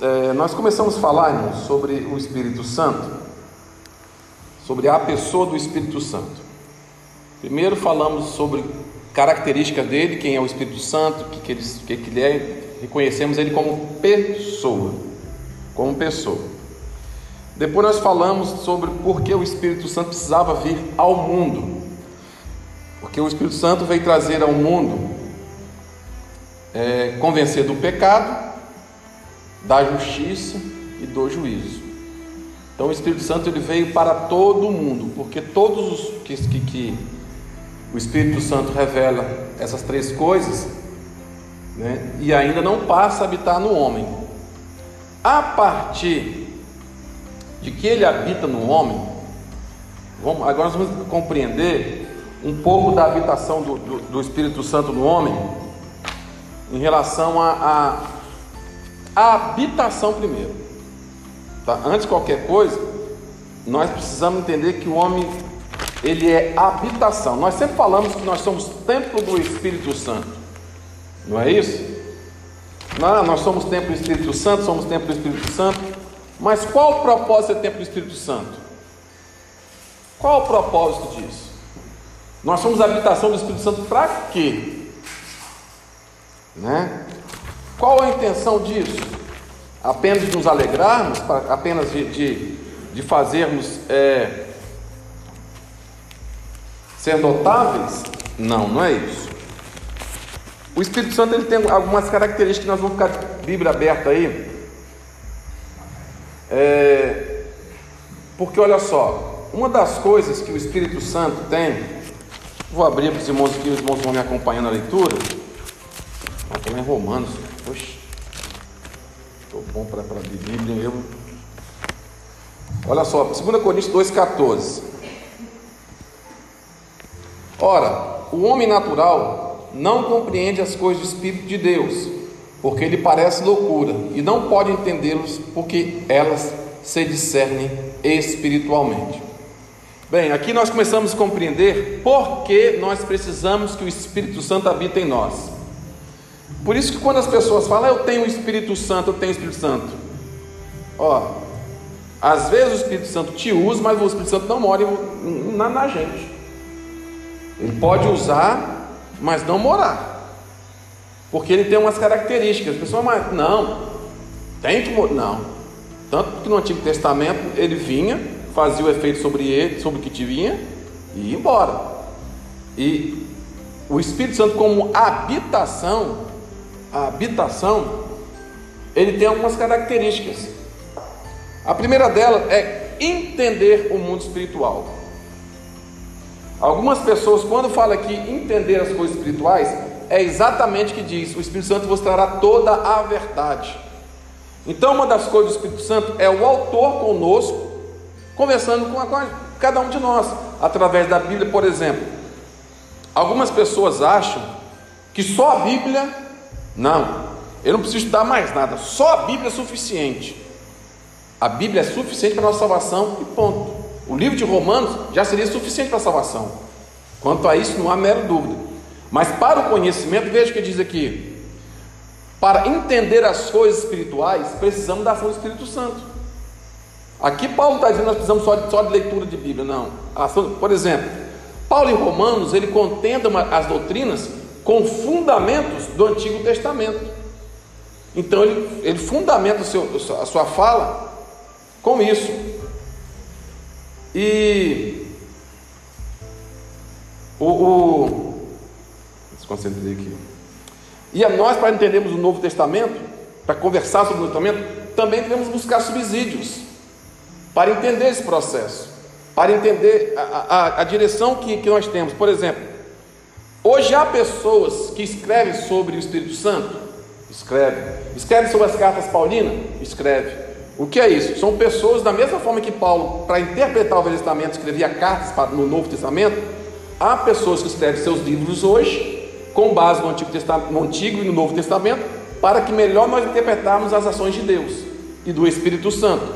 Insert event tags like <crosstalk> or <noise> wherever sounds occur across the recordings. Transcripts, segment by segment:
é, nós começamos a falar, irmãos, sobre o Espírito Santo, sobre a pessoa do Espírito Santo. Primeiro falamos sobre características dele, quem é o Espírito Santo, o que, que, ele, que, que ele é, reconhecemos ele como pessoa, como pessoa. Depois nós falamos sobre por que o Espírito Santo precisava vir ao mundo. Porque o Espírito Santo veio trazer ao mundo é, convencer do pecado, da justiça e do juízo. Então o Espírito Santo ele veio para todo mundo, porque todos os que, que, que o Espírito Santo revela essas três coisas, né, e ainda não passa a habitar no homem. A partir de que ele habita no homem, vamos, agora nós vamos compreender um pouco da habitação do, do, do Espírito Santo no homem em relação a, a, a habitação primeiro. Tá? Antes de qualquer coisa, nós precisamos entender que o homem ele é habitação. Nós sempre falamos que nós somos templo do Espírito Santo. Não é isso? Não, nós somos templo do Espírito Santo, somos templo do Espírito Santo. Mas qual o propósito de templo do Espírito Santo? Qual o propósito disso? Nós somos habitação do Espírito Santo para quê? Né? Qual a intenção disso? Apenas de nos alegrarmos, apenas de, de, de fazermos é, ser notáveis? Não, não é isso. O Espírito Santo ele tem algumas características que nós vamos ficar de Bíblia aberta aí. É, porque olha só, uma das coisas que o Espírito Santo tem, vou abrir para os irmãos aqui, os irmãos vão me acompanhando na leitura. Estou em Romanos, bom para a Bíblia, eu. Olha só, 2 Coríntios 2,14. Ora, o homem natural não compreende as coisas do Espírito de Deus, porque ele parece loucura, e não pode entendê-los, porque elas se discernem espiritualmente. Bem, aqui nós começamos a compreender por que nós precisamos que o Espírito Santo habite em nós. Por isso que quando as pessoas falam, eu tenho o Espírito Santo, eu tenho o Espírito Santo. Ó, às vezes o Espírito Santo te usa, mas o Espírito Santo não mora na, na gente. Ele pode usar, mas não morar. Porque ele tem umas características. A pessoa, mas não, tem que morar. Não. Tanto que no Antigo Testamento ele vinha, fazia o efeito sobre ele, sobre o que te vinha, e ia embora. E o Espírito Santo, como habitação, a habitação, ele tem algumas características. A primeira delas é entender o mundo espiritual. Algumas pessoas, quando falam aqui entender as coisas espirituais, é exatamente o que diz: o Espírito Santo vos trará toda a verdade. Então, uma das coisas do Espírito Santo é o autor conosco, conversando com, a, cada um de nós, através da Bíblia, por exemplo. Algumas pessoas acham que só a Bíblia, não, eu não preciso estudar mais nada, só a Bíblia é suficiente. A Bíblia é suficiente para a nossa salvação e ponto. O livro de Romanos já seria suficiente para a salvação. Quanto a isso, não há mera dúvida. Mas para o conhecimento, veja o que diz aqui: para entender as coisas espirituais, precisamos da ação do Espírito Santo. Aqui Paulo está dizendo que nós precisamos só de, só de leitura de Bíblia, não. Ação, por exemplo, Paulo em Romanos ele contenda as doutrinas com fundamentos do Antigo Testamento. Então ele, ele fundamenta seu, a sua fala com isso. E o, o desconcentrei aqui. E a nós, para entendermos o Novo Testamento, para conversar sobre o Novo Testamento, também devemos buscar subsídios para entender esse processo, para entender a, a, a direção que, que nós temos. Por exemplo, hoje há pessoas que escrevem sobre o Espírito Santo, escreve, escreve sobre as cartas paulinas, escreve. O que é isso? São pessoas, da mesma forma que Paulo, para interpretar o Velho Testamento, escrevia cartas no Novo Testamento, há pessoas que escrevem seus livros hoje, com base no Antigo, Testamento, no Antigo e no Novo Testamento, para que melhor nós interpretarmos as ações de Deus e do Espírito Santo.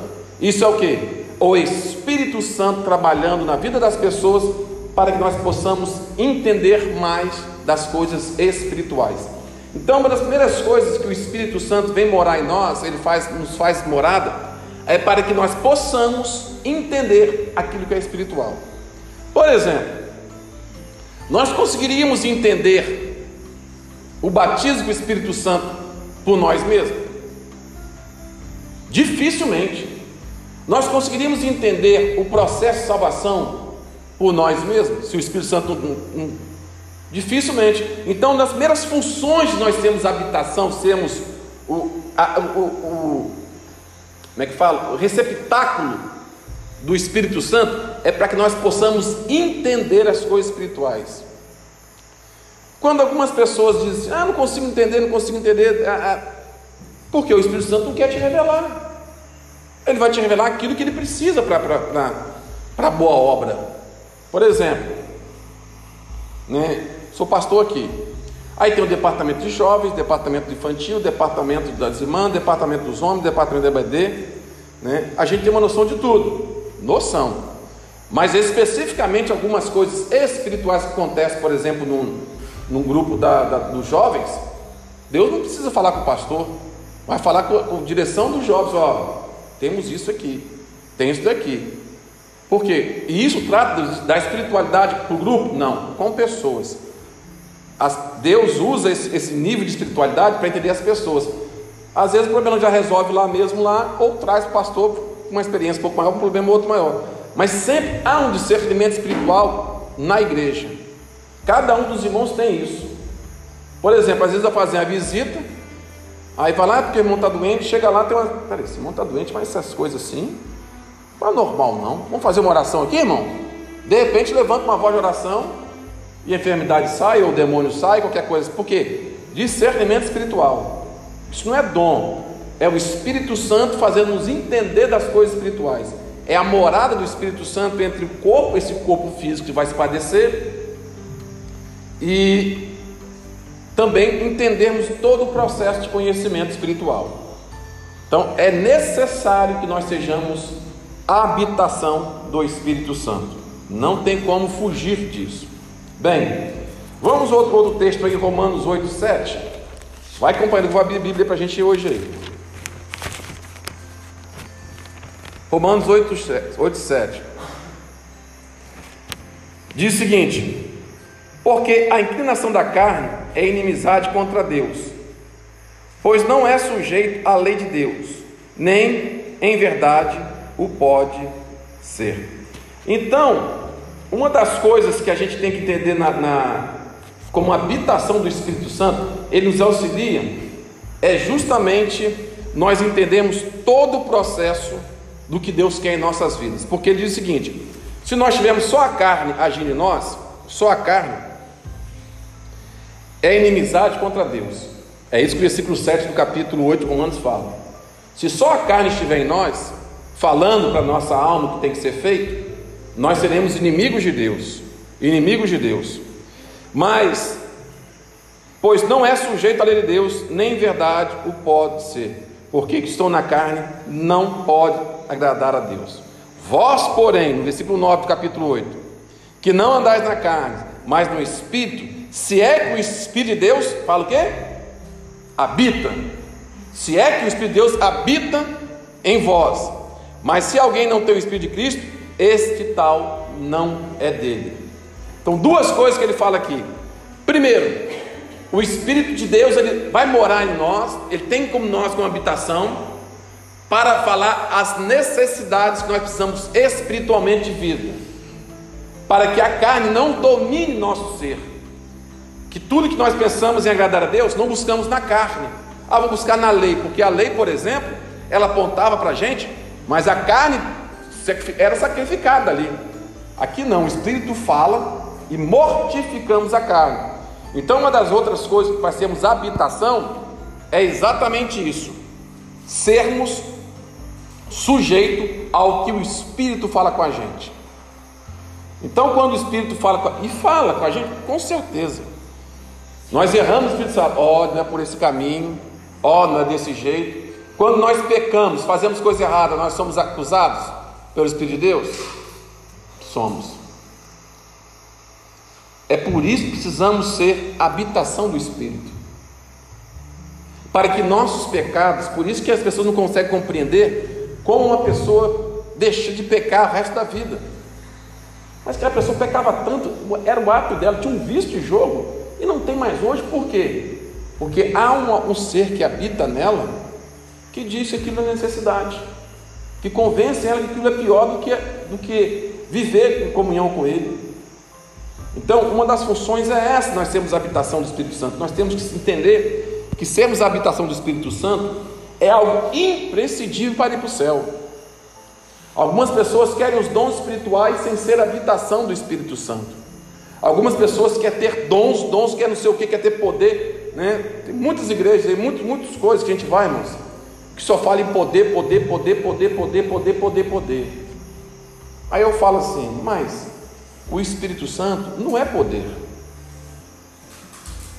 Isso é o que? O Espírito Santo trabalhando na vida das pessoas para que nós possamos entender mais das coisas espirituais. Então, uma das primeiras coisas que o Espírito Santo vem morar em nós, ele faz, nos faz morada, é para que nós possamos entender aquilo que é espiritual. Por exemplo, nós conseguiríamos entender o batismo com o Espírito Santo por nós mesmos? Dificilmente. Nós conseguiríamos entender o processo de salvação por nós mesmos, se o Espírito Santo não, não, dificilmente. Então, nas primeiras funções de nós termos habitação, sermos o, a, o, o como é que fala? O receptáculo do Espírito Santo é para que nós possamos entender as coisas espirituais. Quando algumas pessoas dizem, ah, não consigo entender, não consigo entender, ah, ah, porque o Espírito Santo não quer te revelar. Ele vai te revelar aquilo que ele precisa para a boa obra. Por exemplo, né, sou pastor aqui. Aí tem o departamento de jovens, departamento de infantil, departamento das irmãs, departamento dos homens, departamento da EBD. Né? A gente tem uma noção de tudo. Noção. Mas especificamente algumas coisas espirituais que acontecem, por exemplo, num, num grupo da, da, dos jovens, Deus não precisa falar com o pastor, vai falar com, com a direção dos jovens, ó, temos isso aqui, tem isso daqui. Por quê? E isso trata da espiritualidade para o grupo? Não, com pessoas. As, Deus usa esse, esse, nível de espiritualidade para entender as pessoas. Às vezes o problema já resolve lá mesmo lá, ou traz o pastor uma experiência um pouco maior, um problema outro maior. Mas sempre há um discernimento espiritual na igreja. Cada um dos irmãos tem isso. Por exemplo, às vezes eu fazer uma visita, Aí vai lá, porque o irmão está doente, chega lá, tem uma. Peraí, esse irmão está doente, mas essas coisas assim, não é normal não. Vamos fazer uma oração aqui, irmão? De repente levanta uma voz de oração e a enfermidade sai, ou o demônio sai, qualquer coisa. Por quê? Discernimento espiritual. Isso não é dom, é o Espírito Santo fazendo nos entender das coisas espirituais. É a morada do Espírito Santo entre o corpo, esse corpo físico que vai se padecer, e também entendermos todo o processo de conhecimento espiritual. Então, é necessário que nós sejamos habitação do Espírito Santo. Não tem como fugir disso. Bem, vamos outro, outro texto aí, Romanos 8, 7. Vai acompanhando, vou abrir a Bíblia para a gente hoje aí. Romanos 8, 8, 7. Diz o seguinte: porque a inclinação da carne é inimizade contra Deus, pois não é sujeito à lei de Deus, nem em verdade o pode ser. Então, uma das coisas que a gente tem que entender na, na como habitação do Espírito Santo, ele nos auxilia, é justamente nós entendemos todo o processo do que Deus quer em nossas vidas. Porque ele diz o seguinte: se nós tivermos só a carne agindo em nós, só a carne, é inimizade contra Deus. É isso que o versículo 7 do capítulo 8 de Romanos fala. Se só a carne estiver em nós, falando para nossa alma o que tem que ser feito, nós seremos inimigos de Deus. Inimigos de Deus. Mas, pois não é sujeito à lei de Deus, nem em verdade o pode ser. Porque que estão na carne não pode agradar a Deus. Vós, porém, no versículo 9 do capítulo 8, que não andais na carne, mas no Espírito, se é que o Espírito de Deus, fala o quê? Habita. Se é que o Espírito de Deus habita em vós. Mas se alguém não tem o Espírito de Cristo, este tal não é dele. Então, duas coisas que ele fala aqui. Primeiro, o Espírito de Deus ele vai morar em nós, ele tem como nós como habitação para falar as necessidades que nós precisamos espiritualmente de vida, para que a carne não domine nosso ser que tudo que nós pensamos em agradar a Deus, não buscamos na carne. Ah, vou buscar na lei, porque a lei, por exemplo, ela apontava para a gente, mas a carne era sacrificada ali. Aqui não, o Espírito fala e mortificamos a carne. Então, uma das outras coisas que nós temos habitação é exatamente isso: sermos sujeito ao que o Espírito fala com a gente. Então, quando o Espírito fala com a, e fala com a gente, com certeza. Nós erramos, Espírito Santo, ó, oh, não é por esse caminho, ó, oh, não é desse jeito. Quando nós pecamos, fazemos coisa errada, nós somos acusados pelo Espírito de Deus? Somos. É por isso que precisamos ser habitação do Espírito. para que nossos pecados, por isso que as pessoas não conseguem compreender como uma pessoa deixa de pecar o resto da vida. Mas que a pessoa pecava tanto, era o ato dela, tinha um vício de jogo, e não tem mais hoje, por quê? Porque há um, um ser que habita nela que diz que aquilo é necessidade, que convence ela que aquilo é pior do que, do que viver em comunhão com Ele. Então, uma das funções é essa: nós temos a habitação do Espírito Santo. Nós temos que entender que sermos a habitação do Espírito Santo é algo imprescindível para ir para o céu. Algumas pessoas querem os dons espirituais sem ser a habitação do Espírito Santo. Algumas pessoas querem ter dons, dons quer não sei o que, quer ter poder. Né? Tem muitas igrejas, tem muitas, muitas coisas que a gente vai, irmãos, que só fala em poder, poder, poder, poder, poder, poder, poder, poder. Aí eu falo assim, mas o Espírito Santo não é poder.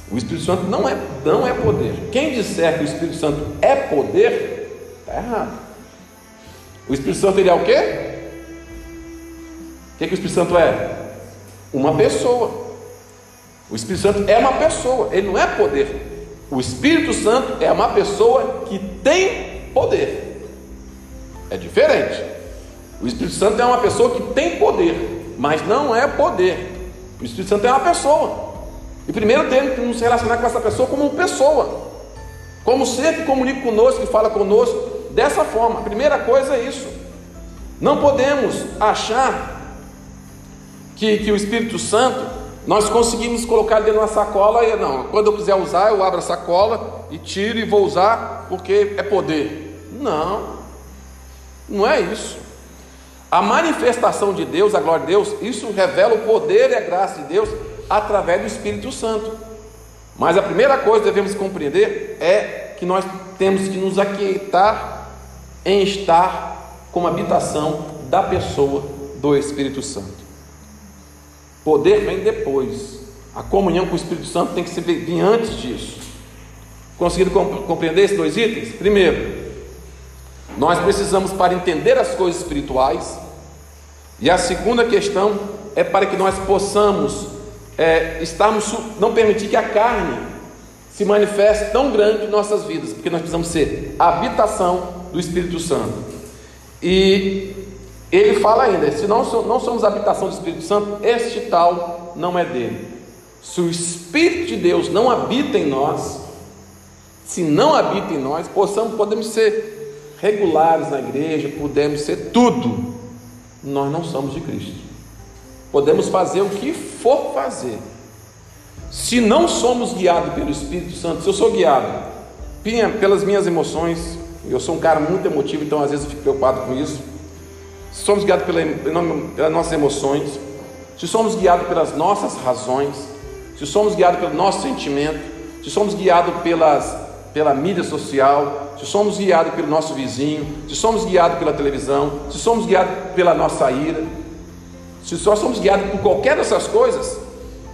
O Espírito Santo não é, não é poder. Quem disser que o Espírito Santo é poder, está errado. O Espírito Santo ele é o quê? O que, que o Espírito Santo é? Uma pessoa. O Espírito Santo é uma pessoa, ele não é poder. O Espírito Santo é uma pessoa que tem poder. É diferente. O Espírito Santo é uma pessoa que tem poder mas não é poder. O Espírito Santo é uma pessoa. E primeiro temos que nos relacionar com essa pessoa como pessoa, como ser que comunica conosco, que fala conosco, dessa forma. A primeira coisa é isso. Não podemos achar que, que o Espírito Santo nós conseguimos colocar dentro de uma sacola e não, quando eu quiser usar, eu abro a sacola e tiro e vou usar porque é poder. Não, não é isso. A manifestação de Deus, a glória de Deus, isso revela o poder e a graça de Deus através do Espírito Santo. Mas a primeira coisa que devemos compreender é que nós temos que nos aquietar em estar como habitação da pessoa do Espírito Santo. Poder vem depois. A comunhão com o Espírito Santo tem que vir antes disso. Conseguindo compreender esses dois itens? Primeiro, nós precisamos para entender as coisas espirituais. E a segunda questão é para que nós possamos é, estarmos, não permitir que a carne se manifeste tão grande em nossas vidas, porque nós precisamos ser a habitação do Espírito Santo. E ele fala ainda: se não, não somos a habitação do Espírito Santo, este tal não é dele. Se o Espírito de Deus não habita em nós, se não habita em nós, possamos, podemos ser regulares na igreja, podemos ser tudo, nós não somos de Cristo. Podemos fazer o que for fazer. Se não somos guiados pelo Espírito Santo, se eu sou guiado pelas minhas emoções, eu sou um cara muito emotivo, então às vezes eu fico preocupado com isso. Se somos guiados pela, pelas nossas emoções, se somos guiados pelas nossas razões, se somos guiados pelo nosso sentimento, se somos guiados pelas pela mídia social, se somos guiados pelo nosso vizinho, se somos guiados pela televisão, se somos guiados pela nossa ira, se só somos guiados por qualquer dessas coisas,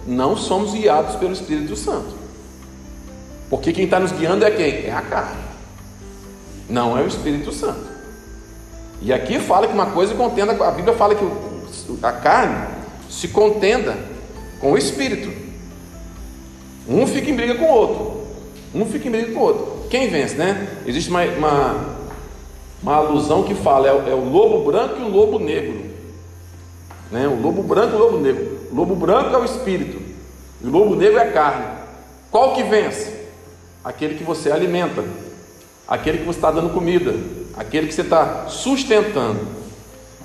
não somos guiados pelo Espírito Santo. Porque quem está nos guiando é quem? É a carne, não é o Espírito Santo. E aqui fala que uma coisa contenda, a Bíblia fala que a carne se contenda com o Espírito. Um fica em briga com o outro. Um fica em com o outro. Quem vence, né? Existe uma, uma, uma alusão que fala: é, é, o lobo branco e o lobo negro. Né? O lobo branco e o lobo negro. O lobo branco é o espírito, e o lobo negro é a carne. Qual que vence? Aquele que você alimenta, aquele que você está dando comida, aquele que você está sustentando.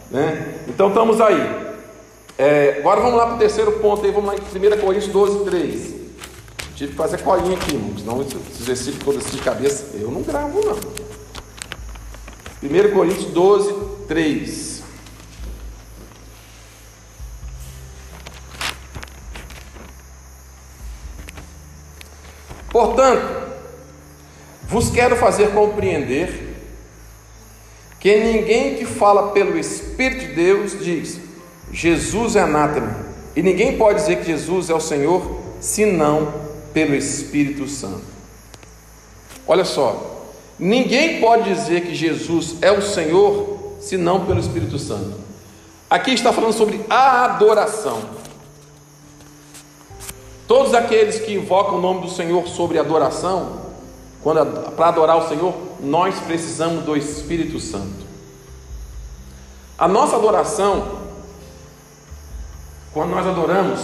Né? Então estamos aí. É, agora vamos lá para o terceiro ponto aí, vamos lá em 1 Coríntios 12, 3. Tive que fazer colinha aqui, irmão, senão esses versículos todos assim de cabeça, eu não gravo não. 1 Coríntios 12, 3. Portanto, vos quero fazer compreender que ninguém que fala pelo Espírito de Deus diz Jesus é anátema, e ninguém pode dizer que Jesus é o Senhor, senão pelo Espírito Santo. Olha só, ninguém pode dizer que Jesus é o Senhor senão pelo Espírito Santo. Aqui está falando sobre a adoração. Todos aqueles que invocam o nome do Senhor sobre adoração, quando para adorar o Senhor, nós precisamos do Espírito Santo. A nossa adoração, quando nós adoramos,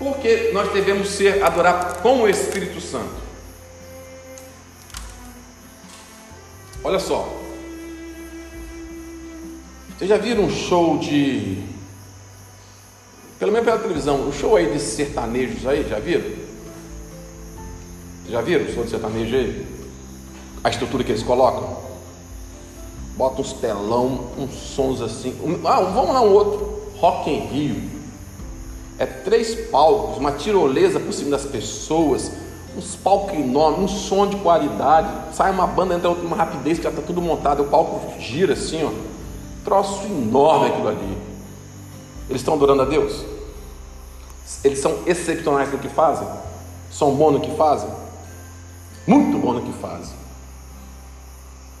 porque nós devemos ser adorar com o Espírito Santo. Olha só. Vocês já viram um show de. Pelo menos pela televisão, um show aí de sertanejos aí, já viram? Já viram o show de sertanejo aí? A estrutura que eles colocam? Bota uns telão, uns sons assim. Ah, vamos lá um outro. Rock em Rio. É três palcos, uma tirolesa por cima das pessoas, uns palcos enormes, um som de qualidade. Sai uma banda, entra outra, uma rapidez que já está tudo montado. O palco gira assim, ó. Troço enorme aquilo ali. Eles estão adorando a Deus? Eles são excepcionais no que fazem? São bons no que fazem? Muito bons no que fazem.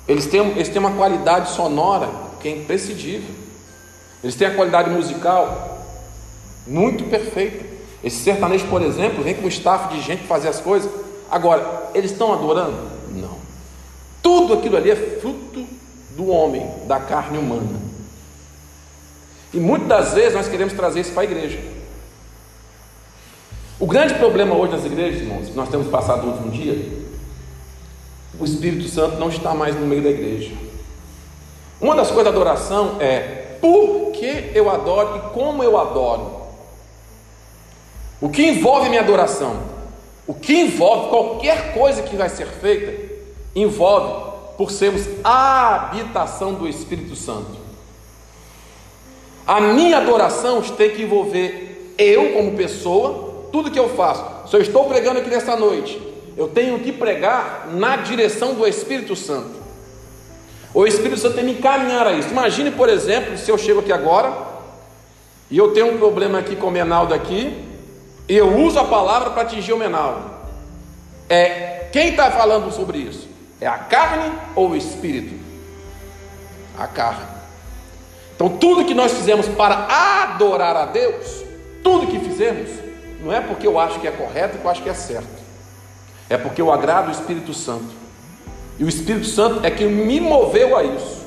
Eles têm, eles têm uma qualidade sonora que é imprescindível. Eles têm a qualidade musical muito perfeita. Esse sertanejo, por exemplo, vem com um staff de gente fazer as coisas. Agora, eles estão adorando? Não. Tudo aquilo ali é fruto do homem, da carne humana. E muitas das vezes nós queremos trazer isso para a igreja. O grande problema hoje nas igrejas, irmãos, que nós temos passado no último dia, o Espírito Santo não está mais no meio da igreja. Uma das coisas da adoração é por que eu adoro e como eu adoro. O que envolve minha adoração? O que envolve qualquer coisa que vai ser feita, envolve por sermos a habitação do Espírito Santo. A minha adoração tem que envolver eu como pessoa, tudo que eu faço. Se eu estou pregando aqui nessa noite, eu tenho que pregar na direção do Espírito Santo. O Espírito Santo tem que me encaminhar a isso. Imagine, por exemplo, se eu chego aqui agora e eu tenho um problema aqui com o Menaldo aqui, eu uso a palavra para atingir o Menaldo. É quem está falando sobre isso? É a carne ou o espírito? A carne. Então, tudo que nós fizemos para adorar a Deus, tudo que fizemos, não é porque eu acho que é correto, que eu acho que é certo. É porque eu agrado o Espírito Santo. E o Espírito Santo é quem me moveu a isso.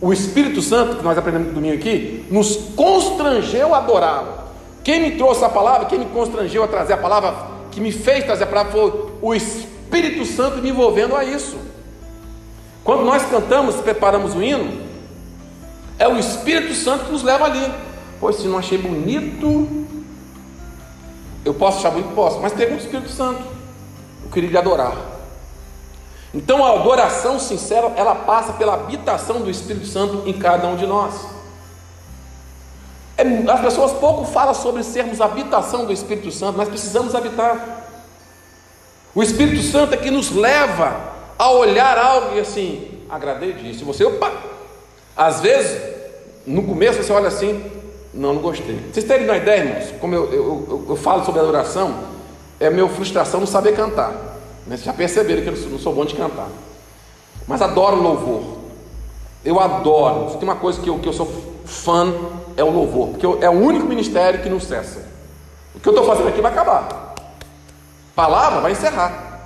O Espírito Santo, que nós aprendemos domingo aqui, nos constrangeu a adorá-lo. Quem me trouxe a palavra, quem me constrangeu a trazer a palavra, que me fez trazer a palavra, foi o Espírito Santo me envolvendo a isso. Quando nós cantamos, preparamos o hino, é o Espírito Santo que nos leva ali. Pois se não achei bonito, eu posso achar bonito? Posso, mas tem o Espírito Santo queria lhe adorar. Então a adoração sincera, ela passa pela habitação do Espírito Santo em cada um de nós. É, as pessoas pouco falam sobre sermos habitação do Espírito Santo, mas precisamos habitar. O Espírito Santo é que nos leva a olhar algo e assim, agradei disso. Você, opa! Às vezes, no começo você olha assim, não, não gostei. Vocês terem uma ideia, irmãos, como eu, eu, eu, eu falo sobre adoração, é a minha frustração não saber cantar. Vocês já perceberam que eu não sou bom de cantar. Mas adoro louvor. Eu adoro. Tem uma coisa que eu, que eu sou fã, é o louvor. Porque é o único ministério que não cessa. O que eu estou fazendo aqui vai acabar. Palavra vai encerrar.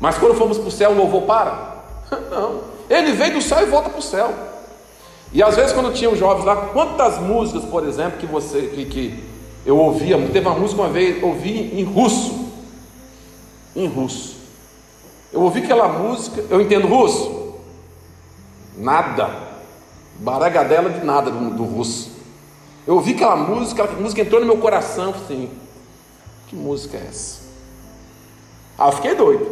Mas quando formos para o céu, o louvor para? <laughs> Não. Ele vem do céu e volta para o céu. E às vezes, quando tinha os jovens lá, quantas músicas, por exemplo, que você que, que eu ouvia, teve uma música uma vez, ouvi em russo em russo. Eu ouvi aquela música, eu entendo russo? Nada. Baragadela de nada do, do russo. Eu ouvi aquela música, aquela música entrou no meu coração, assim, que música é essa? Ah, eu fiquei doido.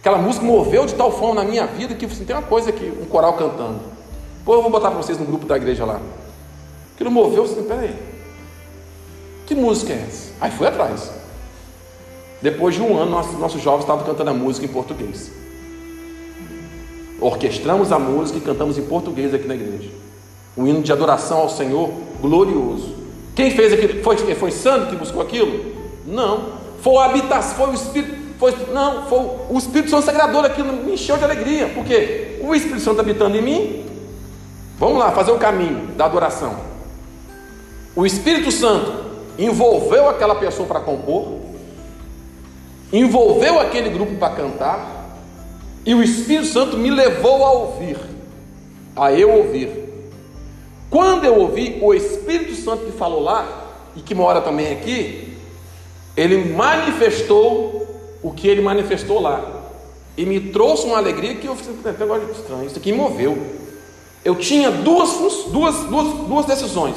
Aquela música moveu de tal forma na minha vida que assim, tem uma coisa aqui, um coral cantando. Pô, eu vou botar para vocês no grupo da igreja lá. Aquilo moveu, assim, peraí. Que música é essa? Aí fui atrás. Depois de um ano, nossos, nossos jovens estavam cantando a música em português. Orquestramos a música e cantamos em português aqui na igreja. Um hino de adoração ao Senhor glorioso. Quem fez aquilo? Foi, foi santo que buscou aquilo? Não. Foi o habitação, foi o Espírito. Foi, não, foi o Espírito Santo Sagrador aquilo me encheu de alegria. Porque o Espírito Santo habitando em mim. Vamos lá, fazer o caminho da adoração. O Espírito Santo envolveu aquela pessoa para compor. envolveu aquele grupo para cantar, e o Espírito Santo me levou a ouvir, a eu ouvir. Quando eu ouvi o Espírito Santo que falou lá, e que mora também aqui, ele manifestou o que ele manifestou lá. E me trouxe uma alegria que eu fiz um negócio estranho, isso aqui me moveu. Eu tinha duas, duas, duas, duas decisões.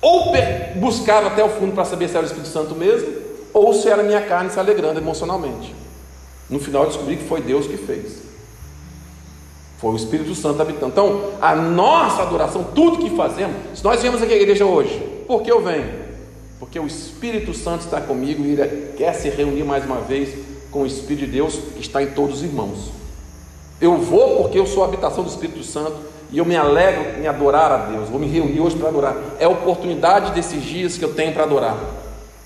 Ou buscava até o fundo para saber se era o Espírito Santo mesmo, ou se era minha carne se alegrando emocionalmente. No final eu descobri que foi Deus que fez. Foi o Espírito Santo habitando. Então, a nossa adoração, tudo que fazemos, se nós viemos aqui à igreja hoje, por que eu venho? Porque o Espírito Santo está comigo e ele quer se reunir mais uma vez com o Espírito de Deus que está em todos os irmãos. Eu vou porque eu sou a habitação do Espírito Santo e eu me alegro em adorar a Deus. Vou me reunir hoje para adorar. É a oportunidade desses dias que eu tenho para adorar.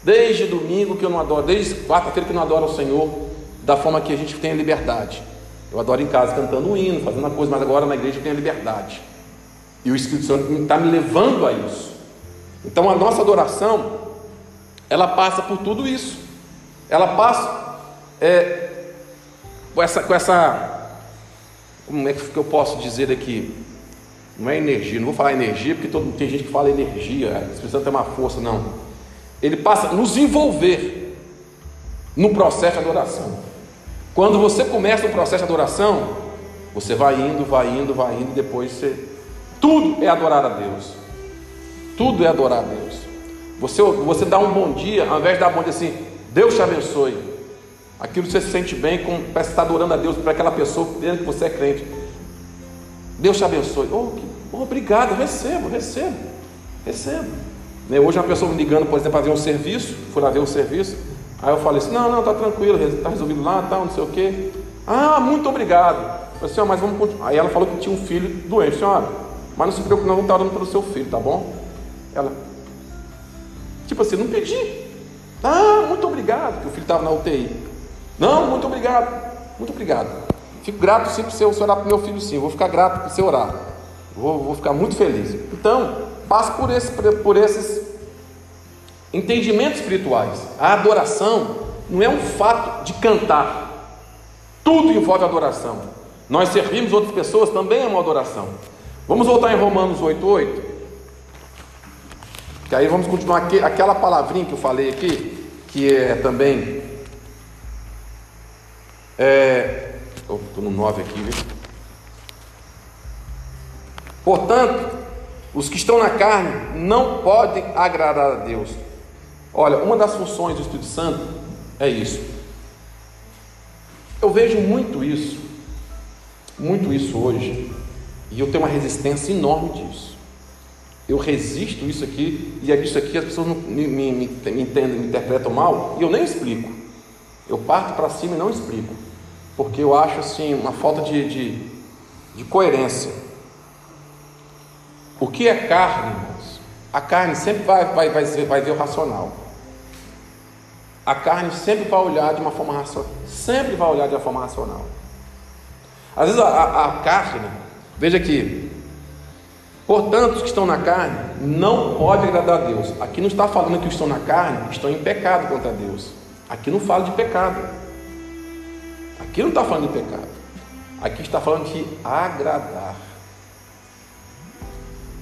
Desde domingo que eu não adoro, desde quarta-feira que eu não adoro o Senhor, da forma que a gente tem a liberdade. Eu adoro em casa cantando um hino, fazendo uma coisa, mas agora na igreja eu tenho a liberdade. E o Espírito Santo está me levando a isso. Então a nossa adoração, ela passa por tudo isso. Ela passa é, com essa, com essa, como é que eu posso dizer aqui? Não é energia, não vou falar energia, porque todo, tem gente que fala energia, a expressão tem uma força, não. Ele passa a nos envolver no processo de adoração. Quando você começa o processo de adoração, você vai indo, vai indo, vai indo, e depois você. Tudo é adorar a Deus. Tudo é adorar a Deus. Você, você dá um bom dia, ao invés de dar um bom dia assim, Deus te abençoe. Aquilo você se sente bem, como parece estar adorando a Deus para aquela pessoa, que você é crente. Deus te abençoe. Oh, que, oh, obrigado, recebo, recebo, recebo. Né, hoje uma pessoa me ligando, por exemplo, para ver um serviço, fui lá ver um serviço. Aí eu falei assim: não, não, está tranquilo, está resolvido lá, tal, não sei o quê. Ah, muito obrigado. Eu falei assim, mas vamos continuar. Aí ela falou que tinha um filho doente, senhora, mas não se preocupe, não, está orando pelo seu filho, tá bom? Ela, tipo assim, não pedi. Ah, muito obrigado, que o filho estava na UTI. Não, muito obrigado, muito obrigado. Fico grato sim por você orar para meu filho, sim. vou ficar grato por você orar. Vou, vou ficar muito feliz. Então, passe por, esse, por esses entendimentos espirituais. A adoração não é um fato de cantar. Tudo envolve adoração. Nós servimos outras pessoas também é uma adoração. Vamos voltar em Romanos 8,8. Que aí vamos continuar aqui, aquela palavrinha que eu falei aqui, que é também. É, estou no 9 aqui, viu? Portanto, os que estão na carne não podem agradar a Deus. Olha, uma das funções do Espírito Santo é isso. Eu vejo muito isso, muito isso hoje, e eu tenho uma resistência enorme disso. Eu resisto isso aqui, e é disso aqui as pessoas me, me, me, me entendem, me interpretam mal, e eu nem explico. Eu parto para cima e não explico, porque eu acho assim uma falta de, de, de coerência. O que é carne? A carne sempre vai, vai, vai, ver, vai ver o racional. A carne sempre vai olhar de uma forma racional. Sempre vai olhar de uma forma racional. Às vezes a, a, a carne, veja aqui, portanto, os que estão na carne não podem agradar a Deus. Aqui não está falando que os que estão na carne estão em pecado contra Deus. Aqui não fala de pecado. Aqui não está falando de pecado. Aqui está falando de agradar.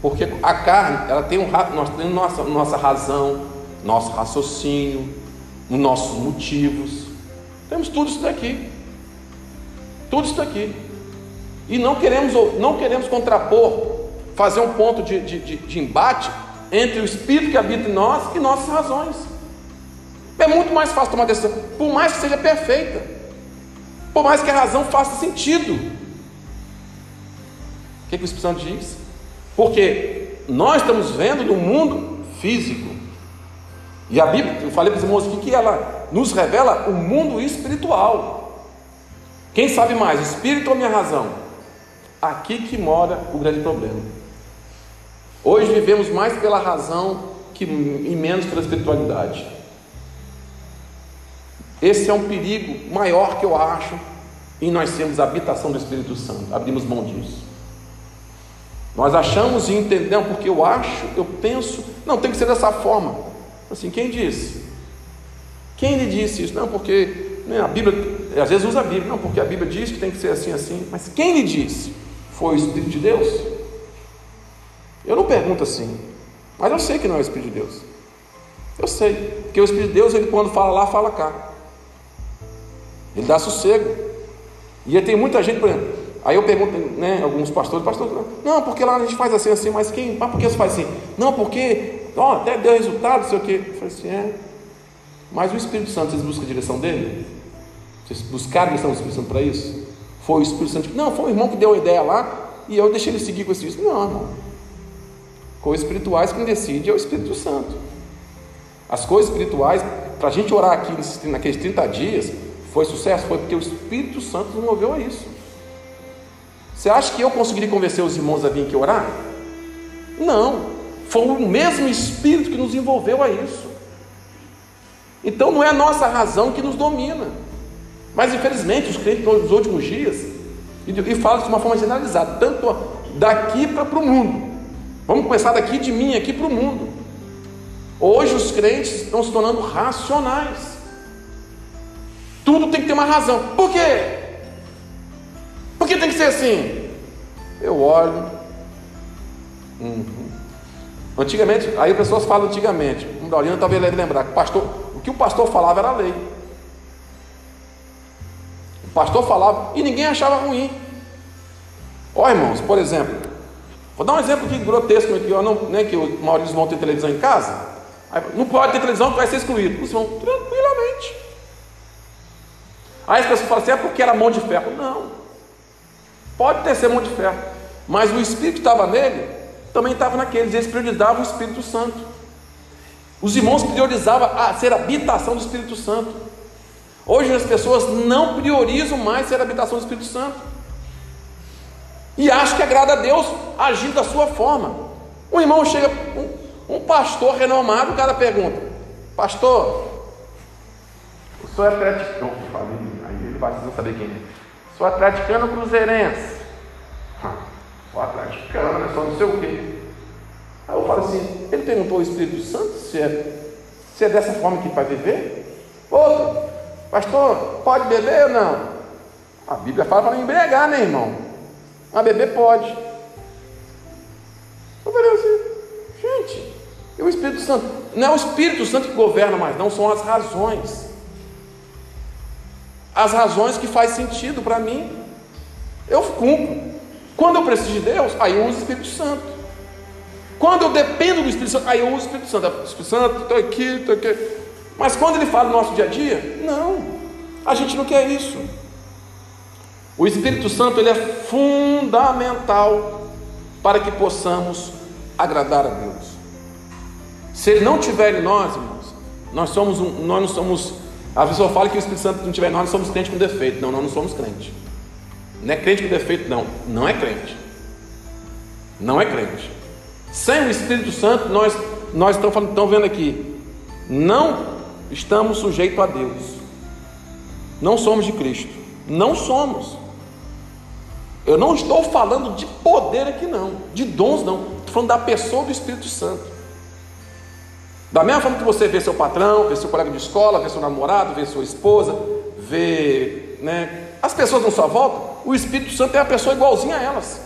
Porque a carne, ela tem um, nós temos nossa, nossa razão, nosso raciocínio, os nossos motivos. Temos tudo isso daqui. Tudo isso daqui. E não queremos, não queremos contrapor, fazer um ponto de, de, de, de embate entre o Espírito que habita em nós e nossas razões. É muito mais fácil tomar decisão, por mais que seja perfeita, por mais que a razão faça sentido. O que, que o Espírito Santo diz? Porque nós estamos vendo no mundo físico. E a Bíblia, eu falei para os irmãos aqui que ela nos revela o mundo espiritual. Quem sabe mais, espírito ou minha razão? Aqui que mora o grande problema. Hoje vivemos mais pela razão que, e menos pela espiritualidade. Esse é um perigo maior que eu acho em nós sermos a habitação do Espírito Santo. Abrimos mão disso. Nós achamos e entendemos, porque eu acho, eu penso, não tem que ser dessa forma. Assim, quem disse? Quem lhe disse isso? Não, porque né, a Bíblia, às vezes usa a Bíblia, não, porque a Bíblia diz que tem que ser assim, assim, mas quem lhe disse? Foi o Espírito de Deus? Eu não pergunto assim, mas eu sei que não é o Espírito de Deus. Eu sei, porque o Espírito de Deus, ele quando fala lá, fala cá. Ele dá sossego. E tem muita gente, por exemplo, aí eu pergunto, né, alguns pastores, pastores, não, porque lá a gente faz assim, assim, mas quem, mas por que você faz assim? Não, porque, ó, até deu resultado, não sei o quê. Eu falei assim, é, mas o Espírito Santo, vocês buscam a direção dele? Vocês buscaram a direção do Espírito Santo para isso? Foi o Espírito Santo? Não, foi o irmão que deu a ideia lá e eu deixei ele seguir com esse Espírito. Não, irmão. Coisas espirituais quem decide é o Espírito Santo. As coisas espirituais, para a gente orar aqui naqueles 30 dias, foi sucesso? Foi porque o Espírito Santo nos moveu a isso. Você acha que eu conseguiria convencer os irmãos a vir aqui orar? Não. Foi o mesmo Espírito que nos envolveu a isso. Então não é a nossa razão que nos domina. Mas infelizmente os crentes nos últimos dias, e, e falam de uma forma generalizada, tanto daqui para o mundo. Vamos começar daqui de mim, aqui para o mundo. Hoje os crentes estão se tornando racionais. Tudo tem que ter uma razão. Por quê? Que tem que ser assim? Eu olho. Uhum. Antigamente, aí as pessoas falam antigamente, o Daulino talvez deve lembrar, que pastor, o que o pastor falava era lei. O pastor falava e ninguém achava ruim. Ó irmãos, por exemplo, vou dar um exemplo aqui grotesco aqui, ó, não, né, que o Maurício vão ter televisão em casa. Aí, não pode ter televisão, vai ser excluído. Os vão tranquilamente. Aí as pessoas falam assim, é porque era mão de ferro. Não. Pode ter ser mão de ferro. Mas o Espírito que estava nele também estava naqueles. Eles priorizavam o Espírito Santo. Os irmãos priorizavam a ser habitação do Espírito Santo. Hoje as pessoas não priorizam mais ser habitação do Espírito Santo. E acham que agrada a Deus agindo da sua forma. Um irmão chega, um, um pastor renomado, o cara pergunta: Pastor, o senhor é atleticano? Aí ele vai saber quem é. Sou atleticano cruzeirense? O atleticano, é só não sei o quê. Aí eu falo assim: ele perguntou ao Espírito Santo se é, se é dessa forma que vai viver? Outro, pastor, pode beber ou não? A Bíblia fala para não embriagar, né, irmão? Mas beber pode. Eu falei assim, gente, o Espírito Santo? Não é o Espírito Santo que governa mais, não, são as razões. As razões que faz sentido para mim, eu cumpro. Quando eu preciso de Deus, aí eu uso o Espírito Santo. Quando eu dependo do Espírito Santo, aí eu uso o Espírito Santo. Espírito Santo, estou aqui, estou aqui. Mas quando ele fala no nosso dia a dia, não. A gente não quer isso. O Espírito Santo ele é fundamental para que possamos agradar a Deus. Se ele não tiver em nós, irmãos, nós somos um, nós não somos. A pessoa fala que o Espírito Santo não tiver nós, nós somos crentes com defeito. Não, nós não somos crente. Não é crente com defeito, não. Não é crente. Não é crente. Sem o Espírito Santo, nós, nós estamos, falando, estamos vendo aqui, não estamos sujeitos a Deus. Não somos de Cristo. Não somos. Eu não estou falando de poder aqui, não. De dons, não. Estou falando da pessoa do Espírito Santo. Da mesma forma que você vê seu patrão, vê seu colega de escola, vê seu namorado, vê sua esposa, vê né, as pessoas na sua volta, o Espírito Santo é a pessoa igualzinha a elas,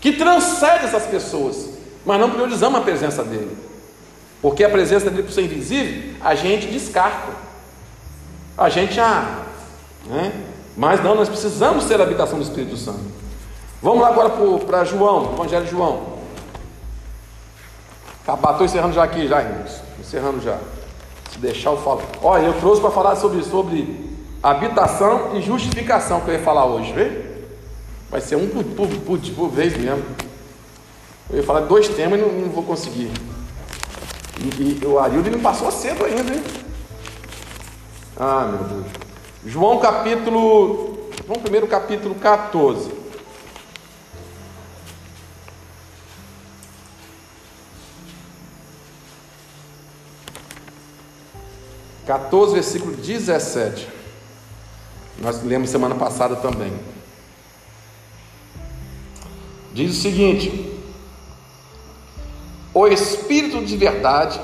que transcende essas pessoas mas não priorizamos a presença dele, porque a presença dele, por ser invisível, a gente descarta, a gente, ah, né? mas não, nós precisamos ser a habitação do Espírito Santo. Vamos lá agora para João, Evangelho de João. Acabar, estou encerrando já aqui, já, irmãos. Encerrando já. Se deixar eu falo. Olha, eu trouxe para falar sobre, sobre habitação e justificação que eu ia falar hoje, vê? Vai ser um por, por, por, por vez mesmo. Eu ia falar dois temas e não, não vou conseguir. E, e o Arildo me passou cedo ainda, hein? Ah, meu Deus. João capítulo. Vamos primeiro capítulo 14. Quatorze, versículo 17. Nós lemos semana passada também. Diz o seguinte: o Espírito de verdade,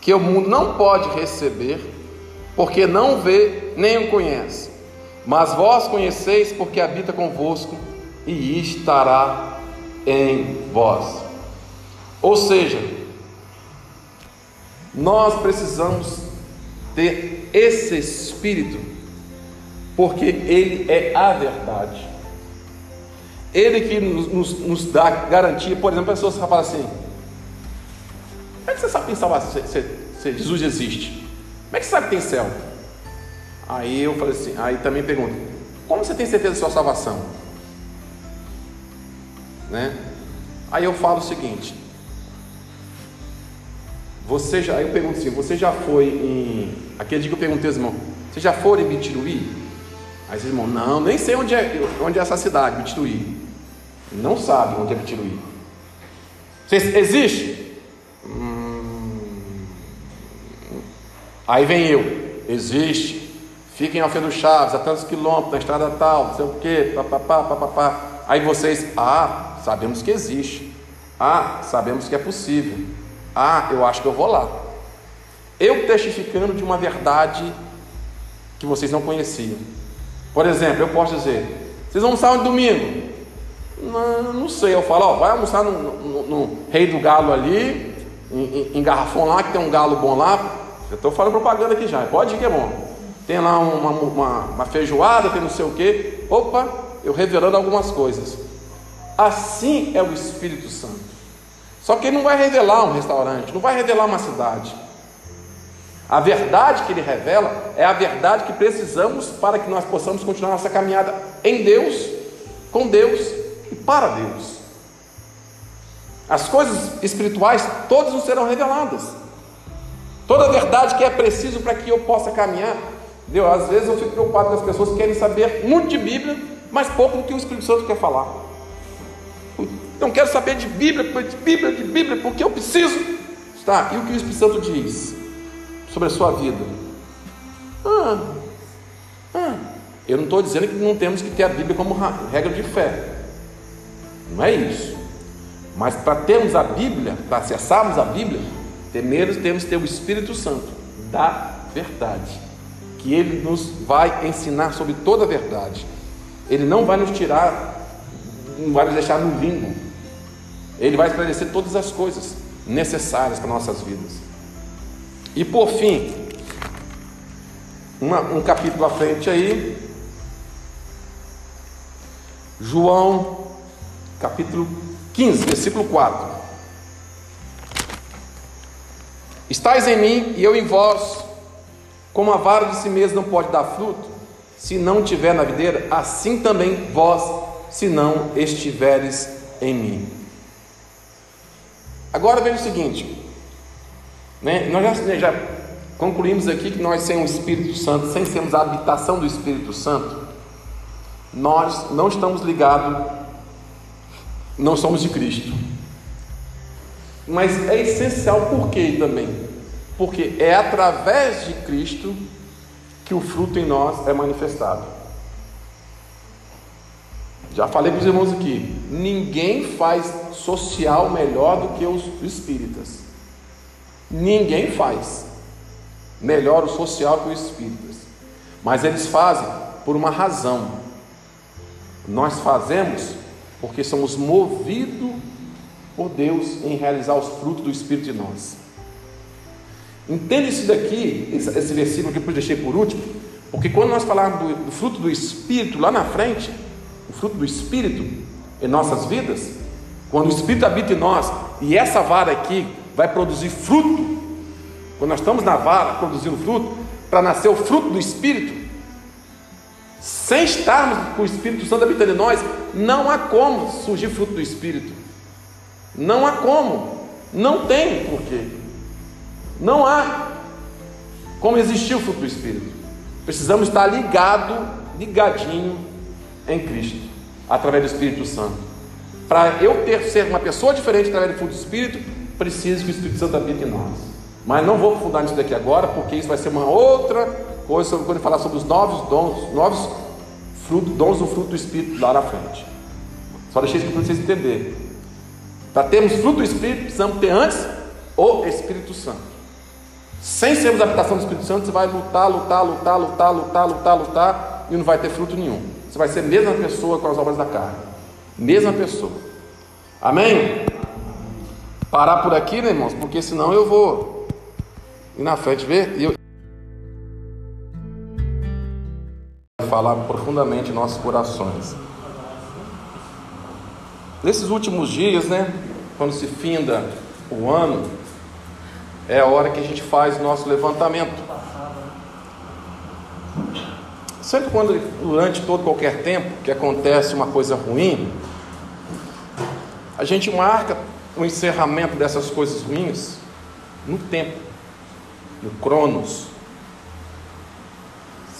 que o mundo não pode receber, porque não vê nem o conhece. Mas vós conheceis, porque habita convosco e estará em vós. Ou seja, nós precisamos ter esse espírito, porque ele é a verdade. Ele que nos, nos, nos dá garantia, por exemplo, pessoas falam assim: como é que você sabe que salvar se, se, se Jesus existe? Como é que você sabe que tem céu? Aí eu falei assim, aí também pergunto, como você tem certeza da sua salvação? Né? Aí eu falo o seguinte, você já, eu pergunto assim, você já foi em. Aquele dia que eu perguntei aos irmãos, você já foi em Bitiruí? Aí os irmãos, não, nem sei onde é, onde é essa cidade, Bitiruí. Não sabe onde é Bitiruí. Você existe? Hum... Aí vem eu, existe. Fica em Alfredo Chaves, a tantos quilômetros, na estrada tal, não sei o quê, papapá, papapá. Aí vocês, ah, sabemos que existe. Ah, sabemos que é possível. Ah, eu acho que eu vou lá. Eu testificando de uma verdade que vocês não conheciam. Por exemplo, eu posso dizer: vocês vão almoçar no domingo? Não, não sei. Eu falo: ó, vai almoçar no, no, no Rei do Galo ali, em, em, em, Garrafão lá, que tem um galo bom lá. Eu estou falando propaganda aqui já. Pode ir que é bom. Tem lá uma, uma, uma feijoada, tem não sei o que. Opa, eu revelando algumas coisas. Assim é o Espírito Santo. Só que ele não vai revelar um restaurante, não vai revelar uma cidade. A verdade que ele revela é a verdade que precisamos para que nós possamos continuar nossa caminhada em Deus, com Deus e para Deus. As coisas espirituais todas nos serão reveladas. Toda a verdade que é preciso para que eu possa caminhar. Deus, às vezes eu fico preocupado com as pessoas que querem saber muito de Bíblia, mas pouco do que o Espírito Santo quer falar. Não quero saber de Bíblia, de Bíblia, de Bíblia, porque eu preciso. Tá, e o que o Espírito Santo diz sobre a sua vida? Ah, ah. Eu não estou dizendo que não temos que ter a Bíblia como regra de fé. Não é isso. Mas para termos a Bíblia, para acessarmos a Bíblia, primeiro temos que ter o Espírito Santo da verdade. Que ele nos vai ensinar sobre toda a verdade. Ele não vai nos tirar, não vai nos deixar no limbo. Ele vai esclarecer todas as coisas necessárias para nossas vidas. E por fim, uma, um capítulo à frente aí, João, capítulo 15, versículo 4. Estais em mim e eu em vós, como a vara de si mesmo não pode dar fruto, se não tiver na videira, assim também vós, se não estiveres em mim. Agora veja o seguinte, né? nós já, já concluímos aqui que nós sem o Espírito Santo, sem sermos a habitação do Espírito Santo, nós não estamos ligados, não somos de Cristo. Mas é essencial por quê também? Porque é através de Cristo que o fruto em nós é manifestado. Já falei para os irmãos aqui: ninguém faz social melhor do que os espíritas. Ninguém faz melhor o social que os espíritas. Mas eles fazem por uma razão. Nós fazemos porque somos movidos por Deus em realizar os frutos do Espírito em nós. Entenda isso daqui, esse, versículo que eu deixei por último, porque quando nós falarmos do, do fruto do Espírito lá na frente, fruto do Espírito em nossas vidas, quando o Espírito habita em nós e essa vara aqui vai produzir fruto, quando nós estamos na vara produzindo fruto, para nascer o fruto do Espírito, sem estarmos com o Espírito Santo habitando em nós, não há como surgir fruto do Espírito. Não há como. Não tem porquê. Não há como existir o fruto do Espírito. Precisamos estar ligado, ligadinho em Cristo, através do Espírito Santo. Para eu ter ser uma pessoa diferente através do fruto do Espírito, preciso que o Espírito Santo habite em nós. Mas não vou aprofundar nisso daqui agora, porque isso vai ser uma outra coisa sobre quando falar sobre os novos dons, novos frutos, dons do fruto do Espírito lá na frente. Só deixei isso para vocês entenderem. Para termos fruto do Espírito, precisamos ter antes o Espírito Santo. Sem sermos a habitação do Espírito Santo, você vai lutar, lutar, lutar, lutar, lutar, lutar, lutar, e não vai ter fruto nenhum. Você vai ser a mesma pessoa com as obras da carne. Mesma pessoa. Amém? Parar por aqui, né, irmãos? Porque senão eu vou ir na frente ver. E eu... falar profundamente em nossos corações. Nesses últimos dias, né, quando se finda o ano, é a hora que a gente faz o nosso levantamento. Sempre quando, durante todo qualquer tempo que acontece uma coisa ruim, a gente marca o encerramento dessas coisas ruins no tempo, no cronos.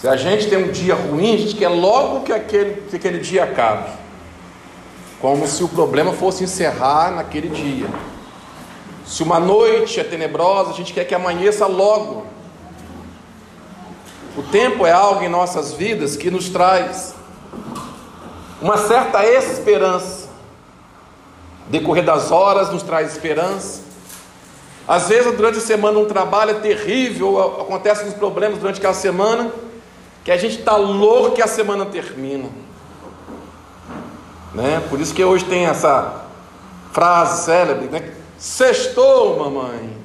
Se a gente tem um dia ruim, a gente quer logo que aquele, que aquele dia acabe. Como se o problema fosse encerrar naquele dia. Se uma noite é tenebrosa, a gente quer que amanheça logo. O tempo é algo em nossas vidas que nos traz uma certa esperança. Decorrer das horas nos traz esperança. Às vezes, durante a semana, um trabalho é terrível, acontecem uns problemas durante aquela semana, que a gente está louco que a semana termina. Né? Por isso que hoje tem essa frase célebre, né? Sextou, mamãe.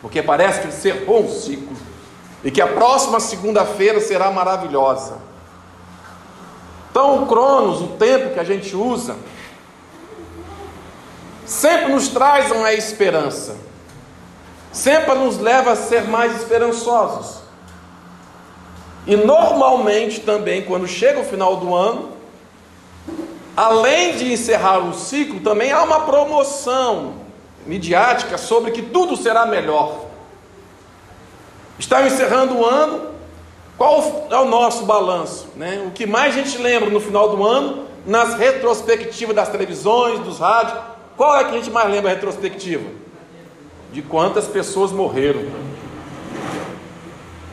Porque parece que encerrou um ciclo. E que a próxima segunda-feira será maravilhosa. Então, o Cronos, o tempo que a gente usa, sempre nos traz uma esperança. Sempre nos leva a ser mais esperançosos. E normalmente também, quando chega o final do ano, além de encerrar o ciclo, também há uma promoção midiática sobre que tudo será melhor. Está encerrando o ano, qual é o nosso balanço? Né? O que mais a gente lembra no final do ano, nas retrospectivas das televisões, dos rádios, qual é que a gente mais lembra a retrospectiva? De quantas pessoas morreram.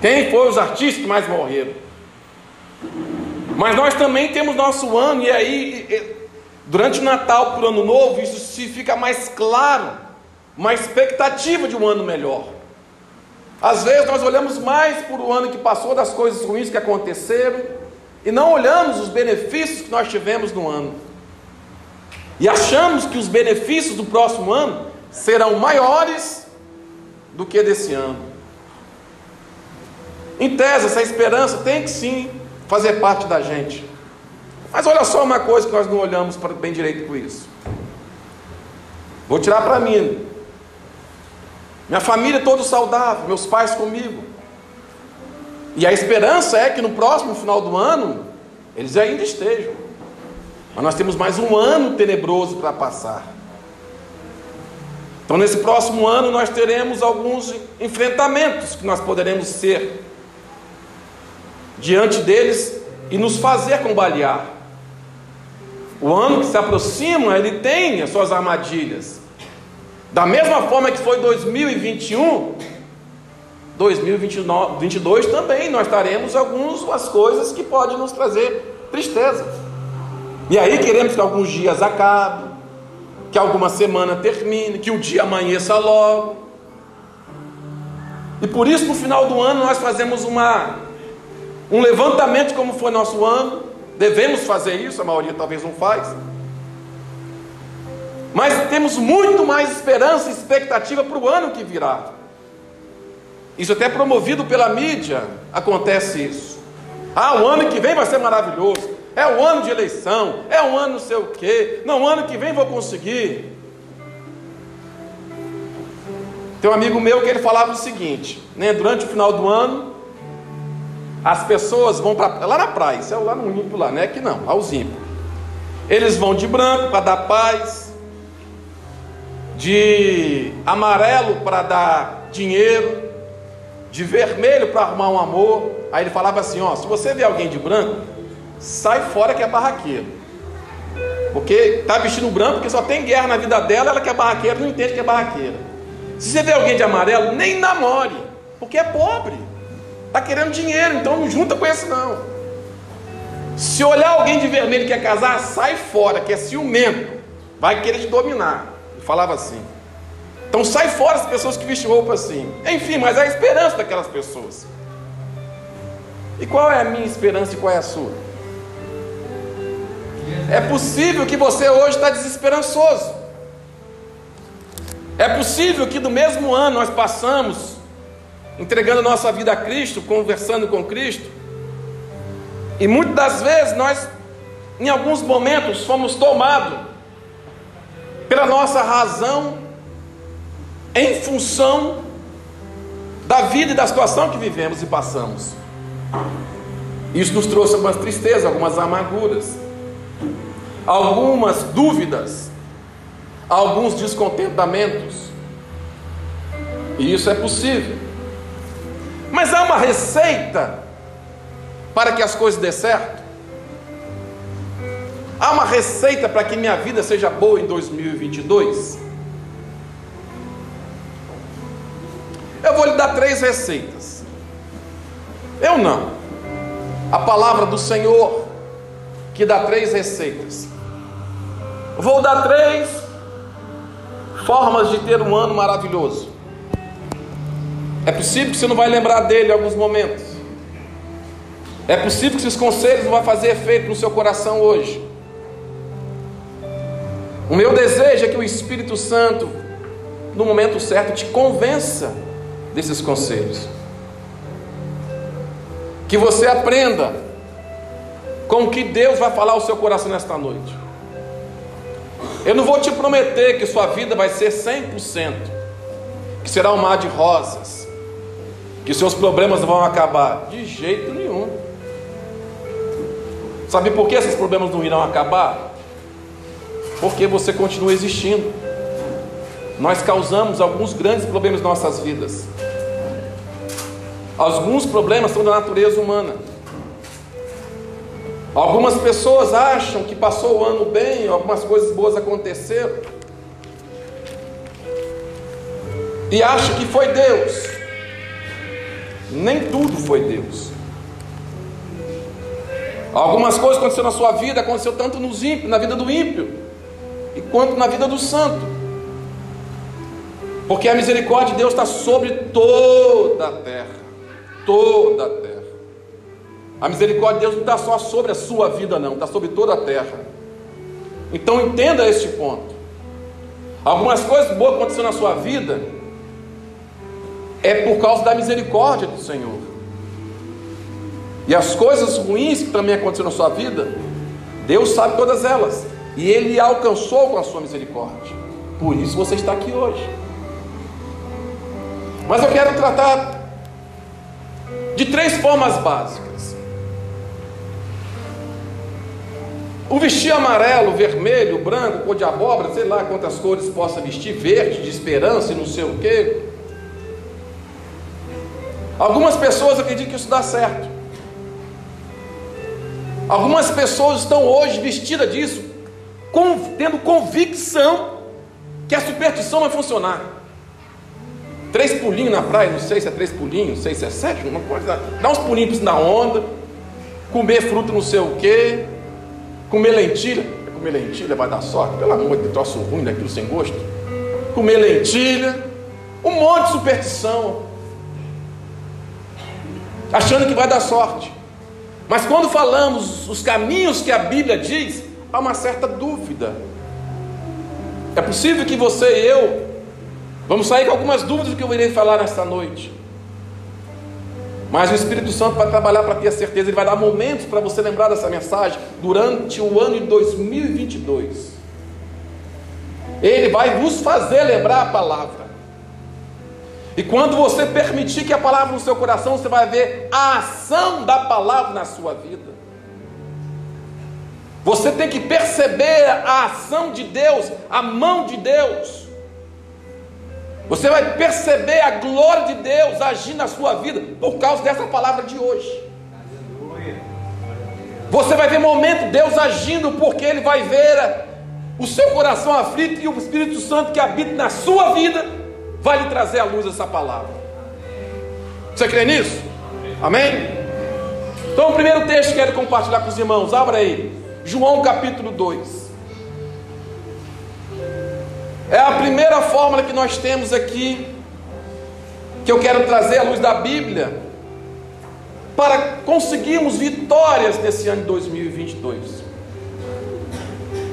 Quem foi os artistas que mais morreram? Mas nós também temos nosso ano, e aí, durante o Natal para o Ano Novo, isso se fica mais claro, uma expectativa de um ano melhor. Às vezes nós olhamos mais por o ano que passou, das coisas ruins que aconteceram, e não olhamos os benefícios que nós tivemos no ano. E achamos que os benefícios do próximo ano serão maiores do que desse ano. Em tese, essa esperança tem que sim fazer parte da gente. Mas olha só uma coisa que nós não olhamos bem direito com isso. Vou tirar para mim. Minha família toda saudável, meus pais comigo. E a esperança é que no próximo final do ano eles ainda estejam. Mas nós temos mais um ano tenebroso para passar. Então, nesse próximo ano, nós teremos alguns enfrentamentos que nós poderemos ser diante deles e nos fazer combalear. O ano que se aproxima, ele tem as suas armadilhas. Da mesma forma que foi 2021, 2022 também nós teremos algumas coisas que podem nos trazer tristeza. E aí queremos que alguns dias acabem, que alguma semana termine, que o dia amanheça logo. E por isso no final do ano nós fazemos uma um levantamento como foi nosso ano. Devemos fazer isso, a maioria talvez não faz. Mas temos muito mais esperança e expectativa para o ano que virá. Isso até promovido pela mídia, acontece isso. Ah, o ano que vem vai ser maravilhoso. É o ano de eleição, é o ano não sei o quê. Não, o ano que vem vou conseguir. Tem um amigo meu que ele falava o seguinte, né, durante o final do ano, as pessoas vão para lá na praia, isso é lá no ímpio lá, não é que não, aos ímpios. Eles vão de branco para dar paz, de amarelo para dar dinheiro, de vermelho para arrumar um amor. Aí ele falava assim: ó, se você vê alguém de branco, sai fora que é barraqueiro. Porque está vestindo branco, porque só tem guerra na vida dela, ela que é barraqueira não entende que é barraqueira. Se você vê alguém de amarelo, nem namore, porque é pobre. Está querendo dinheiro, então não junta com esse não. Se olhar alguém de vermelho que quer casar, sai fora, que é ciumento. Vai querer te dominar. Falava assim. Então sai fora as pessoas que vestem roupa assim. Enfim, mas é a esperança daquelas pessoas. E qual é a minha esperança e qual é a sua? É possível que você hoje está desesperançoso. É possível que do mesmo ano nós passamos entregando nossa vida a Cristo, conversando com Cristo, e muitas das vezes nós, em alguns momentos, fomos tomados pela nossa razão em função da vida e da situação que vivemos e passamos. Isso nos trouxe algumas tristezas, algumas amarguras, algumas dúvidas, alguns descontentamentos. E isso é possível. Mas há uma receita para que as coisas dê certo? Há uma receita para que minha vida seja boa em 2022? Eu vou lhe dar três receitas. Eu não. A palavra do Senhor que dá três receitas. Vou dar três formas de ter um ano maravilhoso. É possível que você não vai lembrar dele em alguns momentos. É possível que esses conselhos não vão fazer efeito no seu coração hoje. O meu desejo é que o Espírito Santo, no momento certo, te convença desses conselhos. Que você aprenda com o que Deus vai falar ao seu coração nesta noite. Eu não vou te prometer que sua vida vai ser 100%, que será um mar de rosas, que seus problemas vão acabar. De jeito nenhum. Sabe por que esses problemas não irão acabar? Porque você continua existindo. Nós causamos alguns grandes problemas em nossas vidas. Alguns problemas são da natureza humana. Algumas pessoas acham que passou o ano bem, algumas coisas boas aconteceram. E acham que foi Deus. Nem tudo foi Deus. Algumas coisas aconteceram na sua vida, aconteceu tanto nos ímpios, na vida do ímpio, e quanto na vida do santo. Porque a misericórdia de Deus está sobre toda a terra toda a terra. A misericórdia de Deus não está só sobre a sua vida, não, está sobre toda a terra. Então entenda este ponto. Algumas coisas boas aconteceram na sua vida é por causa da misericórdia do Senhor. E as coisas ruins que também aconteceram na sua vida, Deus sabe todas elas. E Ele alcançou com a sua misericórdia. Por isso você está aqui hoje. Mas eu quero tratar de três formas básicas. O vestir amarelo, vermelho, branco, cor de abóbora, sei lá quantas cores possa vestir, verde, de esperança e não sei o quê. Algumas pessoas acreditam que isso dá certo. Algumas pessoas estão hoje vestidas disso, tendo convicção que a superstição vai funcionar. Três pulinhos na praia, não sei se é três pulinhos, não sei se é sete, uma coisa. Dá uns pulinhos na onda, comer fruta não sei o quê, comer lentilha. Comer lentilha vai dar sorte, pelo amor de Deus, troço ruim daquilo sem gosto. Comer lentilha, um monte de superstição, achando que vai dar sorte. Mas quando falamos os caminhos que a Bíblia diz, há uma certa dúvida. É possível que você e eu Vamos sair com algumas dúvidas do que eu irei falar nesta noite. Mas o Espírito Santo vai trabalhar para ter a certeza, ele vai dar momentos para você lembrar dessa mensagem durante o ano de 2022. Ele vai vos fazer lembrar a palavra. E quando você permitir que a palavra no seu coração, você vai ver a ação da palavra na sua vida. Você tem que perceber a ação de Deus, a mão de Deus. Você vai perceber a glória de Deus agir na sua vida por causa dessa palavra de hoje. Você vai ver momento Deus agindo porque Ele vai ver o seu coração aflito e o Espírito Santo que habita na sua vida vai lhe trazer à luz essa palavra. Você crê nisso? Amém? Então, o primeiro texto que quero compartilhar com os irmãos, abra aí, João capítulo 2. É a primeira fórmula que nós temos aqui, que eu quero trazer à luz da Bíblia, para conseguirmos vitórias nesse ano de 2022.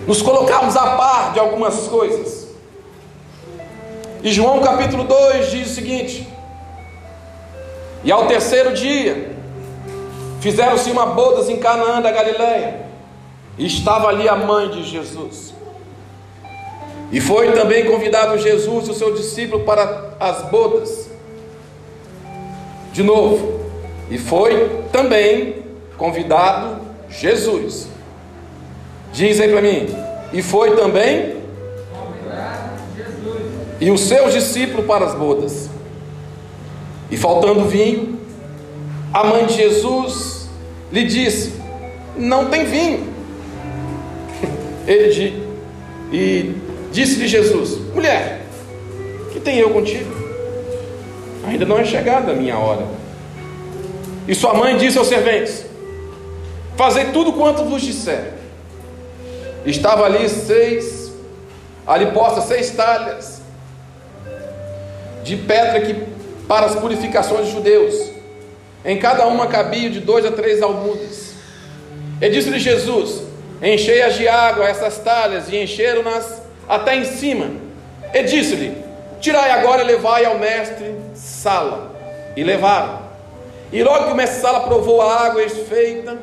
Nos colocarmos a par de algumas coisas. E João capítulo 2 diz o seguinte: E ao terceiro dia, fizeram-se uma bodas em Canaã da Galileia, estava ali a mãe de Jesus. E foi também convidado Jesus e o seu discípulo para as bodas. De novo, e foi também convidado Jesus. Diz aí para mim. E foi também e os seus discípulos para as bodas. E faltando vinho, a mãe de Jesus lhe disse: Não tem vinho. Ele e disse-lhe Jesus: Mulher, que tem eu contigo? Ainda não é chegada a minha hora. E sua mãe disse aos serventes: Fazei tudo quanto vos disser. Estava ali seis, ali postas seis talhas de pedra que para as purificações dos judeus. Em cada uma cabia de dois a três almudes. E disse-lhe Jesus: Enchei-as de água essas talhas, e encheram-nas até em cima. E disse-lhe: Tirai agora e levai ao mestre Sala. E levaram. E logo que o mestre Sala provou a água feita,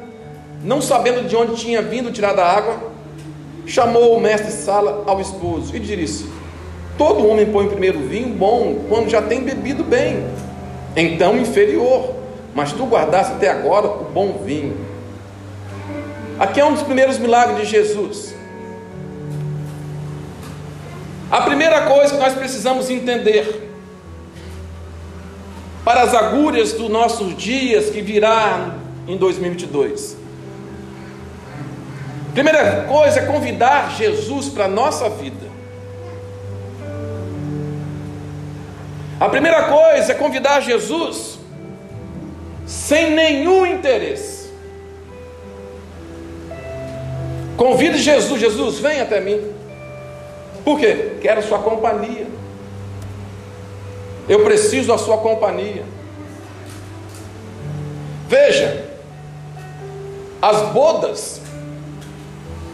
não sabendo de onde tinha vindo tirar da água, chamou o mestre Sala ao esposo e disse: Todo homem põe primeiro vinho bom quando já tem bebido bem, então inferior, mas tu guardaste até agora o bom vinho. Aqui é um dos primeiros milagres de Jesus. A primeira coisa que nós precisamos entender para as agulhas dos nossos dias que virá em 2022. Primeira coisa é convidar Jesus para a nossa vida. A primeira coisa é convidar Jesus sem nenhum interesse. Convide Jesus, Jesus, vem até mim. Por quê? Quero sua companhia. Eu preciso da sua companhia. Veja, as bodas,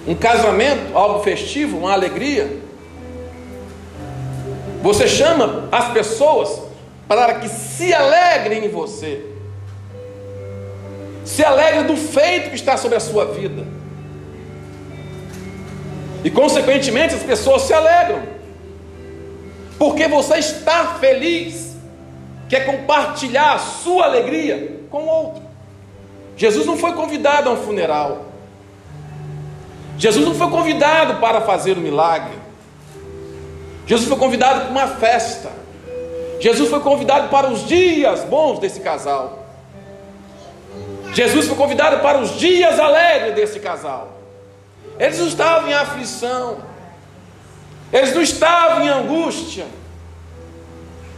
um casamento, algo festivo, uma alegria. Você chama as pessoas para que se alegrem em você, se alegrem do feito que está sobre a sua vida, e consequentemente as pessoas se alegram porque você está feliz, quer compartilhar a sua alegria com o outro. Jesus não foi convidado a um funeral, Jesus não foi convidado para fazer um milagre, Jesus foi convidado para uma festa, Jesus foi convidado para os dias bons desse casal. Jesus foi convidado para os dias alegres desse casal. Eles não estavam em aflição, eles não estavam em angústia.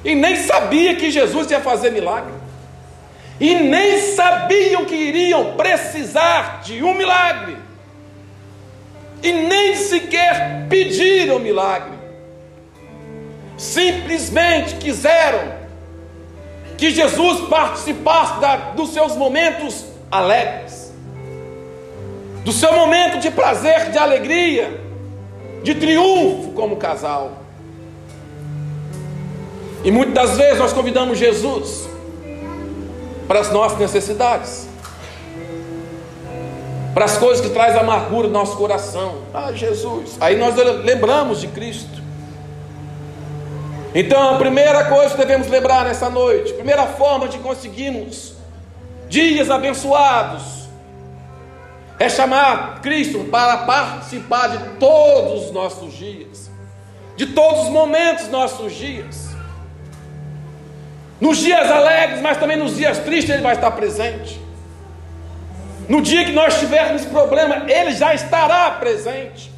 E nem sabiam que Jesus ia fazer milagre. E nem sabiam que iriam precisar de um milagre. E nem sequer pediram milagre. Simplesmente quiseram que Jesus participasse da, dos seus momentos alegres, do seu momento de prazer, de alegria de triunfo como casal. E muitas das vezes nós convidamos Jesus para as nossas necessidades, para as coisas que traz amargura no nosso coração. Ah, Jesus. Aí nós lembramos de Cristo. Então, a primeira coisa que devemos lembrar nessa noite, primeira forma de conseguirmos dias abençoados, é chamar Cristo para participar de todos os nossos dias, de todos os momentos nossos dias. Nos dias alegres, mas também nos dias tristes, Ele vai estar presente. No dia que nós tivermos problema, Ele já estará presente.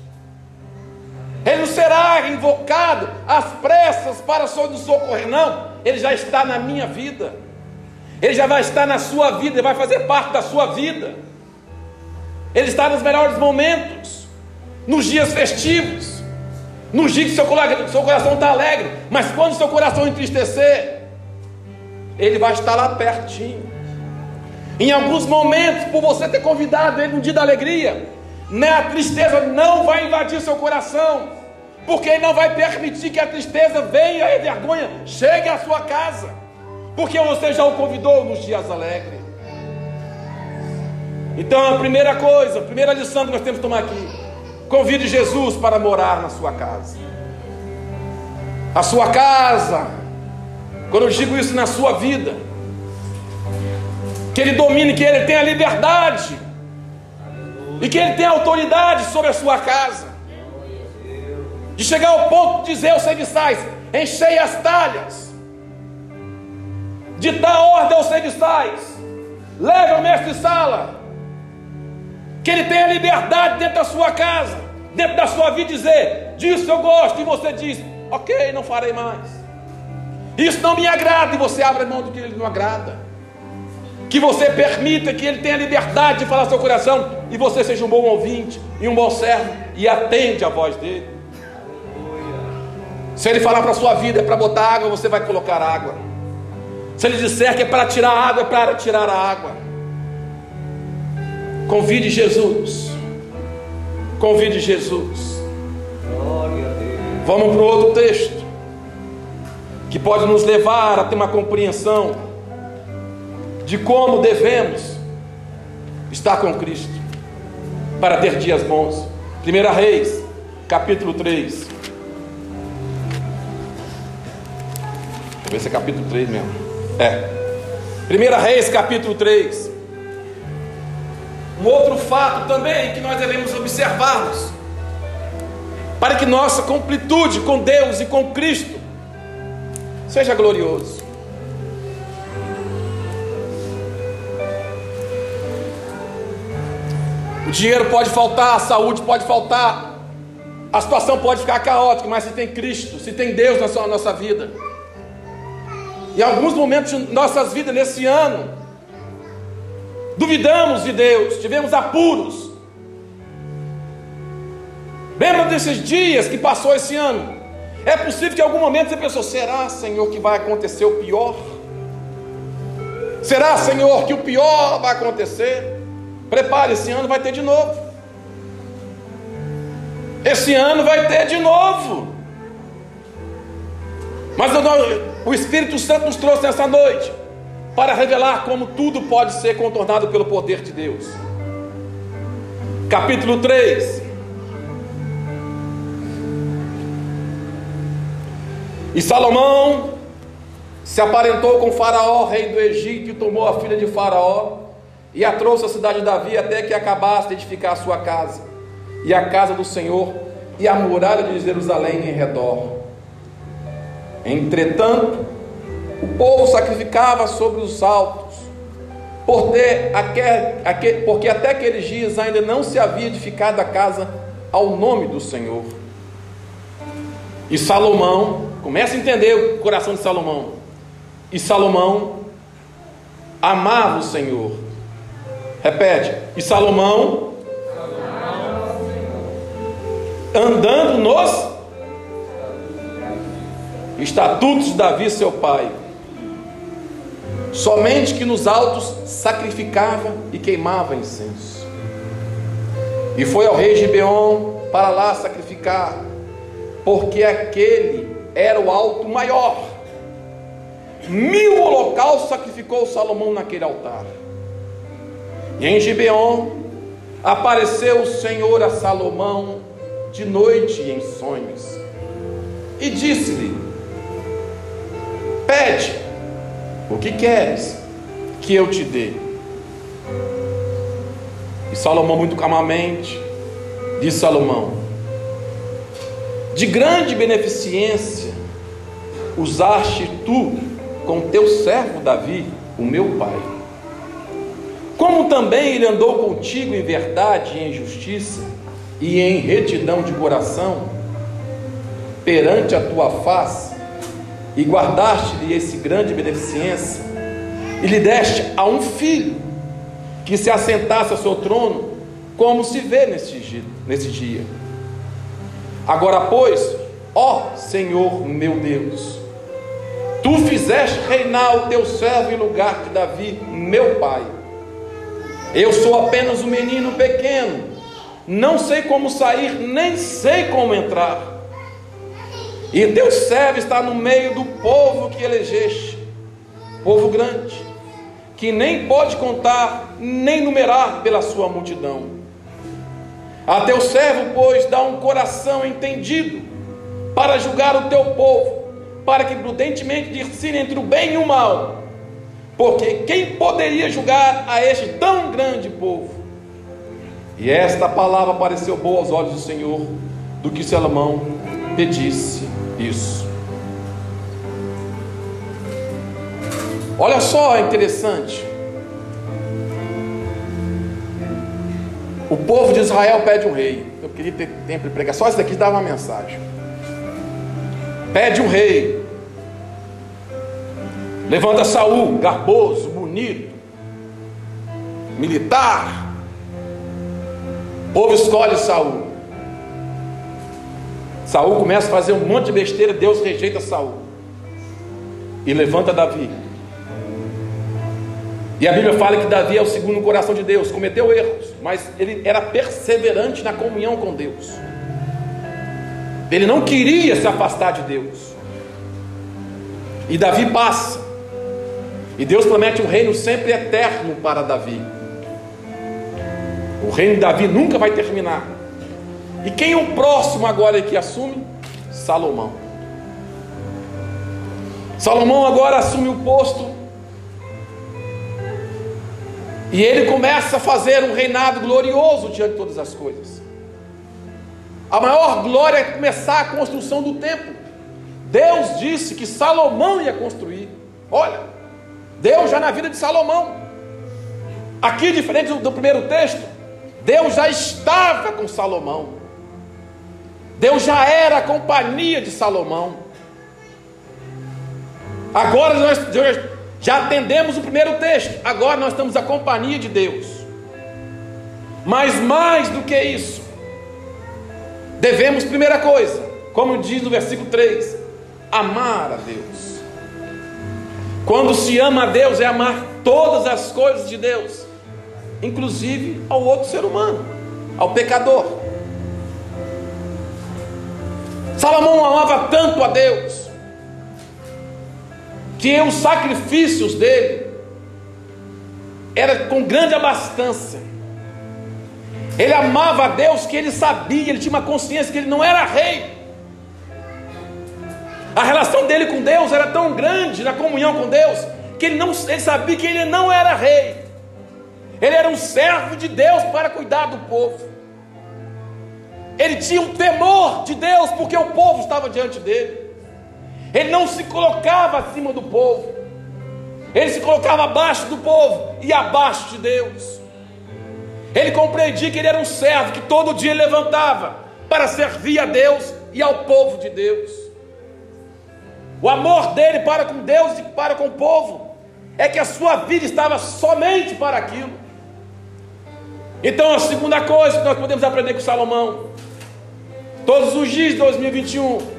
Ele não será invocado às pressas para nos socorrer, não. Ele já está na minha vida. Ele já vai estar na sua vida, ele vai fazer parte da sua vida. Ele está nos melhores momentos, nos dias festivos. Nos dias que seu, seu coração está alegre, mas quando seu coração entristecer, ele vai estar lá pertinho. Em alguns momentos, por você ter convidado ele no dia da alegria, né, a tristeza não vai invadir seu coração, porque ele não vai permitir que a tristeza venha e a vergonha chegue à sua casa, porque você já o convidou nos dias alegres. Então, a primeira coisa, a primeira lição que nós temos que tomar aqui: convide Jesus para morar na sua casa. A sua casa, quando eu digo isso na sua vida, que Ele domine, que Ele tenha liberdade e que Ele tenha autoridade sobre a sua casa, de chegar ao ponto de dizer aos serviçais: enchei as talhas, de dar ordem aos serviçais, leve ao mestre sala, que Ele tenha liberdade dentro da sua casa, dentro da sua vida, dizer: disso eu gosto, e você diz: ok, não farei mais. Isso não me agrada, e você abre mão do que ele não agrada que você permita que ele tenha liberdade de falar seu coração e você seja um bom ouvinte e um bom servo e atende a voz dele. Se ele falar para a sua vida é para botar água, você vai colocar água. Se ele disser que é para tirar água, é para tirar a água. Convide Jesus. Convide Jesus. Vamos para o outro texto que pode nos levar a ter uma compreensão de como devemos estar com Cristo para ter dias bons. 1 Reis, capítulo 3. Deixa eu ver se é capítulo 3 mesmo. É. 1 Reis, capítulo 3. Um outro fato também que nós devemos observarmos, para que nossa completude com Deus e com Cristo seja glorioso. O dinheiro pode faltar, a saúde pode faltar, a situação pode ficar caótica, mas se tem Cristo, se tem Deus na sua, nossa vida. Em alguns momentos de nossas vidas nesse ano, duvidamos de Deus, tivemos apuros. Lembra desses dias que passou esse ano? É possível que em algum momento você pensou: será, Senhor, que vai acontecer o pior? Será, Senhor, que o pior vai acontecer? Prepare, esse ano vai ter de novo. Esse ano vai ter de novo. Mas o Espírito Santo nos trouxe nessa noite para revelar como tudo pode ser contornado pelo poder de Deus. Capítulo 3. E Salomão se aparentou com Faraó, rei do Egito, e tomou a filha de Faraó e a trouxe à cidade de Davi até que acabasse de edificar a sua casa, e a casa do Senhor, e a muralha de Jerusalém em redor. Entretanto, o povo sacrificava sobre os altos, porque até aqueles dias ainda não se havia edificado a casa ao nome do Senhor. E Salomão, começa a entender o coração de Salomão. E Salomão amava o Senhor Repete. E Salomão, andando nos estatutos de Davi, seu pai, somente que nos altos sacrificava e queimava incenso. E foi ao rei Gibeon para lá sacrificar, porque aquele era o alto maior. Mil holocaustos sacrificou Salomão naquele altar. E em Gibeon apareceu o Senhor a Salomão de noite em sonhos e disse-lhe: Pede o que queres que eu te dê. E Salomão, muito calmamente, disse Salomão: De grande beneficência usaste tu com teu servo Davi, o meu pai como também ele andou contigo em verdade e em justiça, e em retidão de coração, perante a tua face, e guardaste-lhe esse grande beneficência, e lhe deste a um filho, que se assentasse ao seu trono, como se vê nesse dia. Dia. Agora, pois, ó Senhor meu Deus, tu fizeste reinar o teu servo em lugar de Davi, meu pai. Eu sou apenas um menino pequeno, não sei como sair, nem sei como entrar. E teu servo está no meio do povo que elegeste, povo grande, que nem pode contar, nem numerar pela sua multidão. A teu servo, pois, dá um coração entendido para julgar o teu povo, para que prudentemente discerne entre o bem e o mal. Porque quem poderia julgar a este tão grande povo? E esta palavra pareceu boa aos olhos do Senhor, do que Salomão pedisse isso. Olha só, é interessante. O povo de Israel pede um rei. Eu queria ter tempo de pregar. Só isso daqui dava uma mensagem. Pede um rei. Levanta Saul, garboso, bonito, militar. O povo escolhe Saul. Saul começa a fazer um monte de besteira, Deus rejeita Saul. E levanta Davi. E a Bíblia fala que Davi é o segundo coração de Deus, cometeu erros, mas ele era perseverante na comunhão com Deus. Ele não queria se afastar de Deus. E Davi passa. E Deus promete um reino sempre eterno para Davi. O reino de Davi nunca vai terminar. E quem é o próximo agora que assume? Salomão. Salomão agora assume o posto e ele começa a fazer um reinado glorioso diante de todas as coisas. A maior glória é começar a construção do templo. Deus disse que Salomão ia construir. Olha, Deus já na vida de Salomão. Aqui, diferente do, do primeiro texto, Deus já estava com Salomão. Deus já era a companhia de Salomão. Agora nós, já atendemos o primeiro texto, agora nós estamos a companhia de Deus. Mas mais do que isso, devemos, primeira coisa, como diz no versículo 3, amar a Deus. Quando se ama a Deus, é amar todas as coisas de Deus, inclusive ao outro ser humano, ao pecador. Salomão amava tanto a Deus, que os sacrifícios dele era com grande abastança. Ele amava a Deus que ele sabia, ele tinha uma consciência que ele não era rei. A relação dele com Deus era tão grande na comunhão com Deus que ele não ele sabia que ele não era rei. Ele era um servo de Deus para cuidar do povo. Ele tinha um temor de Deus porque o povo estava diante dele. Ele não se colocava acima do povo, ele se colocava abaixo do povo e abaixo de Deus. Ele compreendia que ele era um servo que todo dia levantava para servir a Deus e ao povo de Deus. O amor dele para com Deus e para com o povo é que a sua vida estava somente para aquilo. Então, a segunda coisa que nós podemos aprender com Salomão, todos os dias de 2021,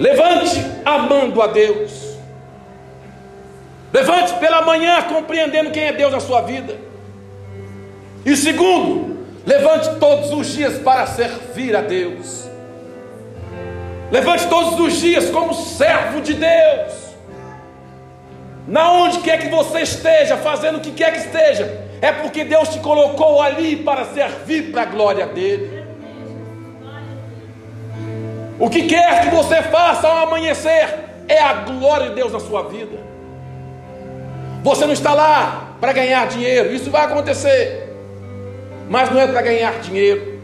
Levante amando a Deus. Levante pela manhã compreendendo quem é Deus na sua vida. E segundo, levante todos os dias para servir a Deus. Levante todos os dias como servo de Deus. Na onde quer que você esteja, fazendo o que quer que esteja, é porque Deus te colocou ali para servir para a glória dele. O que quer que você faça ao amanhecer é a glória de Deus na sua vida. Você não está lá para ganhar dinheiro, isso vai acontecer, mas não é para ganhar dinheiro,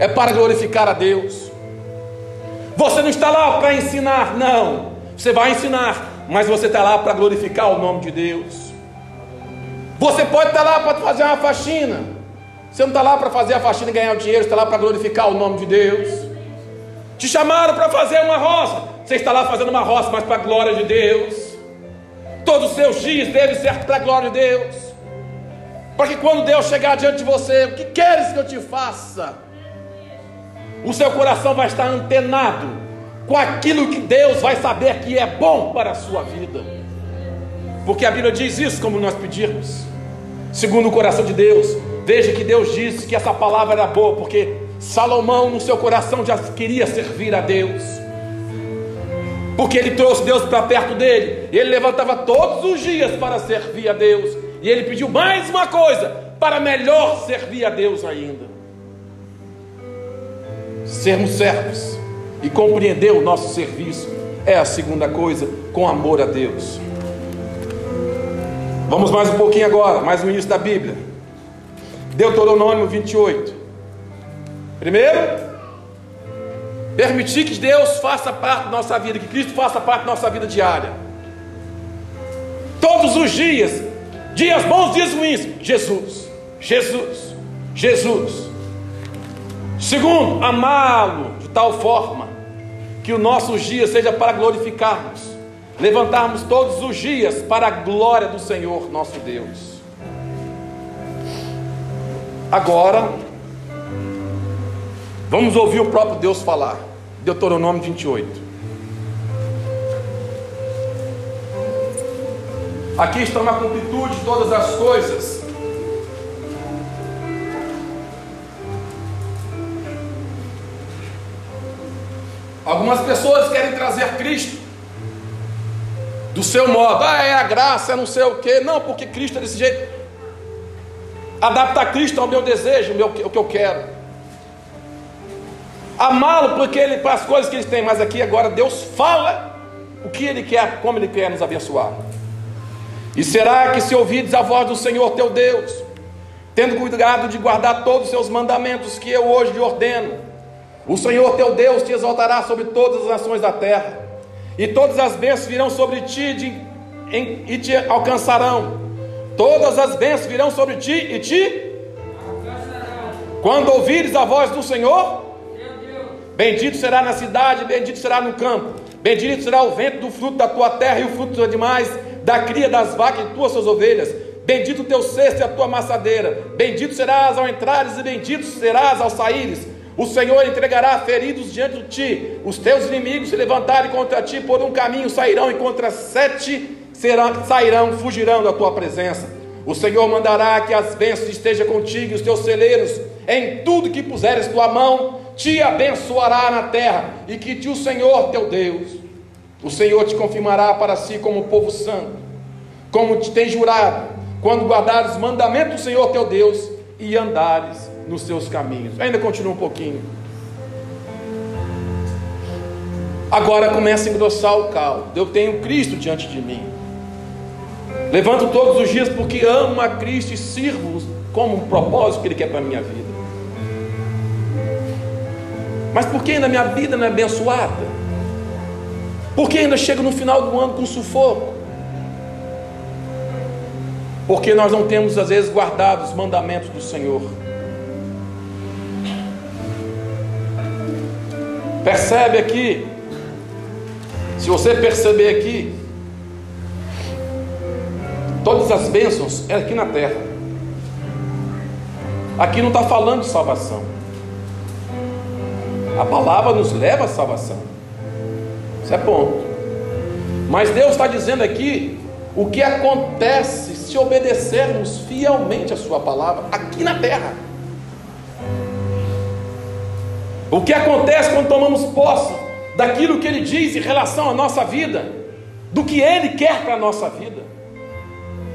é para glorificar a Deus. Você não está lá para ensinar, não, você vai ensinar, mas você está lá para glorificar o nome de Deus. Você pode estar lá para fazer uma faxina, você não está lá para fazer a faxina e ganhar o dinheiro, você está lá para glorificar o nome de Deus. Te chamaram para fazer uma roça. Você está lá fazendo uma roça, mas para a glória de Deus. Todos os seus dias devem ser para a glória de Deus. Para que quando Deus chegar diante de você, o que queres que eu te faça? o seu coração vai estar antenado com aquilo que Deus vai saber que é bom para a sua vida. Porque a Bíblia diz isso, como nós pedirmos, segundo o coração de Deus. Veja que Deus disse que essa palavra era boa, porque Salomão, no seu coração, já queria servir a Deus. Porque ele trouxe Deus para perto dele, ele levantava todos os dias para servir a Deus, e ele pediu mais uma coisa, para melhor servir a Deus ainda. Sermos servos e compreender o nosso serviço é a segunda coisa, com amor a Deus. Vamos mais um pouquinho agora, mais no início da Bíblia. Deuteronômio 28. Primeiro, permitir que Deus faça parte da nossa vida, que Cristo faça parte da nossa vida diária. Todos os dias, dias bons, dias ruins, Jesus, Jesus, Jesus. Segundo, amá-lo de tal forma que os nossos dias seja para glorificarmos, levantarmos todos os dias para a glória do Senhor nosso Deus. Agora, vamos ouvir o próprio Deus falar. Deuteronômio 28. Aqui está na completude de todas as coisas. Algumas pessoas querem trazer Cristo do seu modo, ah, é a graça, é não sei o que, não, porque Cristo é desse jeito. Adaptar Cristo ao meu desejo, ao o que eu quero. Amá-lo porque ele, para as coisas que ele tem, mas aqui agora Deus fala o que ele quer, como ele quer nos abençoar. E será que se ouvides a voz do Senhor teu Deus, tendo cuidado de guardar todos os seus mandamentos que eu hoje lhe ordeno, o Senhor teu Deus te exaltará sobre todas as nações da terra, e todas as bênçãos virão sobre ti de, em, e te alcançarão. Todas as bênçãos virão sobre ti e te alcançarão. Quando ouvires a voz do Senhor, bendito será na cidade, bendito será no campo, bendito será o vento do fruto da tua terra e o fruto dos demais, da cria das vacas e tuas suas ovelhas. Bendito o teu cesto e a tua amassadeira. Bendito serás ao entrares e bendito serás ao saíres. O Senhor entregará feridos diante de ti. Os teus inimigos se levantarem contra ti por um caminho sairão e contra sete serão, sairão, fugirão da tua presença. O Senhor mandará que as bênçãos estejam contigo e os teus celeiros, em tudo que puseres tua mão, te abençoará na terra, e que te o Senhor teu Deus, o Senhor te confirmará para si como povo santo, como te tem jurado, quando guardares os mandamentos do Senhor teu Deus e andares nos seus caminhos. Ainda continua um pouquinho. Agora começa a engrossar o caldo. Eu tenho Cristo diante de mim. Levanto todos os dias porque amo a Cristo e sirvo como um propósito que Ele quer para a minha vida. Mas por que ainda minha vida não é abençoada? Por que ainda chego no final do ano com sufoco? Porque nós não temos às vezes guardado os mandamentos do Senhor. Percebe aqui, se você perceber aqui, todas as bênçãos é aqui na terra. Aqui não está falando de salvação. A palavra nos leva à salvação. Isso é ponto. Mas Deus está dizendo aqui o que acontece se obedecermos fielmente a Sua palavra aqui na terra. O que acontece quando tomamos posse daquilo que Ele diz em relação à nossa vida, do que Ele quer para a nossa vida,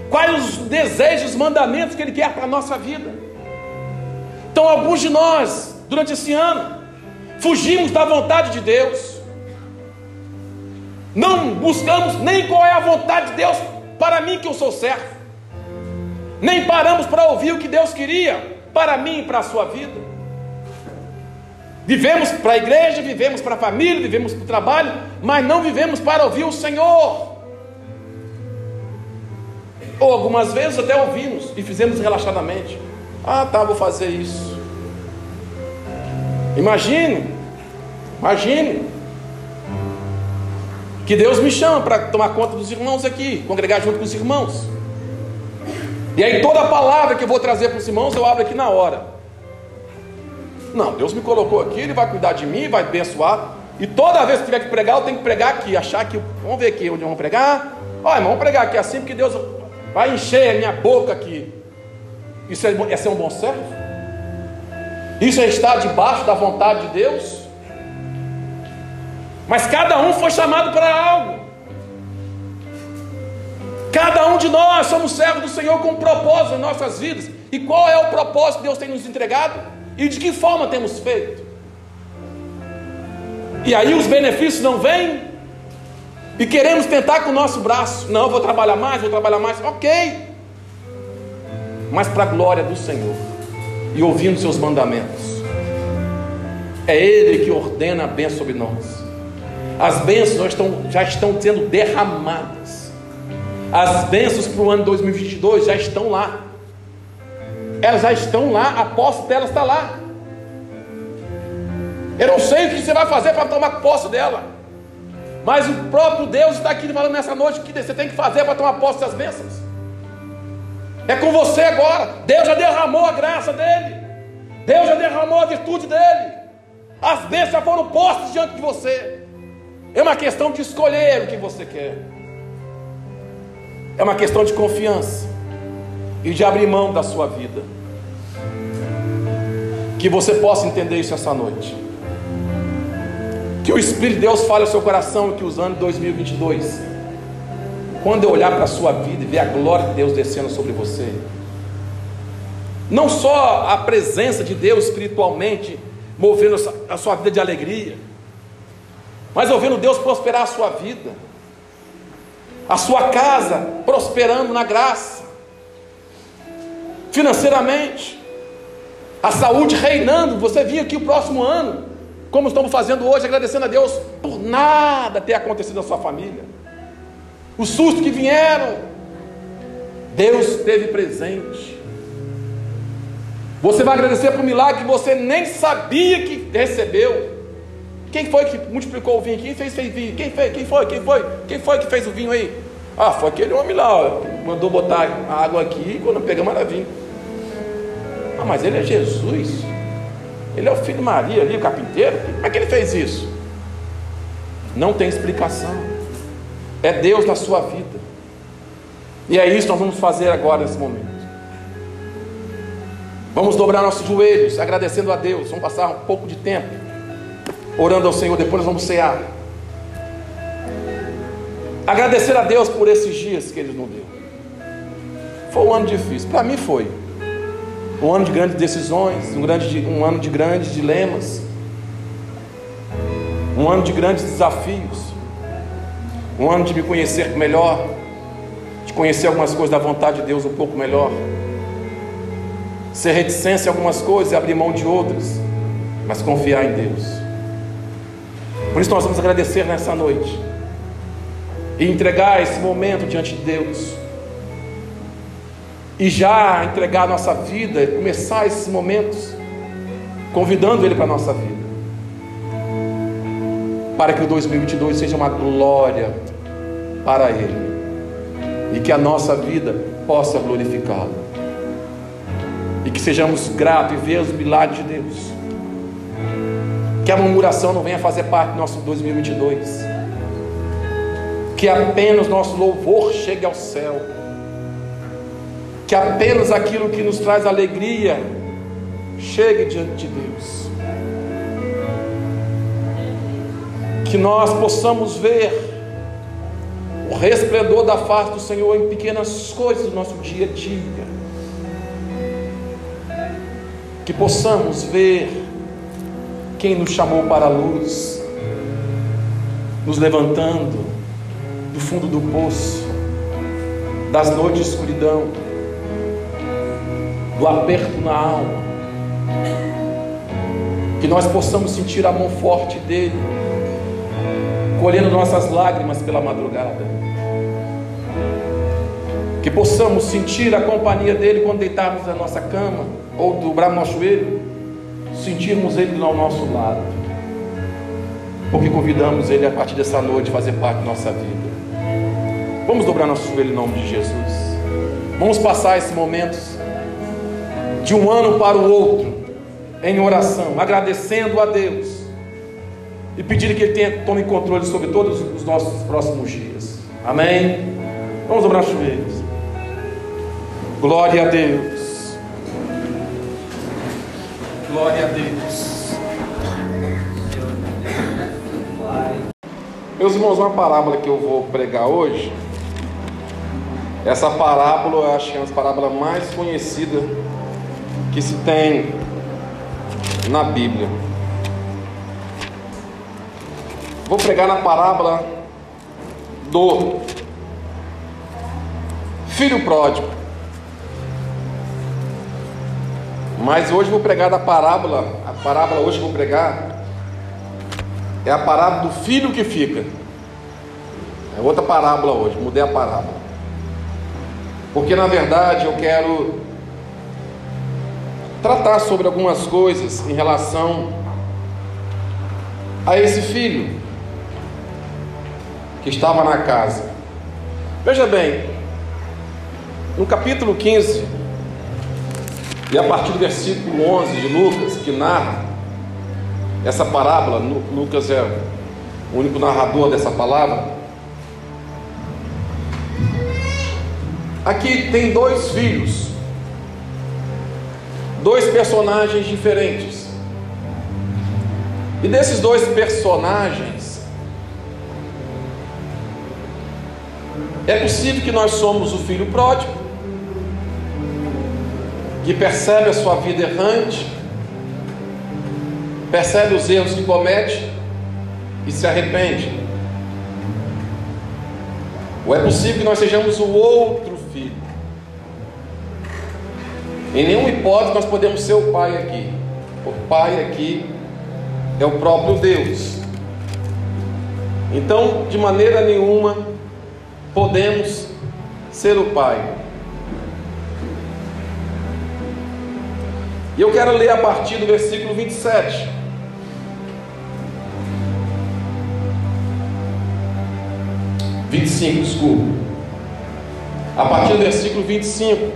quais os desejos, os mandamentos que Ele quer para a nossa vida. Então, alguns de nós, durante esse ano, fugimos da vontade de Deus, não buscamos nem qual é a vontade de Deus para mim, que eu sou servo, nem paramos para ouvir o que Deus queria para mim e para a sua vida. Vivemos para a igreja, vivemos para a família, vivemos para o trabalho, mas não vivemos para ouvir o Senhor. Ou algumas vezes até ouvimos e fizemos relaxadamente. Ah, tá, vou fazer isso. Imagine, imagine que Deus me chama para tomar conta dos irmãos aqui, congregar junto com os irmãos. E aí toda a palavra que eu vou trazer para os irmãos eu abro aqui na hora. Não, Deus me colocou aqui, Ele vai cuidar de mim, vai abençoar. E toda vez que tiver que pregar, eu tenho que pregar aqui, achar que. Vamos ver aqui onde vamos pregar. Olha, vamos pregar aqui assim, porque Deus vai encher a minha boca aqui. Isso é, é ser um bom servo? Isso é estar debaixo da vontade de Deus? Mas cada um foi chamado para algo. Cada um de nós somos servos do Senhor com um propósito em nossas vidas. E qual é o propósito que Deus tem nos entregado? E de que forma temos feito? E aí os benefícios não vêm? E queremos tentar com o nosso braço. Não, vou trabalhar mais, vou trabalhar mais. Ok. Mas para a glória do Senhor. E ouvindo seus mandamentos. É Ele que ordena a bênção sobre nós. As bênçãos estão, já estão sendo derramadas. As bênçãos para o ano 2022 já estão lá. Elas já estão lá, a posse delas está lá. Eu não sei o que você vai fazer para tomar posse dela. Mas o próprio Deus está aqui falando nessa noite o que você tem que fazer para tomar posse das bênçãos. É com você agora. Deus já derramou a graça dele. Deus já derramou a virtude dele. As bênçãos já foram postas diante de você. É uma questão de escolher o que você quer. É uma questão de confiança e de abrir mão da sua vida. Que você possa entender isso essa noite. Que o Espírito de Deus fale ao seu coração que os anos 2022, quando eu olhar para a sua vida e ver a glória de Deus descendo sobre você, não só a presença de Deus espiritualmente movendo a sua vida de alegria, mas ouvindo Deus prosperar a sua vida, a sua casa prosperando na graça, financeiramente, a saúde reinando. Você vinha aqui o próximo ano como estamos fazendo hoje, agradecendo a Deus por nada ter acontecido na sua família. Os sustos que vieram, Deus esteve presente. Você vai agradecer por um milagre que você nem sabia que recebeu. Quem foi que multiplicou o vinho? Quem fez, fez vinho? Quem fez? Quem foi? Quem foi? Quem foi que fez o vinho aí? Ah, foi aquele homem lá, ó, mandou botar a água aqui e quando pegamos era vinho. Ah, mas ele é Jesus. Ele é o filho de Maria ali, o carpinteiro. Como é que ele fez isso? Não tem explicação. É Deus na sua vida. E é isso que nós vamos fazer agora nesse momento. Vamos dobrar nossos joelhos, agradecendo a Deus. Vamos passar um pouco de tempo orando ao Senhor. Depois nós vamos cear. Agradecer a Deus por esses dias que Ele nos deu. Foi um ano difícil. Para mim foi um ano de grandes decisões, um, grande, um ano de grandes dilemas, um ano de grandes desafios, um ano de me conhecer melhor, de conhecer algumas coisas da vontade de Deus um pouco melhor, ser reticência em algumas coisas e abrir mão de outras, mas confiar em Deus. Por isso nós vamos agradecer nessa noite e entregar esse momento diante de Deus. E já entregar a nossa vida, começar esses momentos, convidando Ele para a nossa vida, para que o 2022 seja uma glória para Ele. E que a nossa vida possa glorificá-lo. E que sejamos gratos e ver os milagres de Deus. Que a murmuração não venha fazer parte do nosso 2022. Que apenas nosso louvor chegue ao céu que apenas aquilo que nos traz alegria chegue diante de Deus. Que nós possamos ver o resplendor da face do Senhor em pequenas coisas do nosso dia a dia. Que possamos ver quem nos chamou para a luz, nos levantando do fundo do poço, das noites de escuridão do aperto na alma. Que nós possamos sentir a mão forte dele, colhendo nossas lágrimas pela madrugada. Que possamos sentir a companhia dele quando deitarmos na nossa cama ou dobrarmos nosso joelho, sentirmos ele ao nosso lado. Porque convidamos ele a partir dessa noite a fazer parte da nossa vida. Vamos dobrar nosso joelho em nome de Jesus. Vamos passar esses momentos de um ano para o outro, em oração, agradecendo a Deus e pedindo que Ele tenha, tome controle sobre todos os nossos próximos dias. Amém? Vamos dobrar os joelhos. Glória a Deus. Glória a Deus. Meus irmãos, uma parábola que eu vou pregar hoje. Essa parábola, eu acho que é uma das parábolas mais conhecidas que se tem na Bíblia. Vou pregar na parábola do filho pródigo. Mas hoje vou pregar da parábola, a parábola hoje vou pregar é a parábola do filho que fica. É outra parábola hoje, mudei a parábola. Porque na verdade eu quero tratar sobre algumas coisas em relação a esse filho que estava na casa. Veja bem, no capítulo 15, e a partir do versículo 11 de Lucas, que narra essa parábola, Lucas é o único narrador dessa palavra. Aqui tem dois filhos, dois personagens diferentes. E desses dois personagens, é possível que nós somos o filho pródigo, que percebe a sua vida errante, percebe os erros que comete e se arrepende. Ou é possível que nós sejamos o outro filho? Em nenhuma hipótese nós podemos ser o pai aqui. O pai aqui é o próprio Deus. Então, de maneira nenhuma, podemos ser o pai. E eu quero ler a partir do versículo 27. Vinte e cinco, desculpa. A partir do versículo 25.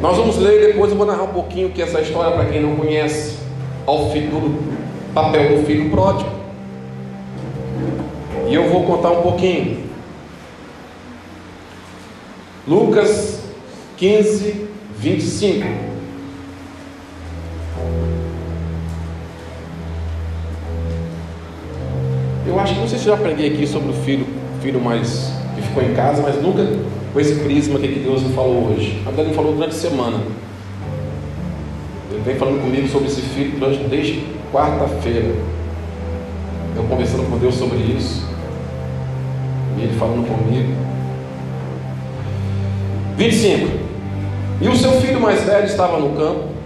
Nós vamos ler depois eu vou narrar um pouquinho que essa história, para quem não conhece, ao filho, do papel do filho pródigo. E eu vou contar um pouquinho. Lucas 15, 25. Eu acho que não sei se já aprendi aqui sobre o filho, filho mais que ficou em casa, mas nunca com esse prisma que Deus me falou hoje. A verdade me falou durante a semana. Ele vem falando comigo sobre esse filho desde quarta-feira. Eu conversando com Deus sobre isso. E ele falando comigo. 25. E o seu filho mais velho estava no campo.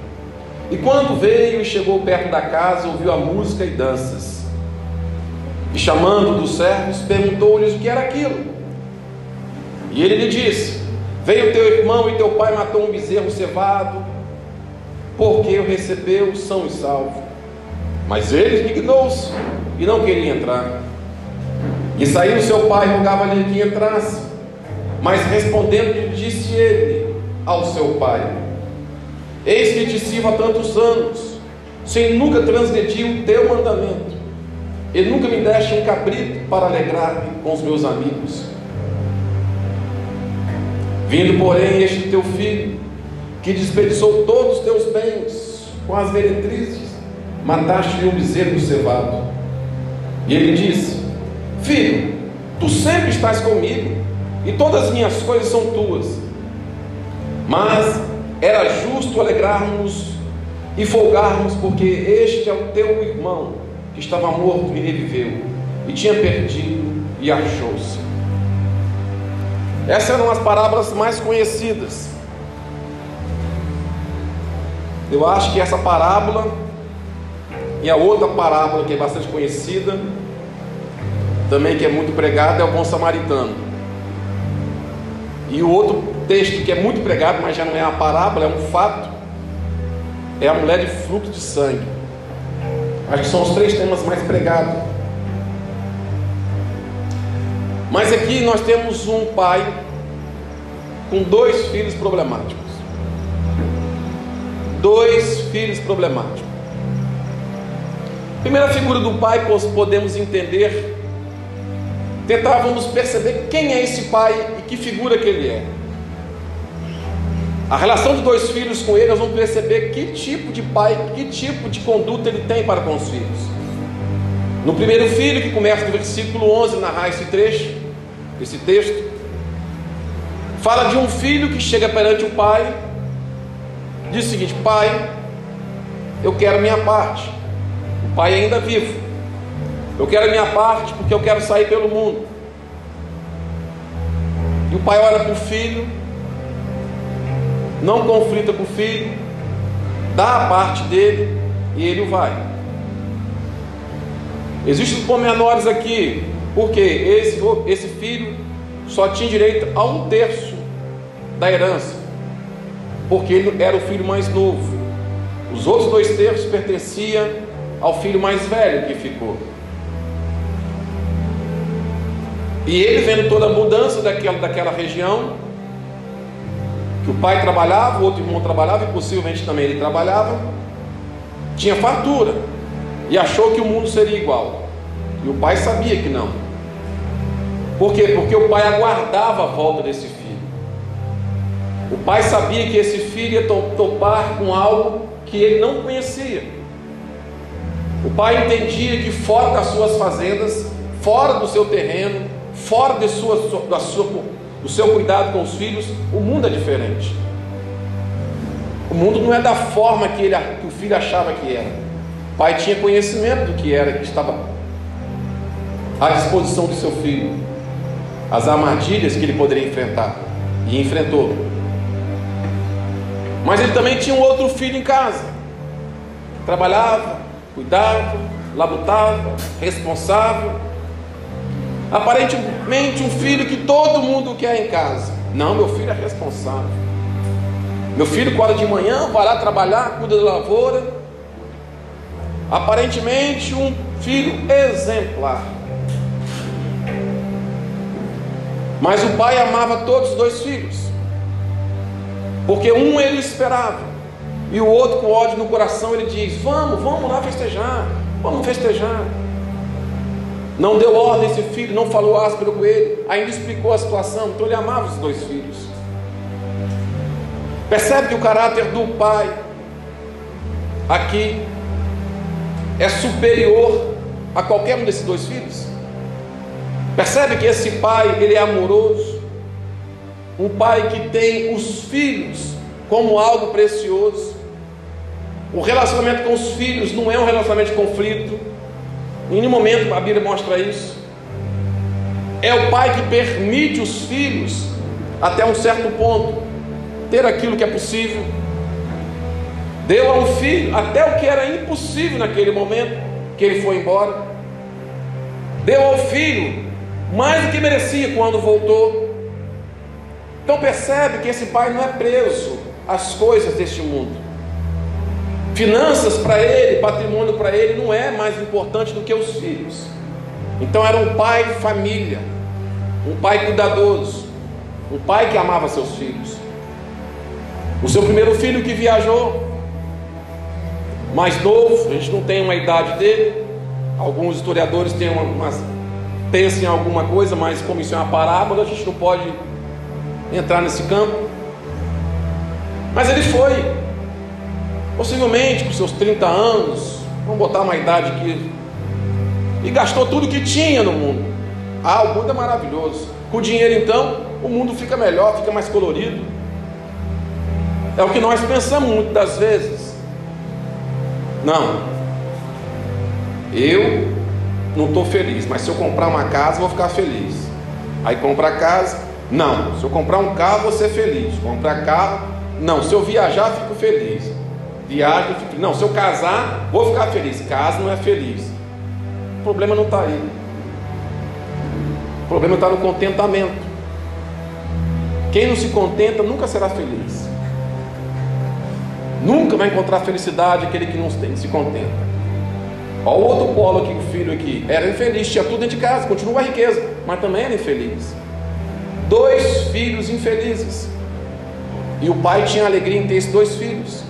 E quando veio e chegou perto da casa, ouviu a música e danças. E chamando dos servos, perguntou-lhes o que era aquilo. E ele lhe disse: Veio teu irmão e teu pai matou um bezerro cevado, porque o recebeu são e salvo. Mas ele dignou-se e não queria entrar. E saiu seu pai, rogava-lhe que entrasse. Mas respondendo, disse ele ao seu pai: Eis que te sirvo há tantos anos, sem nunca transgredir o teu mandamento ele nunca me deste um cabrito para alegrar-me com os meus amigos. Vindo, porém, este teu filho, que desperdiçou todos os teus bens com as meretrizes, mataste-lhe um bezerro cevado. E ele disse: Filho, tu sempre estás comigo, e todas as minhas coisas são tuas. Mas era justo alegrarmos e folgarmos, porque este é o teu irmão que estava morto e reviveu, e tinha perdido e achou-se. Essas eram as parábolas mais conhecidas. Eu acho que essa parábola e a outra parábola que é bastante conhecida, também que é muito pregada, é o bom samaritano. E o outro texto que é muito pregado, mas já não é uma parábola, é um fato, é a mulher de fruto de sangue. Acho que são os três temas mais pregados. Mas aqui nós temos um pai com dois filhos problemáticos. Dois filhos problemáticos. Primeira figura do pai podemos entender, tentávamos perceber quem é esse pai que figura que ele é. A relação de dois filhos com ele, nós vamos perceber que tipo de pai, que tipo de conduta ele tem para com os filhos. No primeiro filho, que começa no versículo 11, narrar esse trecho, esse texto, fala de um filho que chega perante o pai, diz o seguinte: Pai, eu quero minha parte. O pai ainda vivo. Eu quero minha parte porque eu quero sair pelo mundo. E o pai olha para o filho não conflita com o filho, dá a parte dele e ele vai. Existem pormenores aqui, porque esse, esse filho só tinha direito a um terço da herança, porque ele era o filho mais novo. Os outros dois terços pertenciam ao filho mais velho que ficou. E ele vendo toda a mudança daquela, daquela região, que o pai trabalhava, o outro irmão trabalhava e possivelmente também ele trabalhava, tinha fartura e achou que o mundo seria igual. E o pai sabia que não. Por quê? Porque o pai aguardava a volta desse filho. O pai sabia que esse filho ia topar com algo que ele não conhecia. O pai entendia que fora das suas fazendas, fora do seu terreno, fora de sua, da sua o seu cuidado com os filhos, o mundo é diferente. O mundo não é da forma que, ele, que o filho achava que era. O pai tinha conhecimento do que era, que estava à disposição do seu filho, as armadilhas que ele poderia enfrentar, e enfrentou. Mas ele também tinha um outro filho em casa, trabalhava, cuidava, labutava, responsável, Aparentemente, um filho que todo mundo quer em casa. Não, meu filho é responsável. Meu filho acorda de manhã, vai lá trabalhar, cuida da lavoura. Aparentemente, um filho exemplar. Mas o pai amava todos os dois filhos. Porque um ele esperava, e o outro com ódio no coração ele diz: Vamos, vamos lá festejar, vamos festejar. Não deu ordem esse filho, não falou áspero com ele, ainda explicou a situação, então ele amava os dois filhos. Percebe que o caráter do pai aqui é superior a qualquer um desses dois filhos? Percebe que esse pai, ele é amoroso, um pai que tem os filhos como algo precioso. O relacionamento com os filhos não é um relacionamento de conflito, em nenhum momento a Bíblia mostra isso. É o pai que permite os filhos, até um certo ponto, ter aquilo que é possível. Deu ao filho até o que era impossível naquele momento, que ele foi embora. Deu ao filho mais do que merecia quando voltou. Então percebe que esse pai não é preso às coisas deste mundo. Finanças para ele, patrimônio para ele não é mais importante do que os filhos. Então era um pai família, um pai cuidadoso, um pai que amava seus filhos. O seu primeiro filho que viajou, mais novo, a gente não tem uma idade dele. Alguns historiadores têm uma, pensam em alguma coisa, mas como isso é uma parábola, a gente não pode entrar nesse campo. Mas ele foi, possivelmente com seus 30 anos, vamos botar uma idade aqui, e gastou tudo que tinha no mundo. Ah, o mundo é maravilhoso. Com o dinheiro, então, o mundo fica melhor, fica mais colorido. É o que nós pensamos muitas das vezes. Não, eu não estou feliz, mas se eu comprar uma casa, vou ficar feliz. Aí compra casa, não. Se eu comprar um carro, vou ser feliz. Comprar carro, não. Se eu viajar, fico feliz. Viagem, não, se eu casar, vou ficar feliz. Caso não é feliz. O problema não está aí. O problema está no contentamento. Quem não se contenta nunca será feliz. Nunca vai encontrar felicidade aquele que não se contenta. O outro polo aqui, o filho aqui. Era infeliz, tinha tudo dentro de casa, continua a riqueza, mas também era infeliz. Dois filhos infelizes. E o pai tinha alegria em ter esses dois filhos.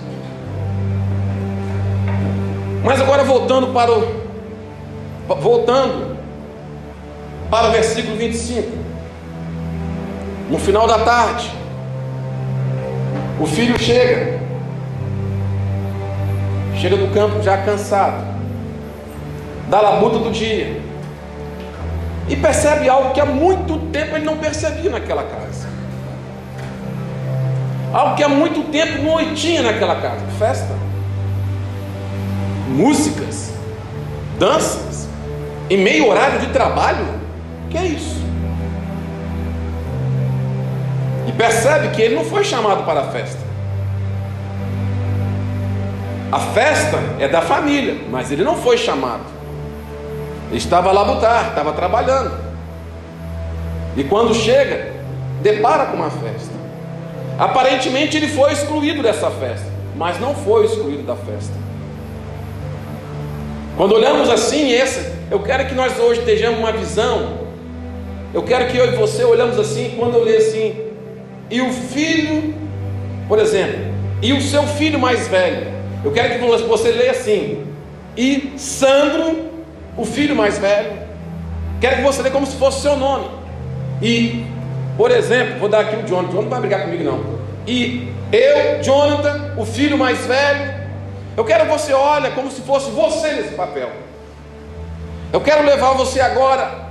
Mas agora voltando para o voltando para o versículo 25. No final da tarde, o filho chega. Chega do campo já cansado. Da labuta do dia. E percebe algo que há muito tempo ele não percebia naquela casa. Algo que há muito tempo não tinha naquela casa. Festa músicas, danças, em meio horário de trabalho. Que é isso? E percebe que ele não foi chamado para a festa. A festa é da família, mas ele não foi chamado. Ele estava lá botar, estava trabalhando. E quando chega, depara com uma festa. Aparentemente ele foi excluído dessa festa, mas não foi excluído da festa. Quando olhamos assim, essa, eu quero que nós hoje tenhamos uma visão. Eu quero que eu e você olhamos assim, quando eu ler assim, e o filho, por exemplo, e o seu filho mais velho. Eu quero que você leia assim, e Sandro, o filho mais velho. Quero que você leia como se fosse seu nome. E, por exemplo, vou dar aqui o Jonathan. Jonathan não vai brigar comigo não. E eu, Jonathan, o filho mais velho, eu quero que você olhe como se fosse você nesse papel. Eu quero levar você agora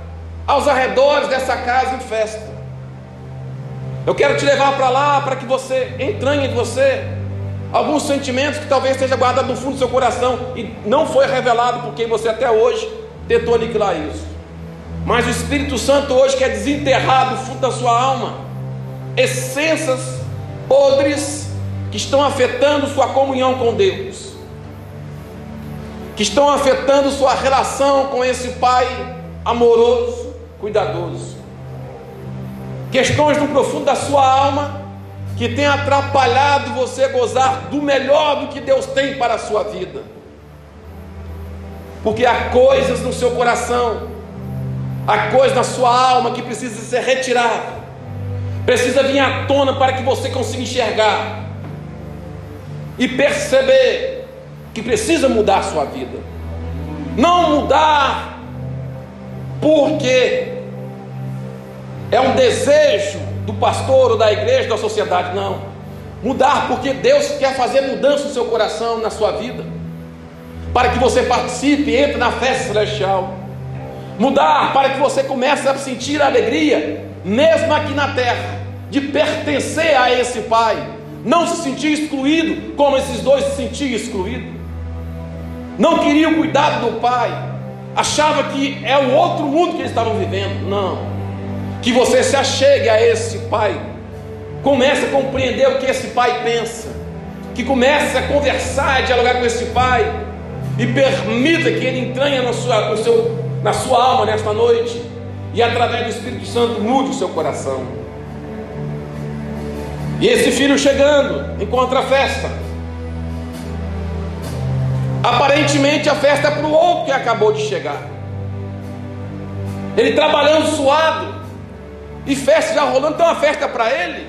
aos arredores dessa casa em festa. Eu quero te levar para lá para que você entranhe em você alguns sentimentos que talvez esteja guardado no fundo do seu coração e não foi revelado porque você até hoje tentou aniquilar isso. Mas o Espírito Santo hoje quer desenterrar do fundo da sua alma essências podres que estão afetando sua comunhão com Deus que estão afetando sua relação com esse pai amoroso, cuidadoso. Questões no profundo da sua alma que tem atrapalhado você gozar do melhor do que Deus tem para a sua vida. Porque há coisas no seu coração, há coisas na sua alma que precisa ser retirada. Precisa vir à tona para que você consiga enxergar e perceber que precisa mudar sua vida. Não mudar porque é um desejo do pastor ou da igreja, da sociedade, não. Mudar porque Deus quer fazer mudança no seu coração, na sua vida, para que você participe, entre na festa celestial. Mudar para que você comece a sentir a alegria, mesmo aqui na terra, de pertencer a esse Pai, não se sentir excluído como esses dois se sentiam excluídos não queriam o cuidado do pai, achava que é o outro mundo que eles estavam vivendo. Não. Que você se achegue a esse pai, comece a compreender o que esse pai pensa, que comece a conversar, a dialogar com esse pai, e permita que ele entranhe na sua, no seu, na sua alma nesta noite, e através do Espírito Santo mude o seu coração. E esse filho chegando, encontra a festa. Aparentemente a festa é para o outro que acabou de chegar. Ele trabalhando suado, e festa já rolando, tem uma festa para ele?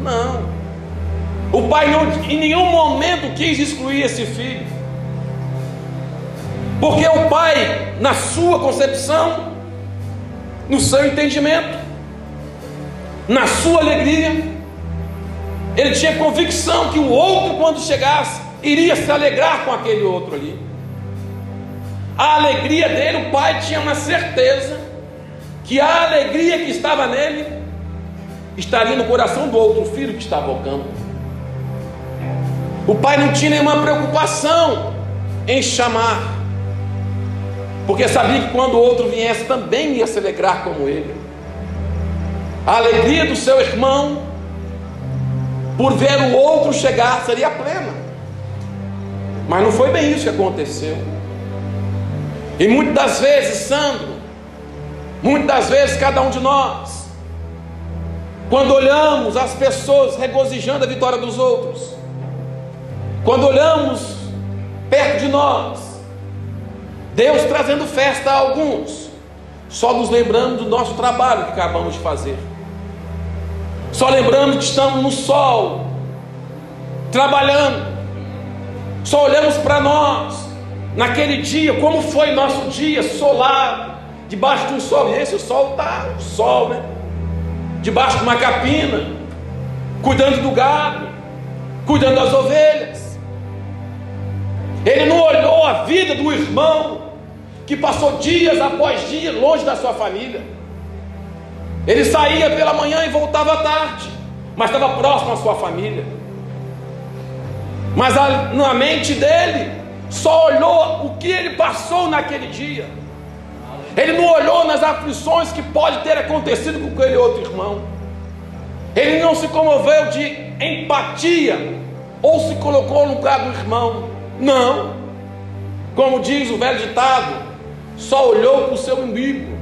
Não. O pai não, em nenhum momento quis excluir esse filho. Porque o pai, na sua concepção, no seu entendimento, na sua alegria, ele tinha convicção que o outro, quando chegasse, iria se alegrar com aquele outro ali. A alegria dele, o pai tinha uma certeza que a alegria que estava nele estaria no coração do outro filho que estava ao campo. O pai não tinha nenhuma preocupação em chamar, porque sabia que quando o outro viesse também ia se alegrar como ele. A alegria do seu irmão por ver o outro chegar seria plena. Mas não foi bem isso que aconteceu. E muitas das vezes, Sandro, muitas das vezes cada um de nós, quando olhamos as pessoas regozijando a vitória dos outros, quando olhamos perto de nós, Deus trazendo festa a alguns, só nos lembramos do nosso trabalho que acabamos de fazer, só lembramos que estamos no sol, trabalhando, só olhamos para nós naquele dia, como foi nosso dia, solar, debaixo de um sol, e esse o sol está, o sol, né? Debaixo de uma capina, cuidando do gado, cuidando das ovelhas. Ele não olhou a vida do irmão que passou dias após dias longe da sua família. Ele saía pela manhã e voltava à tarde, mas estava próximo à sua família. Mas a, na mente dele, só olhou o que ele passou naquele dia. Ele não olhou nas aflições que pode ter acontecido com aquele outro irmão. Ele não se comoveu de empatia ou se colocou no lugar do irmão. Não. Como diz o velho ditado, só olhou para o seu umbigo.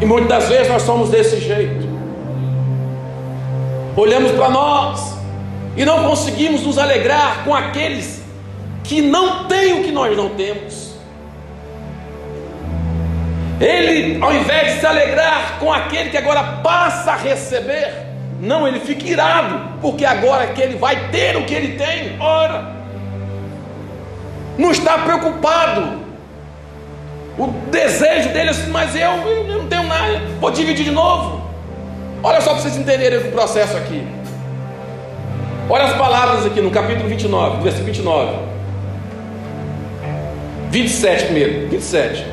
E muitas vezes nós somos desse jeito. Olhamos para nós e não conseguimos nos alegrar com aqueles que não têm o que nós não temos. Ele, ao invés de se alegrar com aquele que agora passa a receber, não, ele fica irado, porque agora que ele vai ter o que ele tem, ora, não está preocupado. O desejo dele é assim, mas eu, eu não tenho nada, vou dividir de novo. Olha só para vocês entenderem o processo aqui. Olha as palavras aqui no capítulo 29, versículo 29. 27 primeiro, 27.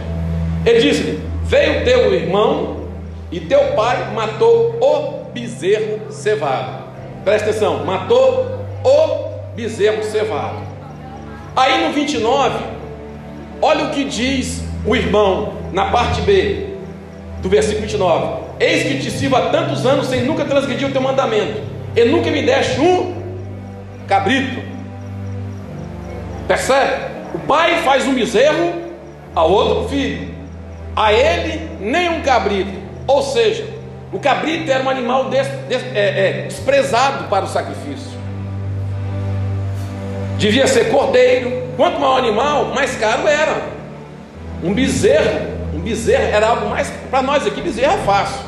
Ele disse-lhe: Veio teu irmão e teu pai matou o bezerro cevado. Presta atenção, matou o bezerro cevado. Aí no 29, olha o que diz o irmão na parte B do versículo 29. Eis que te sirvo há tantos anos sem nunca transgredir o teu mandamento, e nunca me deste um cabrito. Percebe? O pai faz um bezerro a outro filho, a ele nem um cabrito. Ou seja, o cabrito era um animal des, des, é, é, desprezado para o sacrifício. Devia ser cordeiro. Quanto maior o animal, mais caro era. Um bezerro, um bezerro era algo mais. Para nós aqui, bezerro é fácil.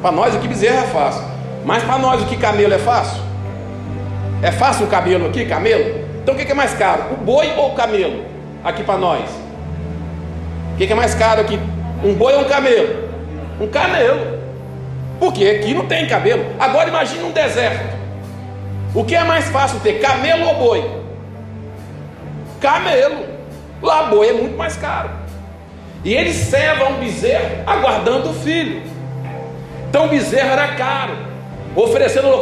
Para nós aqui, bezerro é fácil. Mas para nós aqui, camelo é fácil? É fácil o camelo aqui, camelo? Então o que é mais caro? O boi ou o camelo? Aqui para nós. O que é mais caro aqui? Um boi ou um camelo? Um camelo. Porque aqui não tem camelo. Agora imagine um deserto. O que é mais fácil ter, camelo ou boi? Camelo. Lá boi é muito mais caro. E ele ceva um bezerro aguardando o filho. Então o bezerro era caro.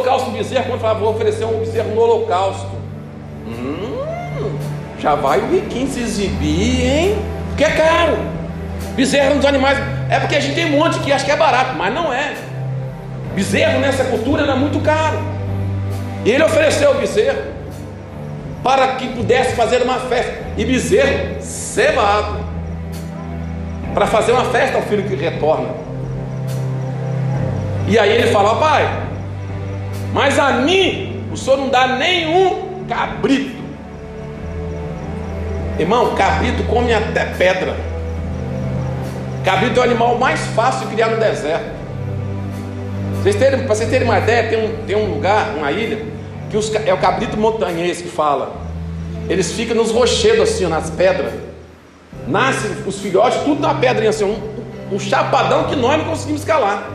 Holocausto no bezerro, quando falava, vou oferecer um bezerro no holocausto. Hum, já vai o riquinho se exibir, hein? Porque é caro. Bezerro nos animais. É porque a gente tem um monte que acha que é barato, mas não é. Bezerro nessa cultura era muito caro. E ele ofereceu o bezerro para que pudesse fazer uma festa. E bezerro cevado. Para fazer uma festa ao filho que retorna. E aí ele fala, pai, mas a mim, o senhor não dá nenhum cabrito. Irmão, cabrito come até pedra. Cabrito é o animal mais fácil de criar no deserto. Vocês terem, para vocês terem uma ideia, tem um, tem um lugar, uma ilha, que os, é o cabrito montanhês que fala. Eles ficam nos rochedos assim, nas pedras. Nascem os filhotes, tudo na pedrinha assim, um, um chapadão que nós não conseguimos escalar.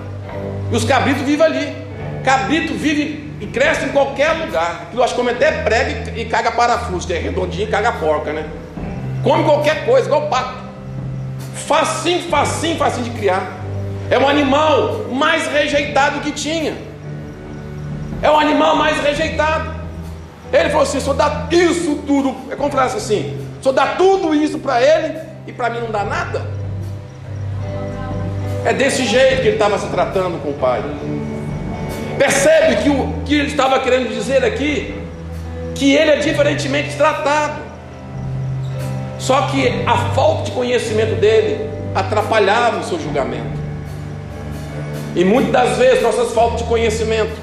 E os cabritos vivem ali. Cabrito vive e cresce em qualquer lugar. Aquilo acho que come até prega e, caga parafuso, que é redondinho e caga porca, né? Come qualquer coisa, igual pato. Facinho, facinho, facinho de criar. É o animal mais rejeitado que tinha. É o animal mais rejeitado. Ele falou assim: só dá isso tudo. É como assim: só dá tudo isso para ele e para mim não dá nada. É desse jeito que ele estava se tratando com o pai. Percebe que o que ele estava querendo dizer aqui? Que ele é diferentemente tratado. Só que a falta de conhecimento dele atrapalhava o seu julgamento. E muitas das vezes nossas faltas de conhecimento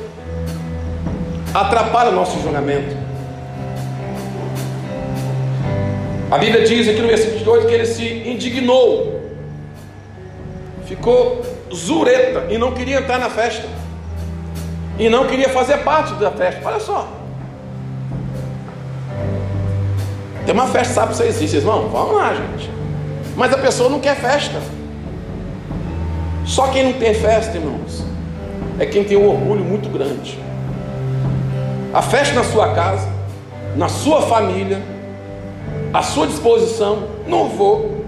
atrapalham o nosso julgamento. A Bíblia diz aqui no versículo 2 que ele se indignou, ficou zureta e não queria entrar na festa e não queria fazer parte da festa. Olha só. Tem uma festa, sabe, vocês existem. Vocês vão? Vamos lá, gente. Mas a pessoa não quer festa. Só quem não tem festa, irmãos, é quem tem um orgulho muito grande. A festa na sua casa, na sua família, à sua disposição, não vou.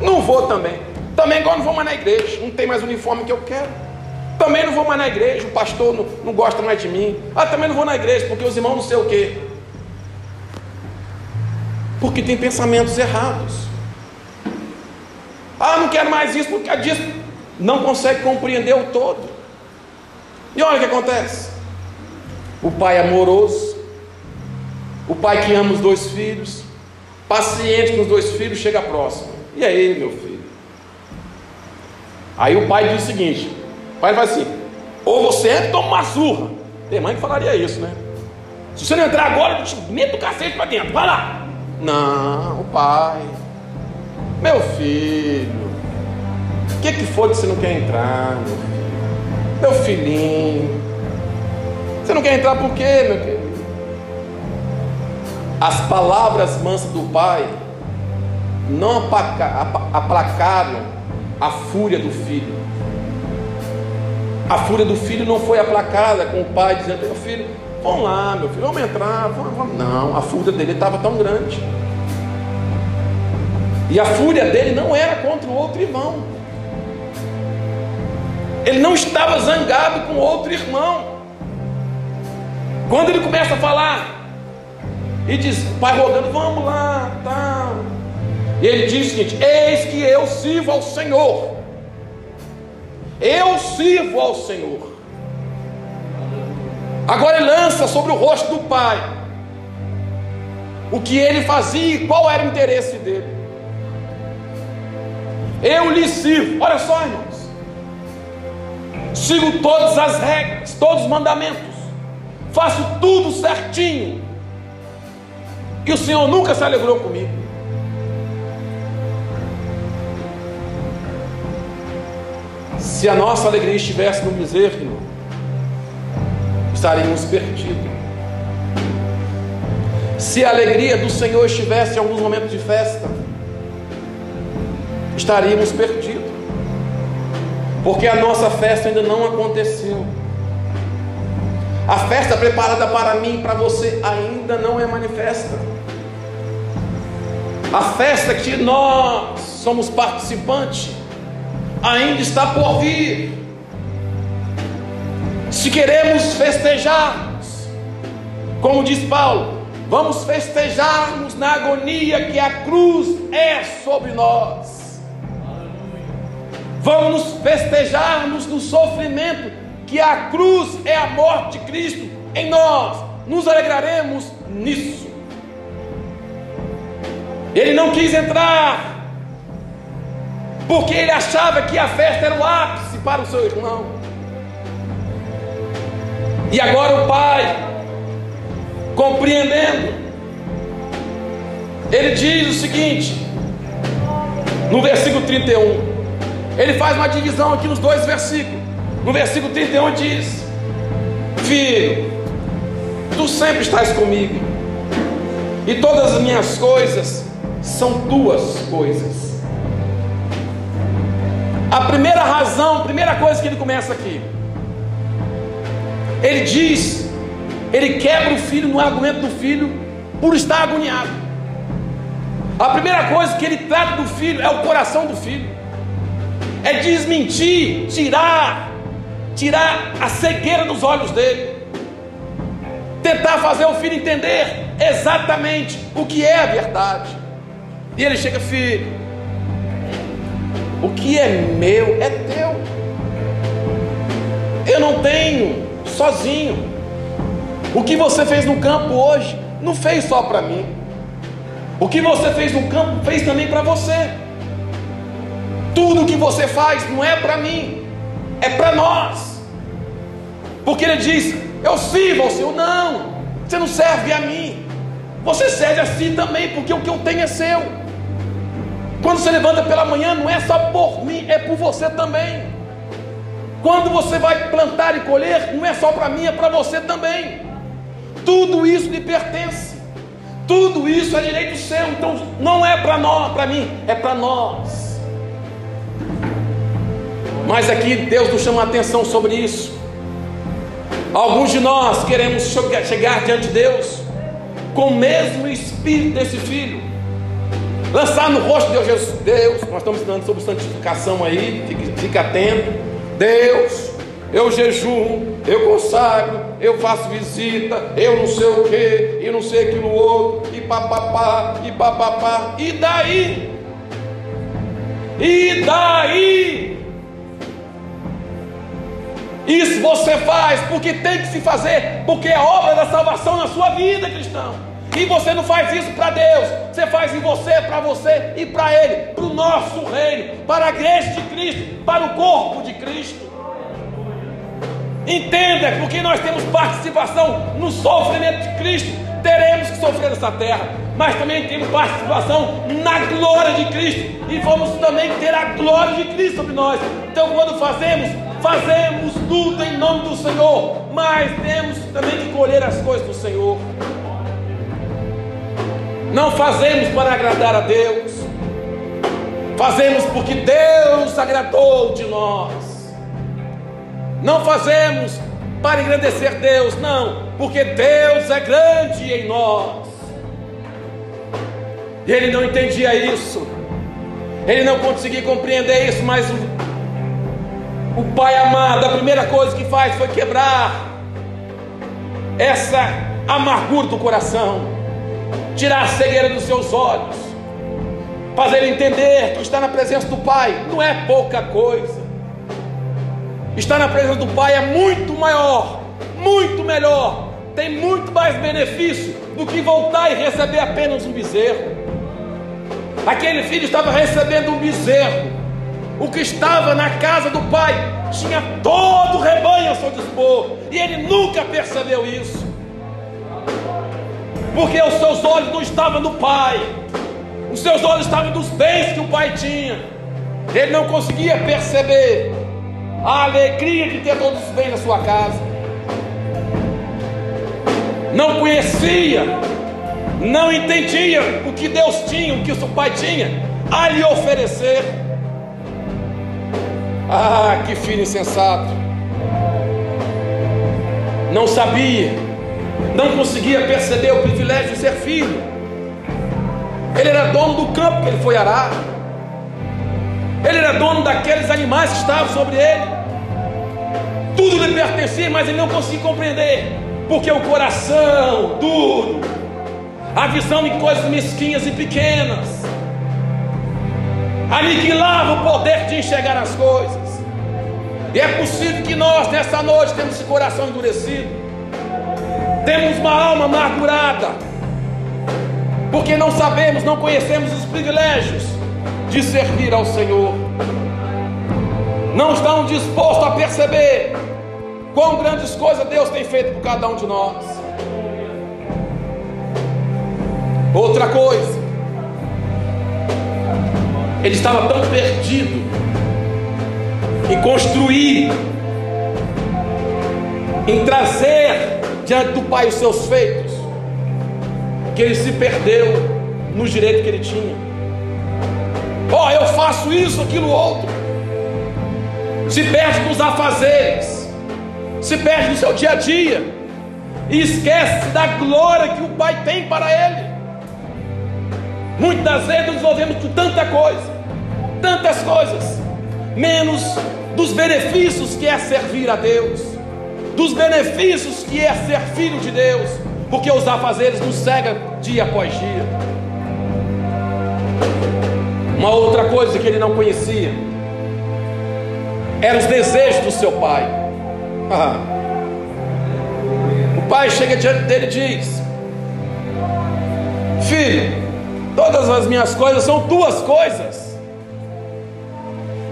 Não vou também. Também agora não vou mais na igreja, não tem mais o uniforme que eu quero. Também não vou mais na igreja, o pastor não, não gosta mais de mim. Ah, também não vou na igreja, porque os irmãos não sei o quê. Porque tem pensamentos errados. Ah, não quero mais isso porque disso. Não consegue compreender o todo. E olha o que acontece. O pai amoroso, o pai que ama os dois filhos, paciente com os dois filhos, chega próximo. E aí, meu filho? Aí o pai diz o seguinte: pai vai assim, ou você entra e toma uma surra. Tem mãe que falaria isso, né? Se você não entrar agora, eu te meto o cacete para dentro, vai lá. Não, pai, meu filho, o que, que foi que você não quer entrar, meu? Meu filhinho, você não quer entrar por quê, meu querido? As palavras mansas do pai não aplacaram a fúria do filho. A fúria do filho não foi aplacada com o pai dizendo: Meu filho, vamos lá, meu filho, vamos entrar. Vamos, vamos. Não, a fúria dele estava tão grande. E a fúria dele não era contra o outro irmão. Ele não estava zangado com outro irmão. Quando ele começa a falar, e diz, pai rogando, vamos lá, tal. E ele diz o seguinte: Eis que eu sirvo ao Senhor. Eu sirvo ao Senhor. Agora ele lança sobre o rosto do pai o que ele fazia e qual era o interesse dele. Eu lhe sirvo. Olha só, irmãos. Sigo todas as regras, todos os mandamentos. Faço tudo certinho. E o Senhor nunca se alegrou comigo. Se a nossa alegria estivesse no bezerro, estaríamos perdidos. Se a alegria do Senhor estivesse em alguns momentos de festa, estaríamos perdidos, porque a nossa festa ainda não aconteceu. A festa preparada para mim e para você ainda não é manifesta. A festa que nós somos participantes ainda está por vir. Se queremos festejarmos, como diz Paulo, vamos festejarmos na agonia que a cruz é sobre nós. Vamos festejarmos no sofrimento, que a cruz é a morte de Cristo em nós. Nos alegraremos nisso. Ele não quis entrar, porque ele achava que a festa era o ápice para o seu irmão. E agora o pai, compreendendo, ele diz o seguinte, no versículo 31. Ele faz uma divisão aqui nos dois versículos. No versículo 31 diz: Filho, tu sempre estás comigo, e todas as minhas coisas são tuas coisas. A primeira razão, a primeira coisa que ele começa aqui, ele diz, ele quebra o filho no argumento do filho por estar agoniado. A primeira coisa que ele trata do filho é o coração do filho é desmentir, tirar, tirar a cegueira dos olhos dele, tentar fazer o filho entender exatamente o que é a verdade. E ele chega, filho, o que é meu é teu. Eu não tenho sozinho. O que você fez no campo hoje, não fez só para mim. O que você fez no campo, fez também para você. Tudo que você faz não é para mim, é para nós. Porque ele diz: Eu sirvo ao Senhor. Não, você não serve a mim. Você serve a si também, porque o que eu tenho é seu. Quando você levanta pela manhã, não é só por mim, é por você também. Quando você vai plantar e colher, não é só para mim, é para você também. Tudo isso lhe pertence. Tudo isso é direito seu, então não é para nós, para mim, é para nós. Mas aqui Deus nos chama a atenção sobre isso. Alguns de nós queremos chegar diante de Deus com o mesmo espírito desse filho, lançar no rosto de Deus, Jesus, Deus, nós estamos ensinando sobre santificação aí, fique atento. Deus, eu jejum, eu consagro, eu faço visita, eu não sei o que, e não sei aquilo outro, e papapá, e papapá, e daí? E daí? Isso você faz porque tem que se fazer, porque é obra da salvação na sua vida, cristão. E você não faz isso para Deus, você faz em você, para você e para Ele, para o nosso reino, para a igreja de Cristo, para o corpo de Cristo. Entenda, porque nós temos participação no sofrimento de Cristo, teremos que sofrer nessa terra, mas também temos participação na glória de Cristo, e vamos também ter a glória de Cristo sobre nós. Então, quando fazemos fazemos tudo em nome do Senhor, mas temos também que colher as coisas do Senhor. Não fazemos para agradar a Deus, fazemos porque Deus agradou de nós. Não fazemos para engrandecer Deus, não, porque Deus é grande em nós. E ele não entendia isso, ele não conseguia compreender isso, mas o pai amado, a primeira coisa que faz foi quebrar essa amargura do coração, tirar a cegueira dos seus olhos, fazer entender que estar na presença do pai não é pouca coisa. Estar na presença do pai é muito maior, muito melhor, tem muito mais benefício do que voltar e receber apenas um bezerro. Aquele filho estava recebendo um bezerro o que estava na casa do pai tinha todo o rebanho a seu dispor, e ele nunca percebeu isso, porque os seus olhos não estavam no pai, os seus olhos estavam nos bens que o pai tinha, ele não conseguia perceber a alegria de ter todos os bens na sua casa, não conhecia, não entendia o que Deus tinha, o que o seu pai tinha a lhe oferecer. Ah, que filho insensato! Não sabia, não conseguia perceber o privilégio de ser filho. Ele era dono do campo que ele foi arar. Ele era dono daqueles animais que estavam sobre ele. Tudo lhe pertencia, mas ele não conseguia compreender, porque o coração duro, a visão em coisas mesquinhas e pequenas, aniquilava o poder de enxergar as coisas. E é possível que nós, nessa noite, temos esse coração endurecido, temos uma alma amargurada, porque não sabemos, não conhecemos os privilégios de servir ao Senhor, não estão dispostos a perceber quão grandes coisas Deus tem feito por cada um de nós. Outra coisa, ele estava tão perdido em construir, em trazer diante do Pai os seus feitos, que ele se perdeu no direito que ele tinha. Ó, oh, eu faço isso, aquilo, outro. Se perde nos afazeres, se perde no seu dia a dia, e esquece da glória que o Pai tem para ele. Muitas vezes envolvemos com tanta coisa, tantas coisas, menos dos benefícios que é servir a Deus, dos benefícios que é ser filho de Deus, porque os afazeres nos cegam dia após dia. Uma outra coisa que ele não conhecia eram os desejos do seu pai. Ah. <laughs> O pai chega diante dele e diz: Filho, todas as minhas coisas são tuas coisas.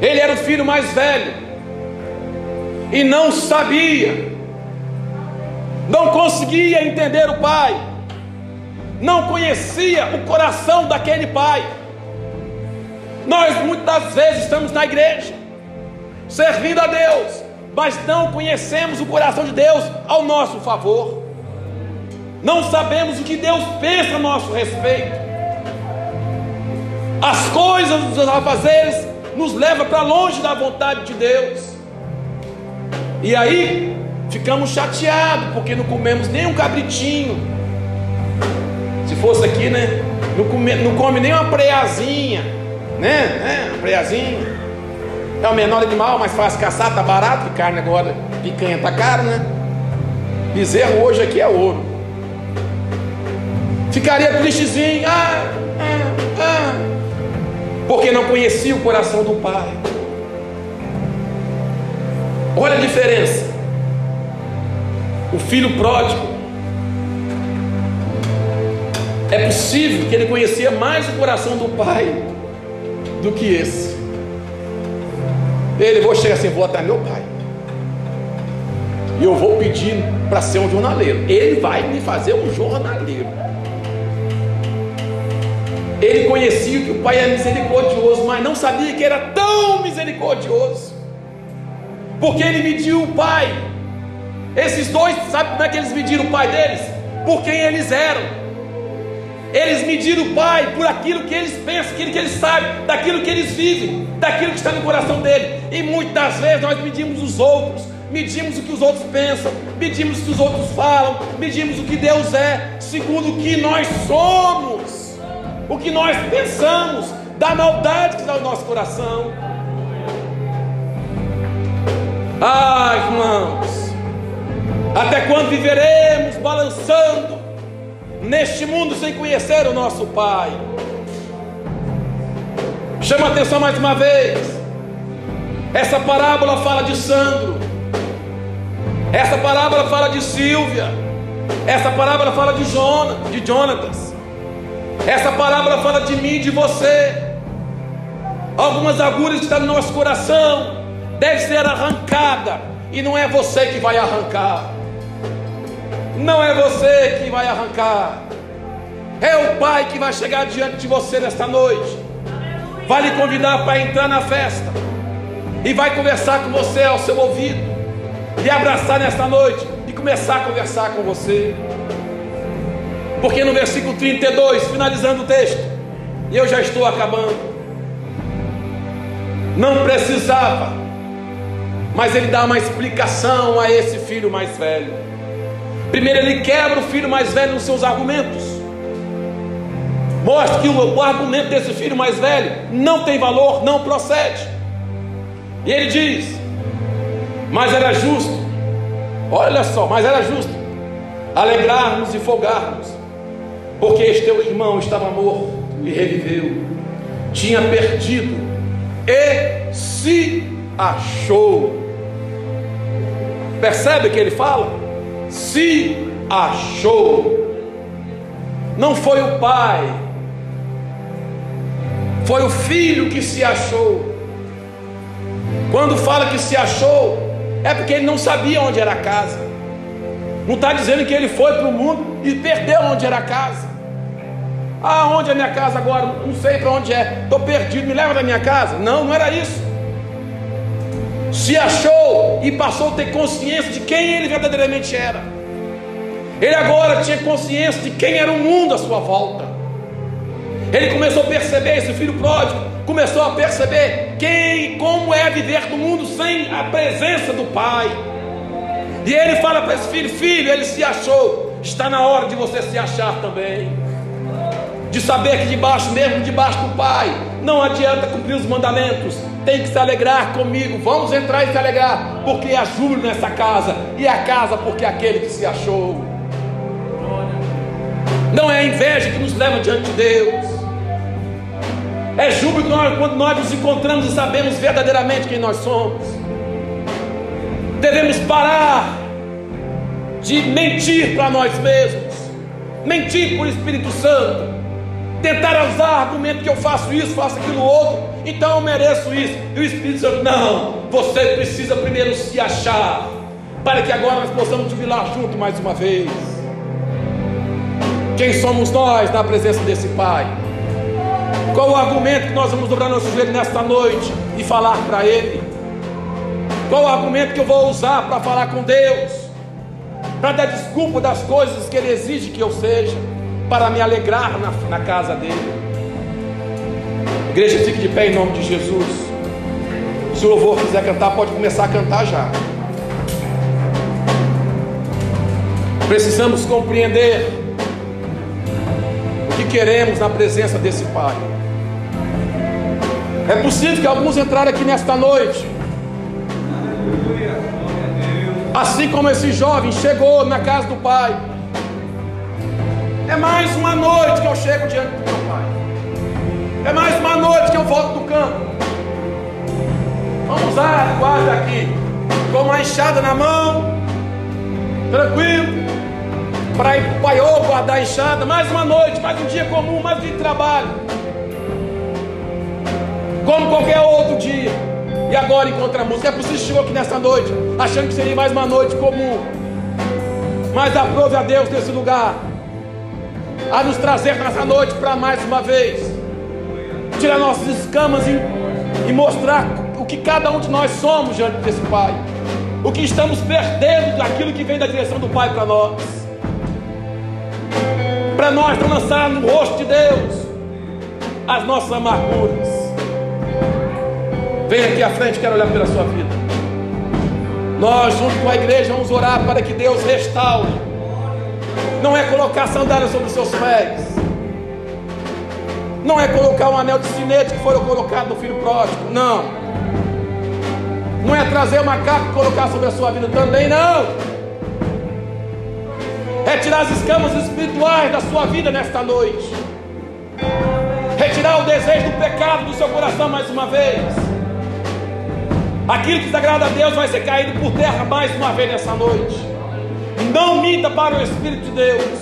Ele era o filho mais velho e não sabia, não conseguia entender o pai, não conhecia o coração daquele pai. Nós muitas vezes estamos na igreja, servindo a Deus, mas não conhecemos o coração de Deus ao nosso favor. Não sabemos o que Deus pensa a nosso respeito. As coisas dos afazeres nos levam para longe da vontade de Deus. E aí ficamos chateados porque não comemos nem um cabritinho. Se fosse aqui, né? Não come, não come nem uma preazinha, né? É, uma preazinha. É o menor animal, mais fácil caçar, tá barato, carne agora, picanha tá caro, né? Bezerro hoje aqui é ouro. Ficaria tristezinho, ah, ah, ah, porque não conhecia o coração do Pai. Olha a diferença. O filho pródigo. É possível que ele conhecia mais o coração do pai do que esse. Ele vou chegar assim, vou até meu pai. E eu vou pedir para ser um jornaleiro. Ele vai me fazer um jornaleiro. Ele conhecia que o pai era misericordioso, mas não sabia que era tão misericordioso porque ele mediu o pai. Esses dois, sabe como é que eles mediram o pai deles? Por quem eles eram. Eles mediram o pai por aquilo que eles pensam, aquilo que eles sabem, daquilo que eles vivem, daquilo que está no coração dele. E muitas vezes nós medimos os outros, medimos o que os outros pensam, medimos o que os outros falam, medimos o que Deus é, segundo o que nós somos, o que nós pensamos, da maldade que está no nosso coração. Ah, irmãos, até quando viveremos balançando neste mundo sem conhecer o nosso Pai? Chama atenção mais uma vez. Essa parábola fala de Sandro. Essa parábola fala de Silvia. Essa parábola fala de Jonas, de Jonatas. Essa parábola fala de mim de você. Algumas agulhas estão no nosso coração deve ser arrancada, e não é você que vai arrancar, não é você que vai arrancar, é o Pai que vai chegar diante de você nesta noite, vai lhe convidar para entrar na festa, e vai conversar com você ao seu ouvido, lhe abraçar nesta noite. E começar a conversar com você. Porque no versículo 32, finalizando o texto, e eu já estou acabando, não precisava mas ele dá uma explicação a esse filho mais velho. Primeiro, ele quebra o filho mais velho nos seus argumentos. Mostra que o, o argumento desse filho mais velho não tem valor, não procede. E ele diz: Mas era justo, olha só, mas era justo alegrarmos e folgarmos, porque este teu irmão estava morto e reviveu, tinha perdido e se achou. Percebe que ele fala? Se achou. Não foi o pai, foi o filho que se achou. Quando fala que se achou, é porque ele não sabia onde era a casa. Não está dizendo que ele foi para o mundo e perdeu onde era a casa. Ah, onde é a minha casa agora? Não sei para onde é. Estou perdido, me leva da minha casa. Não, não era isso se achou e passou a ter consciência de quem ele verdadeiramente era. Ele agora tinha consciência de quem era o mundo à sua volta. Ele começou a perceber, esse filho pródigo começou a perceber quem como é viver no mundo sem a presença do pai. E ele fala para esse filho: Filho, ele se achou, está na hora de você se achar também. De saber que debaixo, mesmo debaixo do pai, não adianta cumprir os mandamentos, tem que se alegrar comigo. Vamos entrar e se alegrar, porque há júbilo nessa casa, e a casa porque aquele que se achou. Não é a inveja que nos leva diante de Deus. É júbilo quando nós nos encontramos e sabemos verdadeiramente quem nós somos. Devemos parar de mentir para nós mesmos, mentir por Espírito Santo, tentar usar argumento que eu faço isso, faço aquilo outro, então eu mereço isso. E o Espírito Santo, não, você precisa primeiro se achar, para que agora nós possamos jubilar junto mais uma vez. Quem somos nós na presença desse Pai? Qual o argumento que nós vamos dobrar nosso joelho nesta noite e falar para Ele? Qual o argumento que eu vou usar para falar com Deus? para dar desculpa das coisas que Ele exige que eu seja, para me alegrar na, na casa dele. Igreja, fique de pé em nome de Jesus. Se o louvor quiser cantar, pode começar a cantar já. Precisamos compreender o que queremos na presença desse Pai. É possível que alguns entraram aqui nesta noite. Assim como esse jovem chegou na casa do Pai. É mais uma noite que eu chego diante do meu Pai. É mais uma noite que eu volto do campo. Vamos a guarda aqui. Com uma enxada na mão. Tranquilo. Para ir para o paiô guardar a enxada. Mais uma noite, mais um dia comum, mais um dia de trabalho como qualquer outro dia. E agora encontra a música. É possível que chegou aqui nessa noite, achando que seria mais uma noite comum. Mas aprove a Deus nesse lugar, a nos trazer nessa noite para mais uma vez, tirar nossas escamas e, e mostrar o que cada um de nós somos diante desse Pai, o que estamos perdendo daquilo que vem da direção do Pai para nós, para nós não lançar no rosto de Deus as nossas amarguras Venha aqui à frente, quero olhar pela sua vida. Nós, junto com a igreja, vamos orar para que Deus restaure. Não é colocar sandália sobre os seus pés. Não é colocar um anel de sinete que foi colocado no filho pródigo. Não. Não é trazer uma capa e colocar sobre a sua vida também. Não. É tirar as escamas espirituais da sua vida nesta noite. Retirar o desejo do pecado do seu coração mais uma vez Aquilo que desagrada a Deus vai ser caído por terra mais uma vez nessa noite. Não minta para o Espírito de Deus.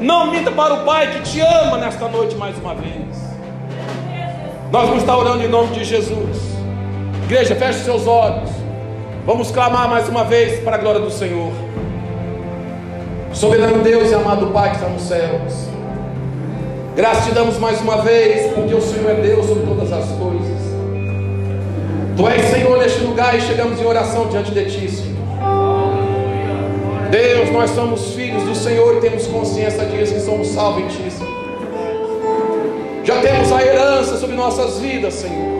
Não minta para o Pai que te ama nesta noite mais uma vez. Nós vamos estar orando em nome de Jesus. Igreja, feche seus olhos. Vamos clamar mais uma vez para a glória do Senhor. Soberano Deus e amado Pai que está nos céus. Graças te damos mais uma vez, porque o Senhor é Deus sobre todas as coisas. Tu és Senhor neste lugar e chegamos em oração diante de Ti, Senhor. Deus, nós somos filhos do Senhor e temos consciência disso que somos salvos em Ti, Senhor. Já temos a herança sobre nossas vidas, Senhor.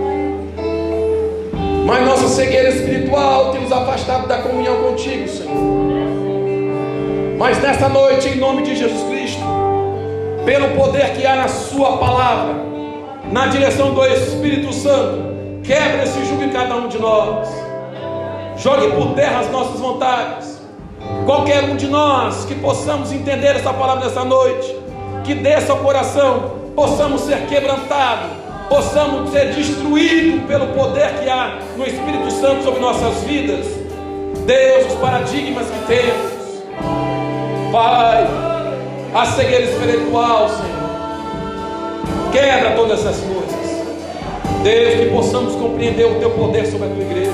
Mas nossa cegueira espiritual tem nos afastado da comunhão contigo, Senhor. Mas nesta noite, em nome de Jesus Cristo, pelo poder que há na Sua palavra, na direção do Espírito Santo, Quebra esse jugo em cada um de nós. Jogue por terra as nossas vontades. Qualquer um de nós que possamos entender essa palavra nessa noite, que desça ao coração, possamos ser quebrantados, possamos ser destruídos pelo poder que há no Espírito Santo sobre nossas vidas. Deus, os paradigmas que temos. Pai, a cegueira espiritual, Senhor. Quebra todas essas coisas. Deus, que possamos compreender o teu poder sobre a tua igreja,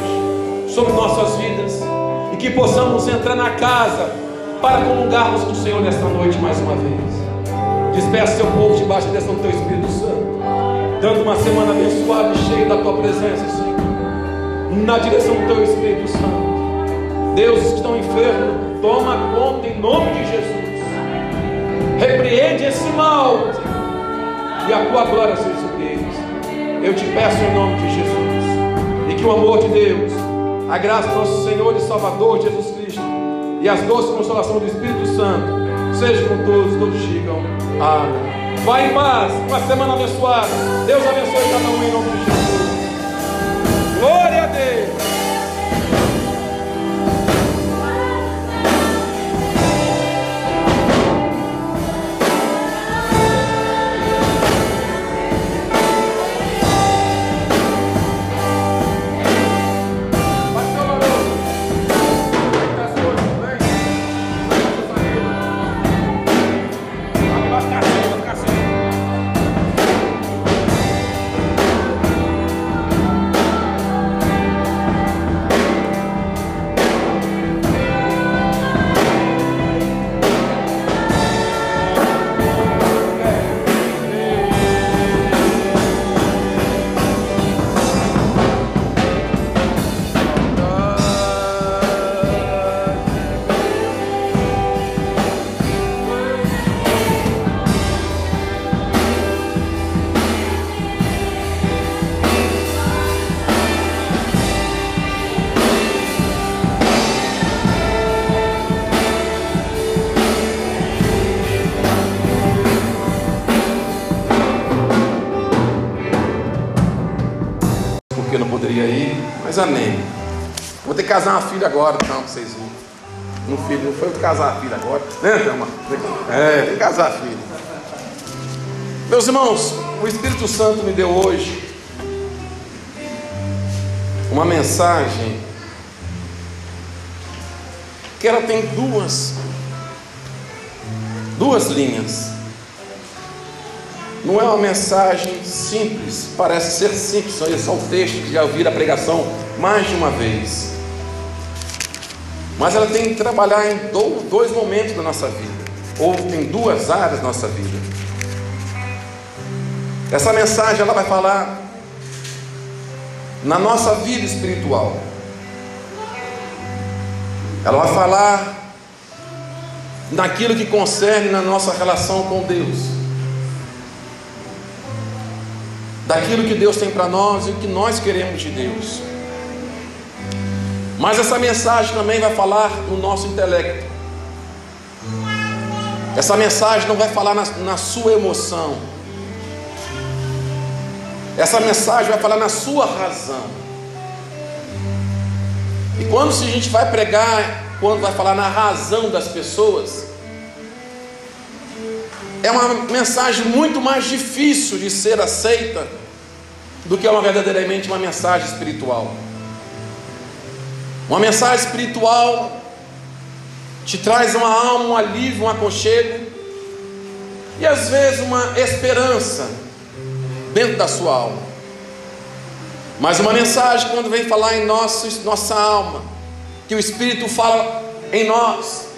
sobre nossas vidas, que possamos entrar na casa para comungarmos com o Senhor nesta noite mais uma vez. Despeça seu povo debaixo dessa do teu Espírito Santo, dando uma semana abençoada e cheia da tua presença, Senhor, na direção do teu Espírito Santo. Deus, que estão enfermos, toma conta em nome de Jesus. Repreende esse mal e a tua glória seja eu te peço em nome de Jesus. E que o amor de Deus, a graça do nosso Senhor e Salvador Jesus Cristo e as doces consolações do Espírito Santo sejam com todos, todos digam Amém. Vai em paz, uma semana abençoada. Deus abençoe cada um em nome de Jesus. Glória a Deus. Amém. Vou ter que casar uma filha agora, então, para vocês verem. Um filho, não foi casar a filha agora, né, Thelma? É, tem que casar a filha. Meus irmãos, o Espírito Santo me deu hoje uma mensagem que ela tem duas duas linhas. Não é uma mensagem simples, parece ser simples, olha só o texto que já a pregação mais de uma vez. Mas ela tem que trabalhar em dois momentos da nossa vida, ou em duas áreas da nossa vida. Essa mensagem ela vai falar na nossa vida espiritual. Ela vai falar naquilo que concerne na nossa relação com Deus. Daquilo que Deus tem para nós e o que nós queremos de Deus. Mas essa mensagem também vai falar no nosso intelecto. Essa mensagem não vai falar na, na sua emoção. Essa mensagem vai falar na sua razão. E quando a gente vai pregar, quando vai falar na razão das pessoas, é uma mensagem muito mais difícil de ser aceita do que uma verdadeiramente uma mensagem espiritual. Uma mensagem espiritual te traz uma alma, um alívio, um aconchego e às vezes uma esperança dentro da sua alma. Mas uma mensagem, quando vem falar em nosso, nossa alma, que o Espírito fala em nós,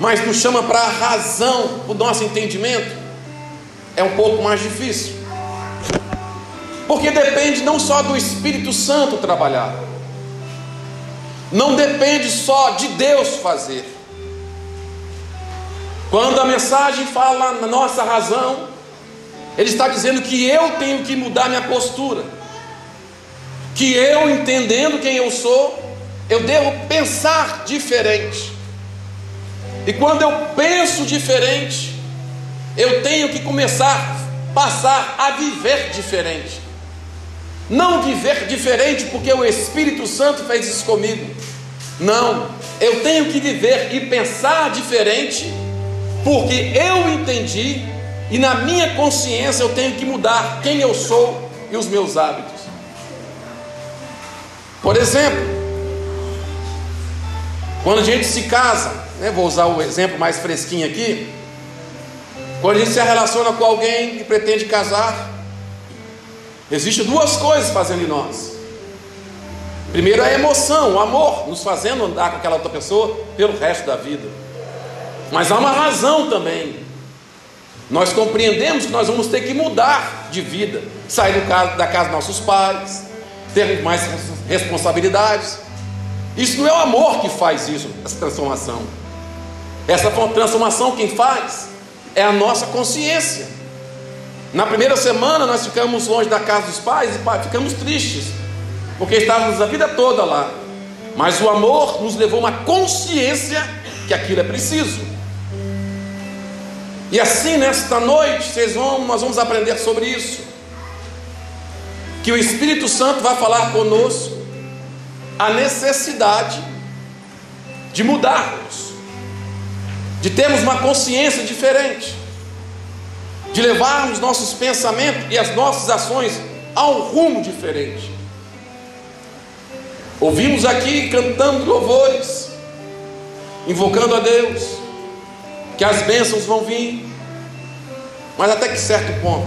mas nos chama para a razão, o nosso entendimento, é um pouco mais difícil. Porque depende não só do Espírito Santo trabalhar, não depende só de Deus fazer. Quando a mensagem fala na nossa razão, ele está dizendo que eu tenho que mudar minha postura, que eu, entendendo quem eu sou, eu devo pensar diferente. E quando eu penso diferente, eu tenho que começar a passar a viver diferente. Não viver diferente porque o Espírito Santo fez isso comigo. Não, eu tenho que viver e pensar diferente porque eu entendi e na minha consciência eu tenho que mudar quem eu sou e os meus hábitos. Por exemplo, quando a gente se casa, né, vou usar o exemplo mais fresquinho aqui. Quando a gente se relaciona com alguém que pretende casar, Existem duas coisas fazendo em nós. Primeiro a emoção, o amor, nos fazendo andar com aquela outra pessoa pelo resto da vida. Mas há uma razão também. Nós compreendemos que nós vamos ter que mudar de vida, sair da casa dos nossos pais, ter mais responsabilidades. Isso não é o amor que faz isso, essa transformação. Essa transformação quem faz é a nossa consciência. Na primeira semana nós ficamos longe da casa dos pais e ficamos tristes, porque estávamos a vida toda lá. Mas o amor nos levou uma consciência que aquilo é preciso. E assim nesta noite vocês vão, nós vamos aprender sobre isso. Que o Espírito Santo vai falar conosco a necessidade de mudarmos, de termos uma consciência diferente de levarmos nossos pensamentos e as nossas ações a um rumo diferente. Ouvimos aqui cantando louvores, invocando a Deus, que as bênçãos vão vir, mas até que certo ponto.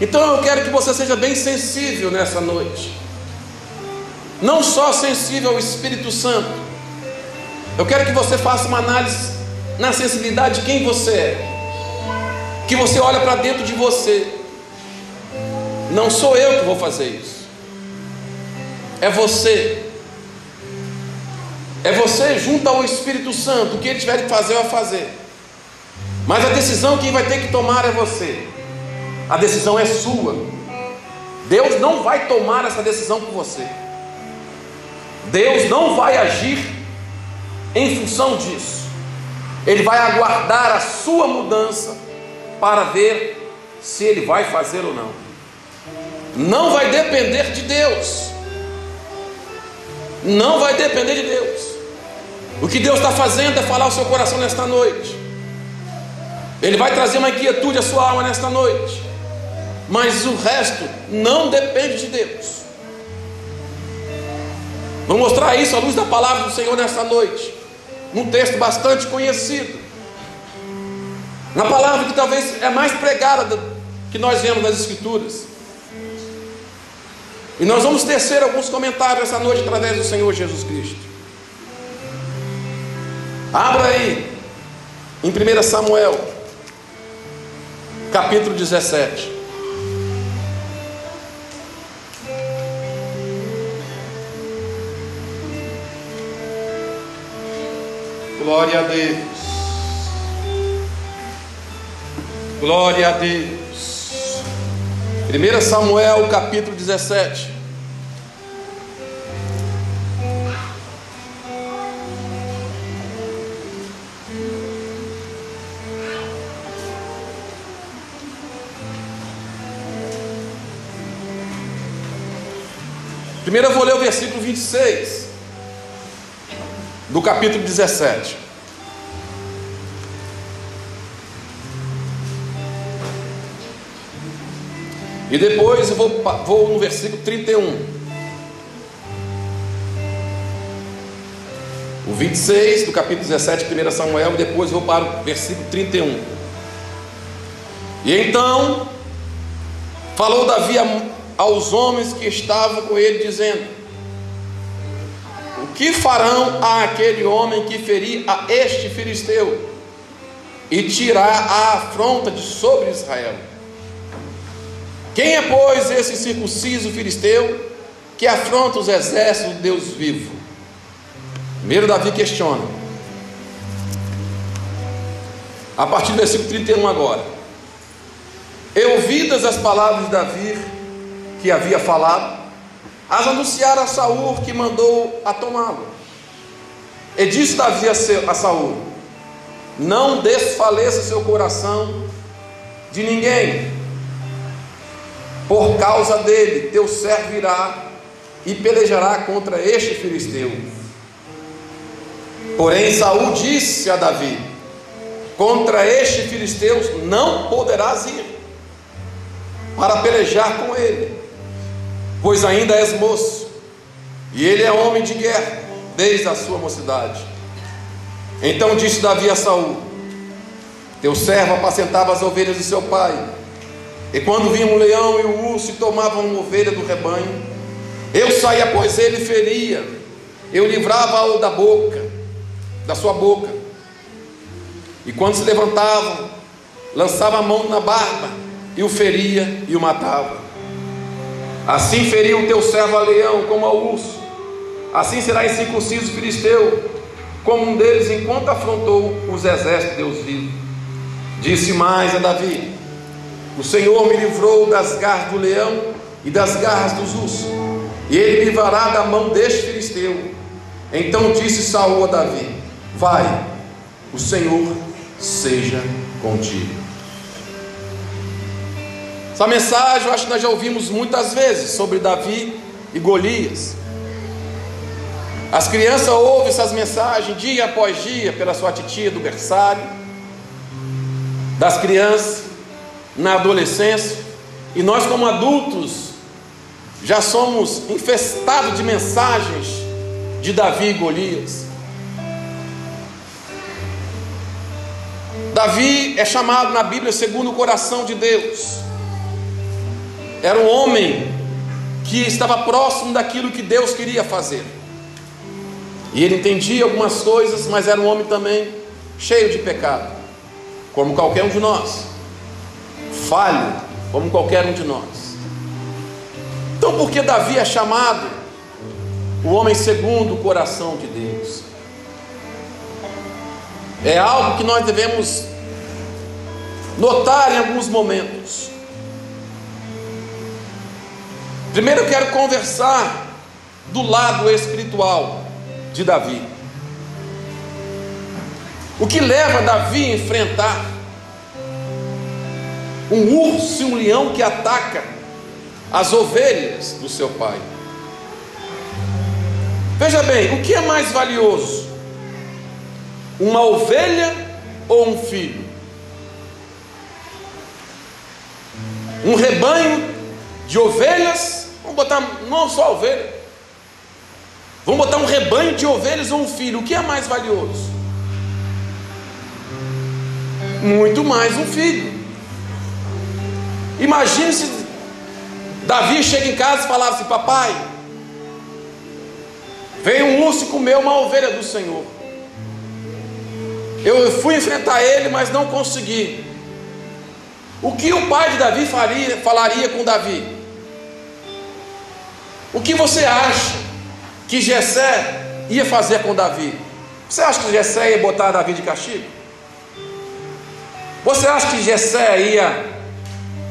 Então eu quero que você seja bem sensível nessa noite, não só sensível ao Espírito Santo, eu quero que você faça uma análise na sensibilidade de quem você é que você olha para dentro de você. Não sou eu que vou fazer isso. É você. É você junto ao Espírito Santo. O que ele tiver que fazer, vai fazer. Mas a decisão quem vai ter que tomar é você. A decisão é sua. Deus não vai tomar essa decisão por você. Deus não vai agir em função disso. Ele vai aguardar a sua mudança para ver se ele vai fazer ou não. não vai depender de Deus. Não vai depender de Deus. O que Deus está fazendo é falar o seu coração nesta noite. Ele vai trazer uma inquietude à sua alma nesta noite. Mas o resto não depende de Deus. Vou mostrar isso à luz da palavra do Senhor nesta noite. Num texto bastante conhecido. Na palavra que talvez é mais pregada que nós vemos nas Escrituras. E nós vamos tecer alguns comentários essa noite através do Senhor Jesus Cristo. Abra aí, em 1 Samuel, capítulo 17. Glória a Deus. Glória a Deus. 1 Samuel capítulo 17. Primeiro eu vou ler o versículo 26 do capítulo 17. E depois eu vou, vou no versículo 31. O 26 do capítulo 17, 1 Samuel, e depois vou para o versículo 31. E então falou Davi aos homens que estavam com ele, dizendo: O que farão a aquele homem que ferir a este filisteu e tirar a afronta de sobre Israel? Quem é, pois, esse circunciso filisteu que afronta os exércitos de Deus vivo? Primeiro, Davi questiona. A partir do versículo 31 agora. Eu ouvidas as palavras de Davi, que havia falado, as anunciaram a Saul que mandou a tomá-lo. E disse Davi a Saul: Não desfaleça seu coração de ninguém, por causa dele, teu servo irá e pelejará contra este filisteu. Porém, Saul disse a Davi: Contra este filisteu não poderás ir para pelejar com ele, pois ainda és moço, e ele é homem de guerra desde a sua mocidade. Então disse Davi a Saul: Teu servo apacentava as ovelhas de seu pai, e quando vinha um leão e o urso e tomavam uma ovelha do rebanho, eu saía após ele feria, eu livrava-o da boca, da sua boca. E quando se levantavam, lançava a mão na barba e o feria e o matava. Assim feriu o teu servo a leão como ao urso. Assim será incircunciso o filisteu, como um deles, enquanto afrontou os exércitos de Deus vivo. Disse mais a Davi: O Senhor me livrou das garras do leão e das garras dos ursos, e ele me livrará da mão deste filisteu. Então disse Saul a Davi: Vai, o Senhor seja contigo. Essa mensagem eu acho que nós já ouvimos muitas vezes sobre Davi e Golias. As crianças ouvem essas mensagens dia após dia pela sua titia do berçário, das crianças na adolescência, e nós, como adultos, já somos infestados de mensagens de Davi e Golias. Davi é chamado na Bíblia segundo o coração de Deus. Era um homem que estava próximo daquilo que Deus queria fazer. E ele entendia algumas coisas, mas era um homem também cheio de pecado, como qualquer um de nós. Falho, como qualquer um de nós. Então, por que Davi é chamado o homem segundo o coração de Deus? É algo que nós devemos notar em alguns momentos. Primeiro eu quero conversar do lado espiritual de Davi. O que leva Davi a enfrentar um urso e um leão que ataca as ovelhas do seu pai. Veja bem, o que é mais valioso? Uma ovelha ou um filho? Um rebanho de ovelhas, vamos botar não só ovelha, vamos botar um rebanho de ovelhas ou um filho, o que é mais valioso? Muito mais um filho. Imagine se Davi chega em casa e falava assim: Papai, veio um urso e comeu uma ovelha do Senhor. Eu fui enfrentar ele, mas não consegui. O que o pai de Davi faria, falaria com Davi? O que você acha que Jessé ia fazer com Davi? Você acha que Jessé ia botar Davi de castigo? Você acha que Jessé ia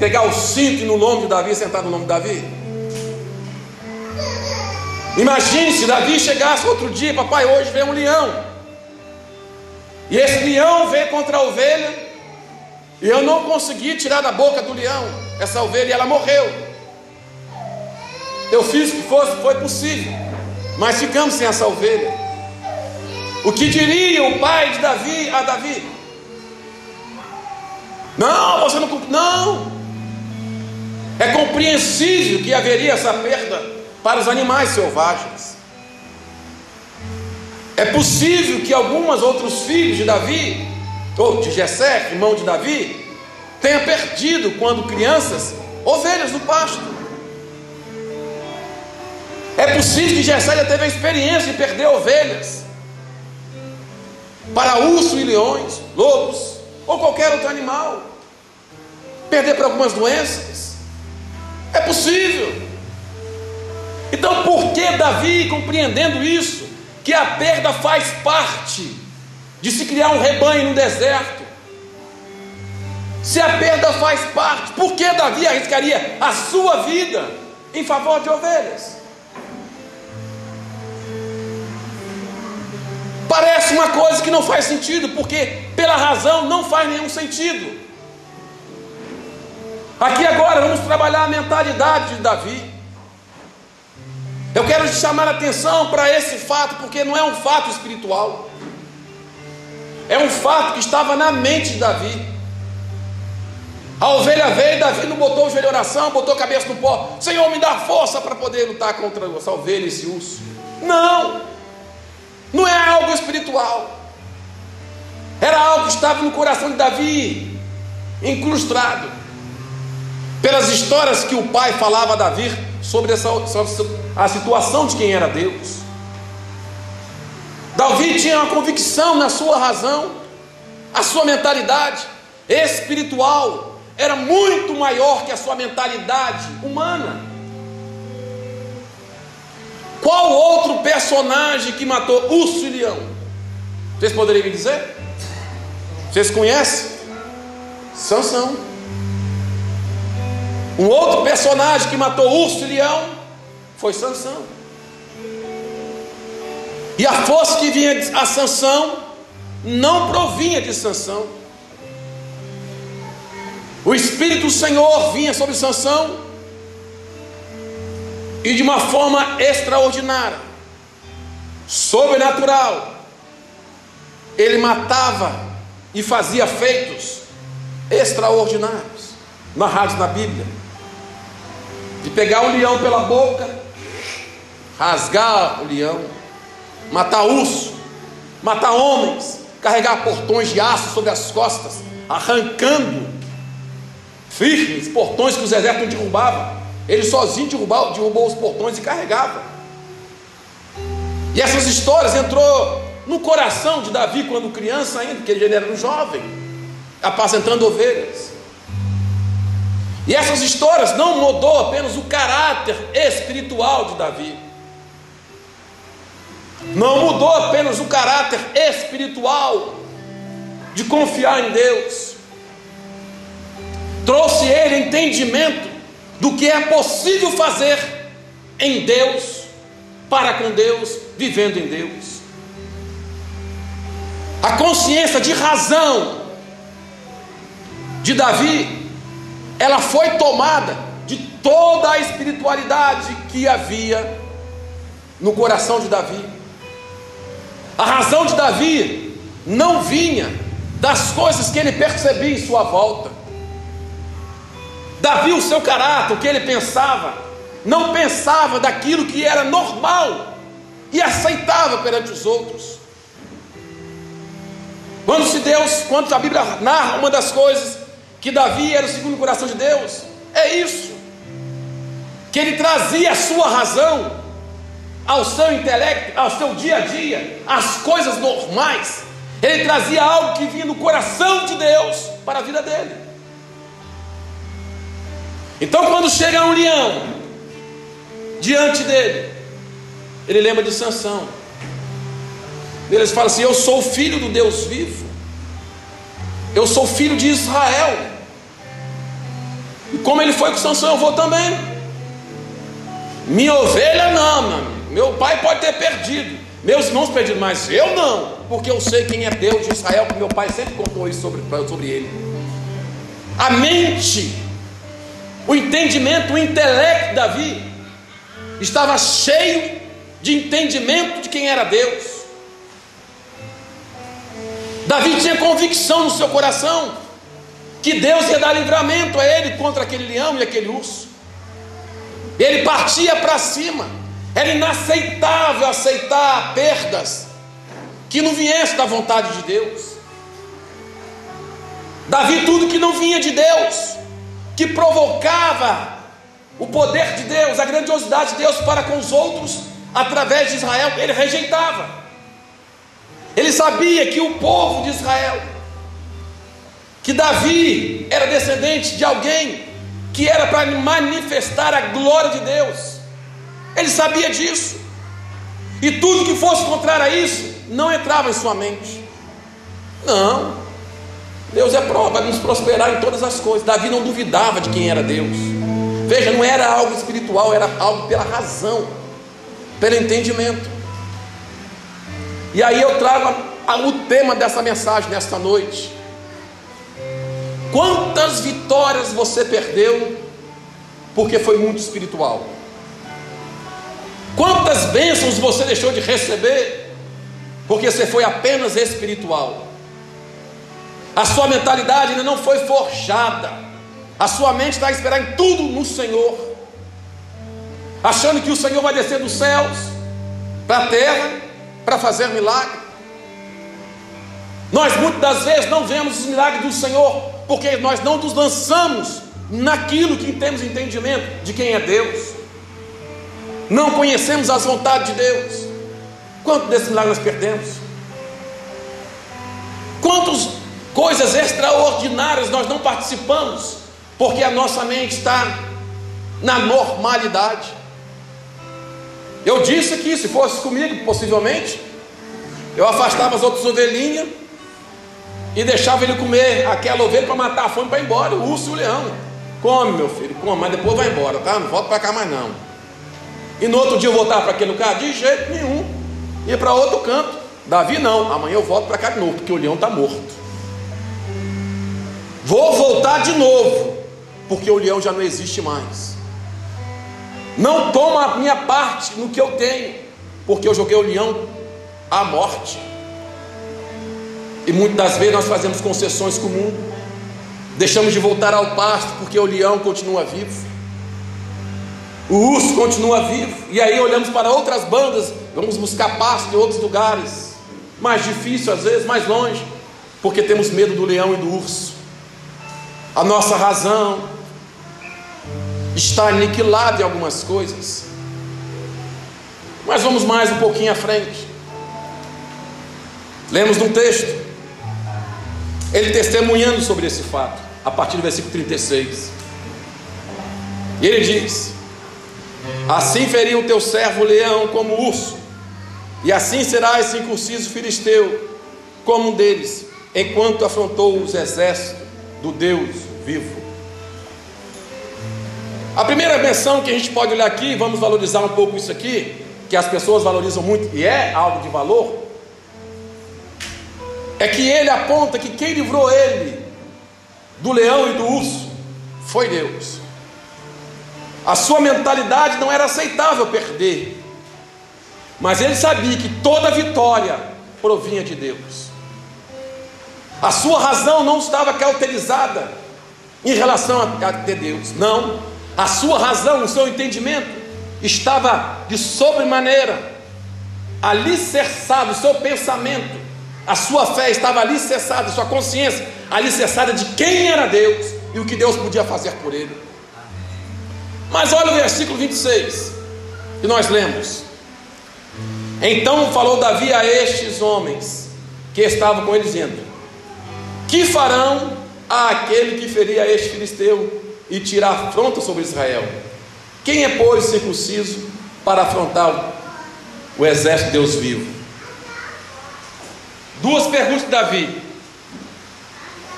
pegar o cinto no nome de Davi sentar no nome de Davi? Imagine se Davi chegasse outro dia, papai, hoje vem um leão. E esse leão veio contra a ovelha, e eu não consegui tirar da boca do leão essa ovelha e ela morreu. Eu fiz o que fosse, foi possível, mas ficamos sem essa ovelha. O que diria o pai de Davi a Davi? Não, você não. Não, é compreensível que haveria essa perda para os animais selvagens. É possível que alguns outros filhos de Davi, ou de Jessé, irmão de Davi, tenha perdido quando crianças ovelhas no pasto. É possível que Jessé já teve a experiência de perder ovelhas para urso e leões, lobos ou qualquer outro animal. Perder para algumas doenças. É possível. Então, por que Davi, compreendendo isso, que a perda faz parte de se criar um rebanho no deserto? Se a perda faz parte, por que Davi arriscaria a sua vida em favor de ovelhas? Parece uma coisa que não faz sentido, porque pela razão não faz nenhum sentido. Aqui agora vamos trabalhar a mentalidade de Davi. Eu quero te chamar a atenção para esse fato, porque não é um fato espiritual, é um fato que estava na mente de Davi. A ovelha veio, Davi não botou o joelho em oração, botou a cabeça no pó. Senhor, me dá força para poder lutar contra essa ovelha, esse urso. Não, não é algo espiritual. Era algo que estava no coração de Davi, incrustado pelas histórias que o pai falava a Davi sobre essa, a situação de quem era Deus. Davi tinha uma convicção na sua razão, a sua mentalidade espiritual era muito maior que a sua mentalidade humana. Qual outro personagem que matou urso e leão? Vocês poderiam me dizer? Vocês conhecem? Sansão. Um outro personagem que matou urso e leão foi Sansão. E a força que vinha a Sansão não provinha de Sansão. O Espírito do Senhor vinha sobre Sansão e de uma forma extraordinária, sobrenatural. Ele matava e fazia feitos extraordinários, narrados na Bíblia de pegar o leão pela boca, rasgar o leão, matar urso, matar homens, carregar portões de aço sobre as costas, arrancando firmes portões que os exércitos derrubavam. Ele sozinho derrubou, derrubou os portões e carregava. E essas histórias entrou no coração de Davi quando criança ainda, porque ele era um jovem, apacentando ovelhas. E essas histórias não mudou apenas o caráter espiritual de Davi. Não mudou apenas o caráter espiritual de confiar em Deus. Trouxe ele entendimento do que é possível fazer em Deus, para com Deus, vivendo em Deus. A consciência de razão de Davi ela foi tomada de toda a espiritualidade que havia no coração de Davi. A razão de Davi não vinha das coisas que ele percebia em sua volta. Davi, o seu caráter, o que ele pensava, não pensava daquilo que era normal e aceitável perante os outros. Quando se Deus, quando a Bíblia narra uma das coisas que Davi era o segundo coração de Deus, é isso. Que ele trazia a sua razão ao seu intelecto, ao seu dia a dia, às coisas normais. Ele trazia algo que vinha no coração de Deus para a vida dele. Então, quando chega um leão diante dele, ele lembra de Sansão. Ele fala assim: Eu sou filho do Deus vivo, eu sou filho de Israel. Como ele foi com Sansão, eu vou também. Minha ovelha não, meu, meu pai pode ter perdido, meus irmãos perdido, mas eu não, porque eu sei quem é Deus de Israel, que meu pai sempre contou isso sobre, sobre ele. A mente, o entendimento, o intelecto de Davi estava cheio de entendimento de quem era Deus. Davi tinha convicção no seu coração que Deus ia dar livramento a ele contra aquele leão e aquele urso. Ele partia para cima. Era inaceitável aceitar perdas que não viesse da vontade de Deus. Davi, tudo que não vinha de Deus, que provocava o poder de Deus, a grandiosidade de Deus para com os outros, através de Israel, ele rejeitava. Ele sabia que o povo de Israel, que Davi era descendente de alguém que era para manifestar a glória de Deus. Ele sabia disso. E tudo que fosse contrário a isso não entrava em sua mente. Não. Deus é prova, vai nos prosperar em todas as coisas. Davi não duvidava de quem era Deus. Veja, não era algo espiritual, era algo pela razão, pelo entendimento. E aí eu trago a, a, o tema dessa mensagem nesta noite. Quantas vitórias você perdeu porque foi muito espiritual? Quantas bênçãos você deixou de receber porque você foi apenas espiritual? A sua mentalidade ainda não foi forjada. A sua mente está a esperar em tudo no Senhor, achando que o Senhor vai descer dos céus para a terra para fazer milagre. Nós muitas das vezes não vemos os milagres do Senhor, porque nós não nos lançamos naquilo que temos entendimento de quem é Deus. Não conhecemos as vontades de Deus. Quanto desse milagre nós perdemos? Quantas coisas extraordinárias nós não participamos, porque a nossa mente está na normalidade. Eu disse que se fosse comigo, possivelmente, eu afastava as outras ovelhinhas e deixava ele comer aquela ovelha para matar a fome para ir embora, o urso e o leão. Come, meu filho, come, mas depois vai embora, tá? Não volta para cá mais não. E no outro dia eu voltar para aquele lugar? De jeito nenhum. Ia para outro canto. Davi não, amanhã eu volto para cá de novo, porque o leão está morto. Vou voltar de novo, porque o leão já não existe mais. Não toma a minha parte no que eu tenho, porque eu joguei o leão à morte. E muitas vezes nós fazemos concessões com o mundo, deixamos de voltar ao pasto porque o leão continua vivo, o urso continua vivo, e aí olhamos para outras bandas, vamos buscar pasto em outros lugares, mais difícil às vezes, mais longe, porque temos medo do leão e do urso. A nossa razão, está aniquilado em algumas coisas. Mas vamos mais um pouquinho à frente. Lemos num texto, ele testemunhando sobre esse fato, a partir do versículo 36. E ele diz: Assim feriu o teu servo leão como urso, e assim será esse incursiso filisteu como um deles, enquanto afrontou os exércitos do Deus vivo. A primeira menção que a gente pode olhar aqui, vamos valorizar um pouco isso aqui, que as pessoas valorizam muito e é algo de valor, é que ele aponta que quem livrou ele do leão e do urso foi Deus. A sua mentalidade não era aceitável perder. Mas ele sabia que toda vitória provinha de Deus. A sua razão não estava cauterizada em relação a ter Deus. Não. A sua razão, o seu entendimento estava de sobremaneira alicerçado, o seu pensamento, a sua fé estava alicerçada, a sua consciência alicerçada de quem era Deus e o que Deus podia fazer por ele. Mas olha o versículo 26 que nós lemos. Então falou Davi a estes homens que estavam com ele, dizendo: Que farão a aquele que feria este filisteu e tirar afronta sobre Israel? Quem é, pois, circunciso para afrontar o exército de Deus vivo? Duas perguntas de Davi.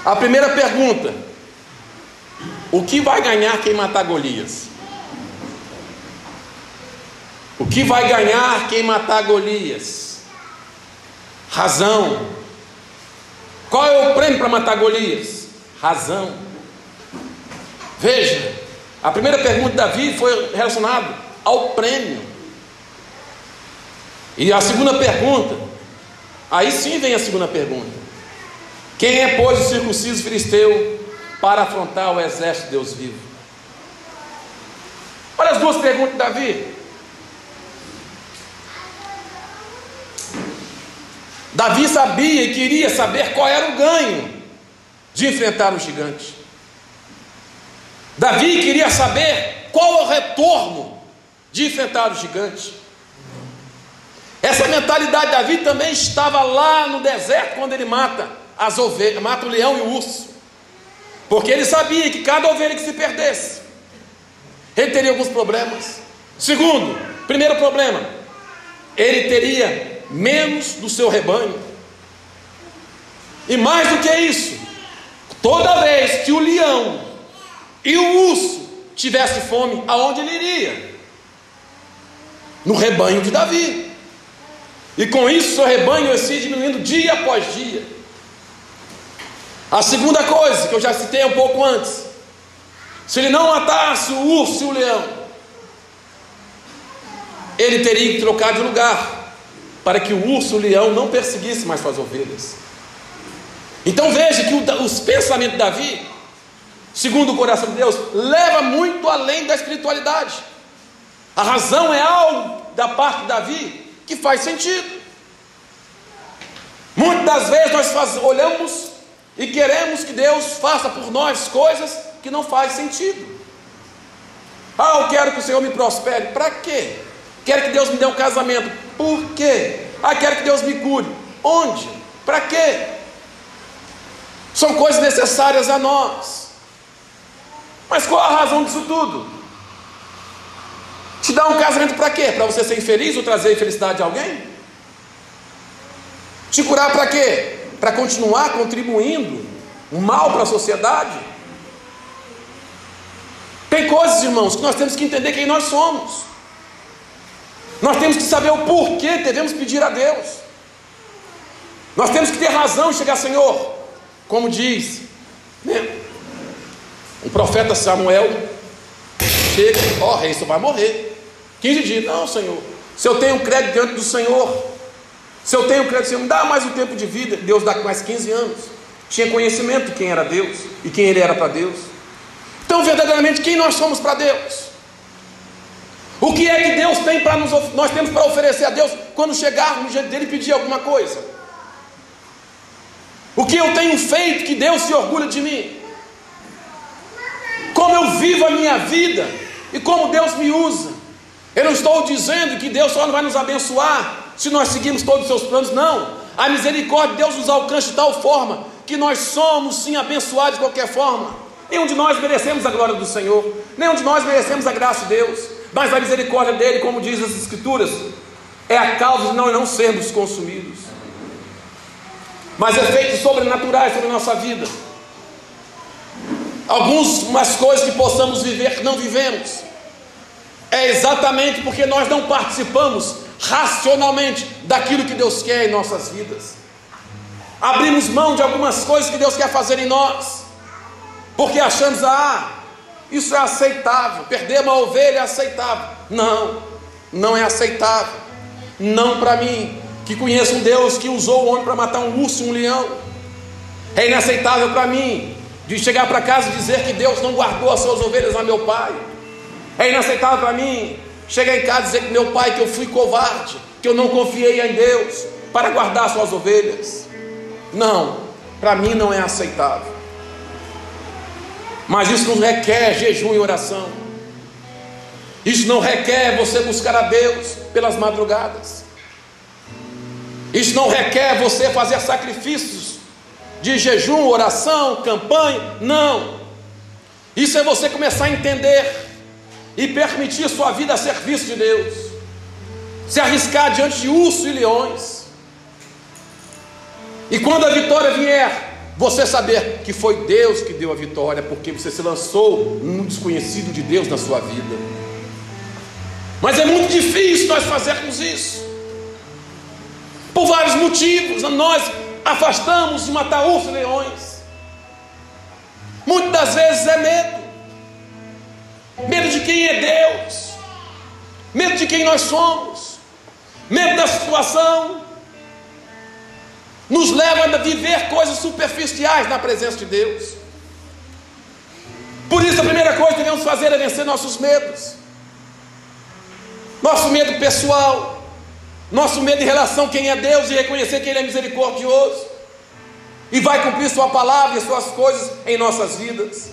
A primeira pergunta: O que vai ganhar quem matar Golias? O que vai ganhar quem matar Golias? Razão. Qual é o prêmio para matar Golias? Razão. Veja, a primeira pergunta de Davi foi relacionada ao prêmio. E a segunda pergunta, aí sim vem a segunda pergunta. Quem é, pois, o circunciso filisteu para afrontar o exército de Deus vivo? Olha as duas perguntas de Davi. Davi sabia e queria saber qual era o ganho de enfrentar o gigante. Davi queria saber qual é o retorno de enfrentar o gigante. Essa mentalidade de Davi também estava lá no deserto quando ele mata as ovelhas, mata o leão e o urso. Porque ele sabia que cada ovelha que se perdesse, ele teria alguns problemas. Segundo, primeiro problema, ele teria menos do seu rebanho. E mais do que isso, toda vez que o leão e o urso tivesse fome, aonde ele iria? No rebanho de Davi. E com isso, seu rebanho se diminuindo dia após dia. A segunda coisa, que eu já citei um pouco antes: se ele não matasse o urso e o leão, ele teria que trocar de lugar, para que o urso e o leão não perseguissem mais suas ovelhas. Então veja que os pensamentos de Davi, segundo o coração de Deus, leva muito além da espiritualidade. A razão é algo da parte de Davi que faz sentido. Muitas vezes nós faz, olhamos e queremos que Deus faça por nós coisas que não faz sentido. Ah, eu quero que o Senhor me prospere. Para quê? Quero que Deus me dê um casamento. Por quê? Ah, quero que Deus me cure. Onde? Para quê? São coisas necessárias a nós. Mas qual a razão disso tudo? Te dar um casamento para quê? Para você ser infeliz ou trazer infelicidade a alguém? Te curar para quê? para continuar contribuindo um mal para a sociedade. Tem coisas, irmãos, que nós temos que entender quem nós somos. Nós temos que saber o porquê devemos pedir a Deus. Nós temos que ter razão e chegar, Senhor, como diz né? o profeta Samuel, chega, ó oh, rei, você vai morrer. 15 dias, não, Senhor. Se eu tenho crédito diante do Senhor, se eu tenho crédito, Senhor, me dá mais um tempo de vida. Deus dá mais 15 anos. Tinha conhecimento de quem era Deus e quem ele era para Deus. Então, verdadeiramente, quem nós somos para Deus? O que é que Deus tem para nos nós temos para oferecer a Deus quando chegarmos diante dele e pedir alguma coisa? O que eu tenho feito que Deus se orgulha de mim? Como eu vivo a minha vida e como Deus me usa? Eu não estou dizendo que Deus só não vai nos abençoar se nós seguirmos todos os seus planos, não. A misericórdia de Deus nos alcança de tal forma que nós somos sim abençoados de qualquer forma. Nenhum de nós merecemos a glória do Senhor, nenhum de nós merecemos a graça de Deus, mas a misericórdia dele, como diz as Escrituras, é a causa de nós não sermos consumidos. Mas efeitos sobrenaturais sobre a nossa vida. Algumas coisas que possamos viver que não vivemos. É exatamente porque nós não participamos racionalmente daquilo que Deus quer em nossas vidas. Abrimos mão de algumas coisas que Deus quer fazer em nós, porque achamos, ah, isso é aceitável. Perder uma ovelha é aceitável. Não, não é aceitável. Não para mim, que conheço um Deus que usou o homem para matar um urso e um leão. É inaceitável para mim de chegar para casa e dizer que Deus não guardou as suas ovelhas a meu pai. É inaceitável para mim chegar em casa e dizer que meu pai que eu fui covarde, que eu não confiei em Deus para guardar as suas ovelhas. Não, para mim não é aceitável. Mas isso não requer jejum e oração. Isso não requer você buscar a Deus pelas madrugadas. Isso não requer você fazer sacrifícios de jejum, oração, campanha. Não. Isso é você começar a entender e permitir sua vida a serviço de Deus. Se arriscar diante de ursos e leões. E quando a vitória vier, você saber que foi Deus que deu a vitória, porque você se lançou num desconhecido de Deus na sua vida. Mas é muito difícil nós fazermos isso. Por vários motivos, nós afastamos de matar ursos e leões. Muitas vezes é medo. Medo de quem é Deus. Medo de quem nós somos. Medo da situação nos leva a viver coisas superficiais na presença de Deus. Por isso, a primeira coisa que devemos fazer é vencer nossos medos. Nosso medo pessoal, nosso medo em relação a quem é Deus e reconhecer que Ele é misericordioso e vai cumprir Sua palavra e Suas coisas em nossas vidas.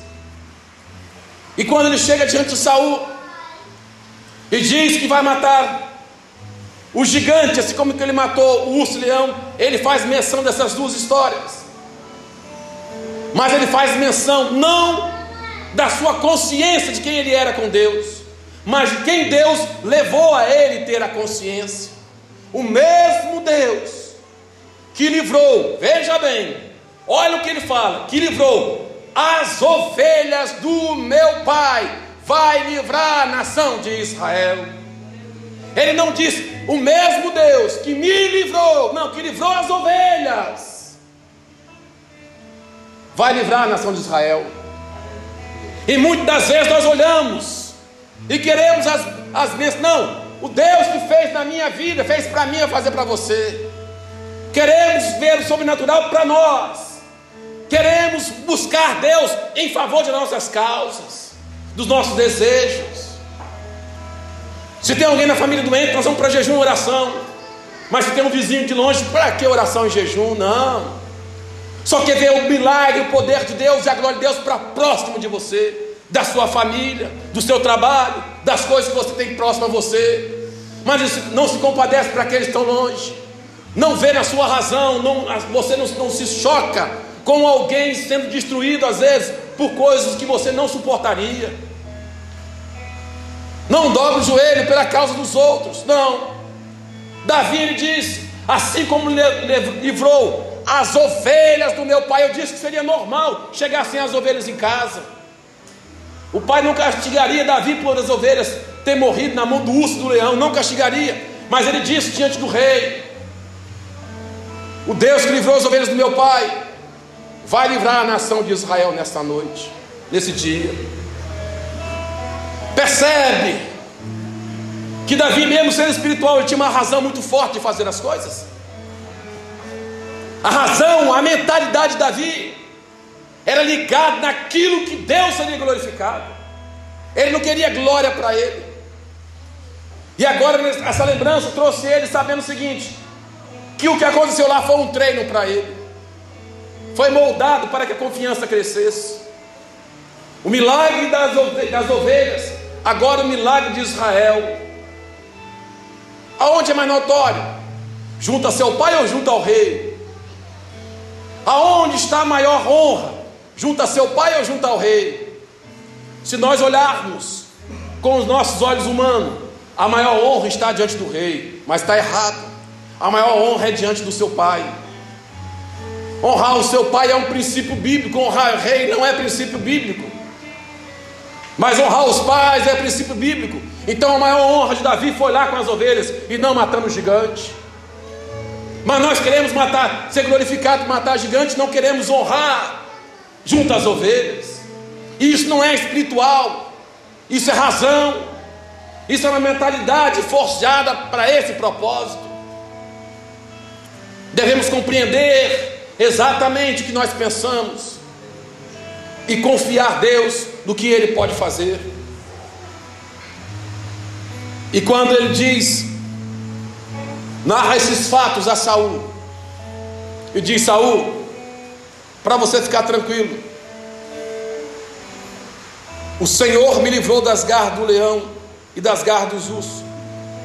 E quando ele chega diante de Saul e diz que vai matar o gigante, assim como que ele matou o urso-leão, ele faz menção dessas duas histórias. Mas ele faz menção não da sua consciência de quem ele era com Deus, mas de quem Deus levou a ele ter a consciência. O mesmo Deus que livrou, veja bem, olha o que ele fala: que livrou as ovelhas do meu pai, vai livrar a nação de Israel. Ele não disse o mesmo Deus que me livrou, não, que livrou as ovelhas, vai livrar a nação de Israel. E muitas das vezes nós olhamos e queremos as, as bênçãos, não, o Deus que fez na minha vida, fez para mim, eu fazer para você. Queremos ver o sobrenatural para nós. Queremos buscar Deus em favor de nossas causas, dos nossos desejos. Se tem alguém na família doente, nós vamos para jejum e oração. Mas se tem um vizinho de longe, para que oração e jejum? Não. Só quer ver o milagre, o poder de Deus e a glória de Deus para próximo de você, da sua família, do seu trabalho, das coisas que você tem próximo a você. Mas não se compadece para aqueles que estão longe. Não vê na sua razão, não, você não, não se choca com alguém sendo destruído às vezes por coisas que você não suportaria. Não dobre o joelho pela causa dos outros. Não. Davi ele disse: assim como livrou as ovelhas do meu pai, eu disse que seria normal chegassem as ovelhas em casa. O pai não castigaria Davi por as ovelhas ter morrido na mão do urso do leão, não castigaria. Mas ele disse diante do rei: O Deus que livrou as ovelhas do meu pai, vai livrar a nação de Israel nesta noite, nesse dia. Percebe que Davi, mesmo sendo espiritual, ele tinha uma razão muito forte de fazer as coisas. A razão, a mentalidade de Davi era ligada naquilo que Deus seria glorificado. Ele não queria glória para ele. E agora essa lembrança trouxe ele sabendo o seguinte: que o que aconteceu lá foi um treino para ele. Foi moldado para que a confiança crescesse. O milagre das ovelhas Agora o milagre de Israel. Aonde é mais notório? Junto a seu pai ou junto ao rei? Aonde está a maior honra? Junto a seu pai ou junto ao rei? Se nós olharmos com os nossos olhos humanos, a maior honra está diante do rei, mas está errado. A maior honra é diante do seu pai. Honrar o seu pai é um princípio bíblico, honrar o rei não é princípio bíblico. Mas honrar os pais é princípio bíblico. Então a maior honra de Davi foi lá com as ovelhas e não matando o gigante. Mas nós queremos matar, ser glorificado, matar gigantes, não queremos honrar junto às ovelhas. Isso não é espiritual, isso é razão, isso é uma mentalidade forjada para esse propósito. Devemos compreender exatamente o que nós pensamos e confiar Deus do que Ele pode fazer. E quando Ele diz, narra esses fatos a Saul, e diz: Saul, para você ficar tranquilo, o Senhor me livrou das garras do leão e das garras dos ursos,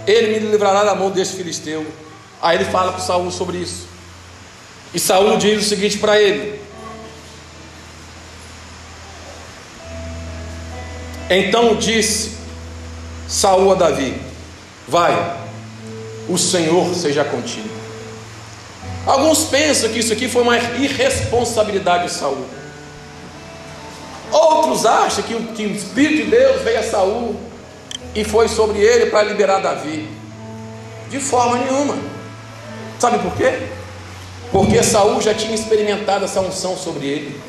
Ele me livrará da mão deste filisteu. Aí ele fala para Saul sobre isso. E Saul diz o seguinte para ele: Então disse Saul a Davi: Vai, o Senhor seja contigo. Alguns pensam que isso aqui foi uma irresponsabilidade de Saul. Outros acham que, que o Espírito de Deus veio a Saul e foi sobre ele para liberar Davi. De forma nenhuma. Sabe por quê? Porque Saul já tinha experimentado essa unção sobre ele.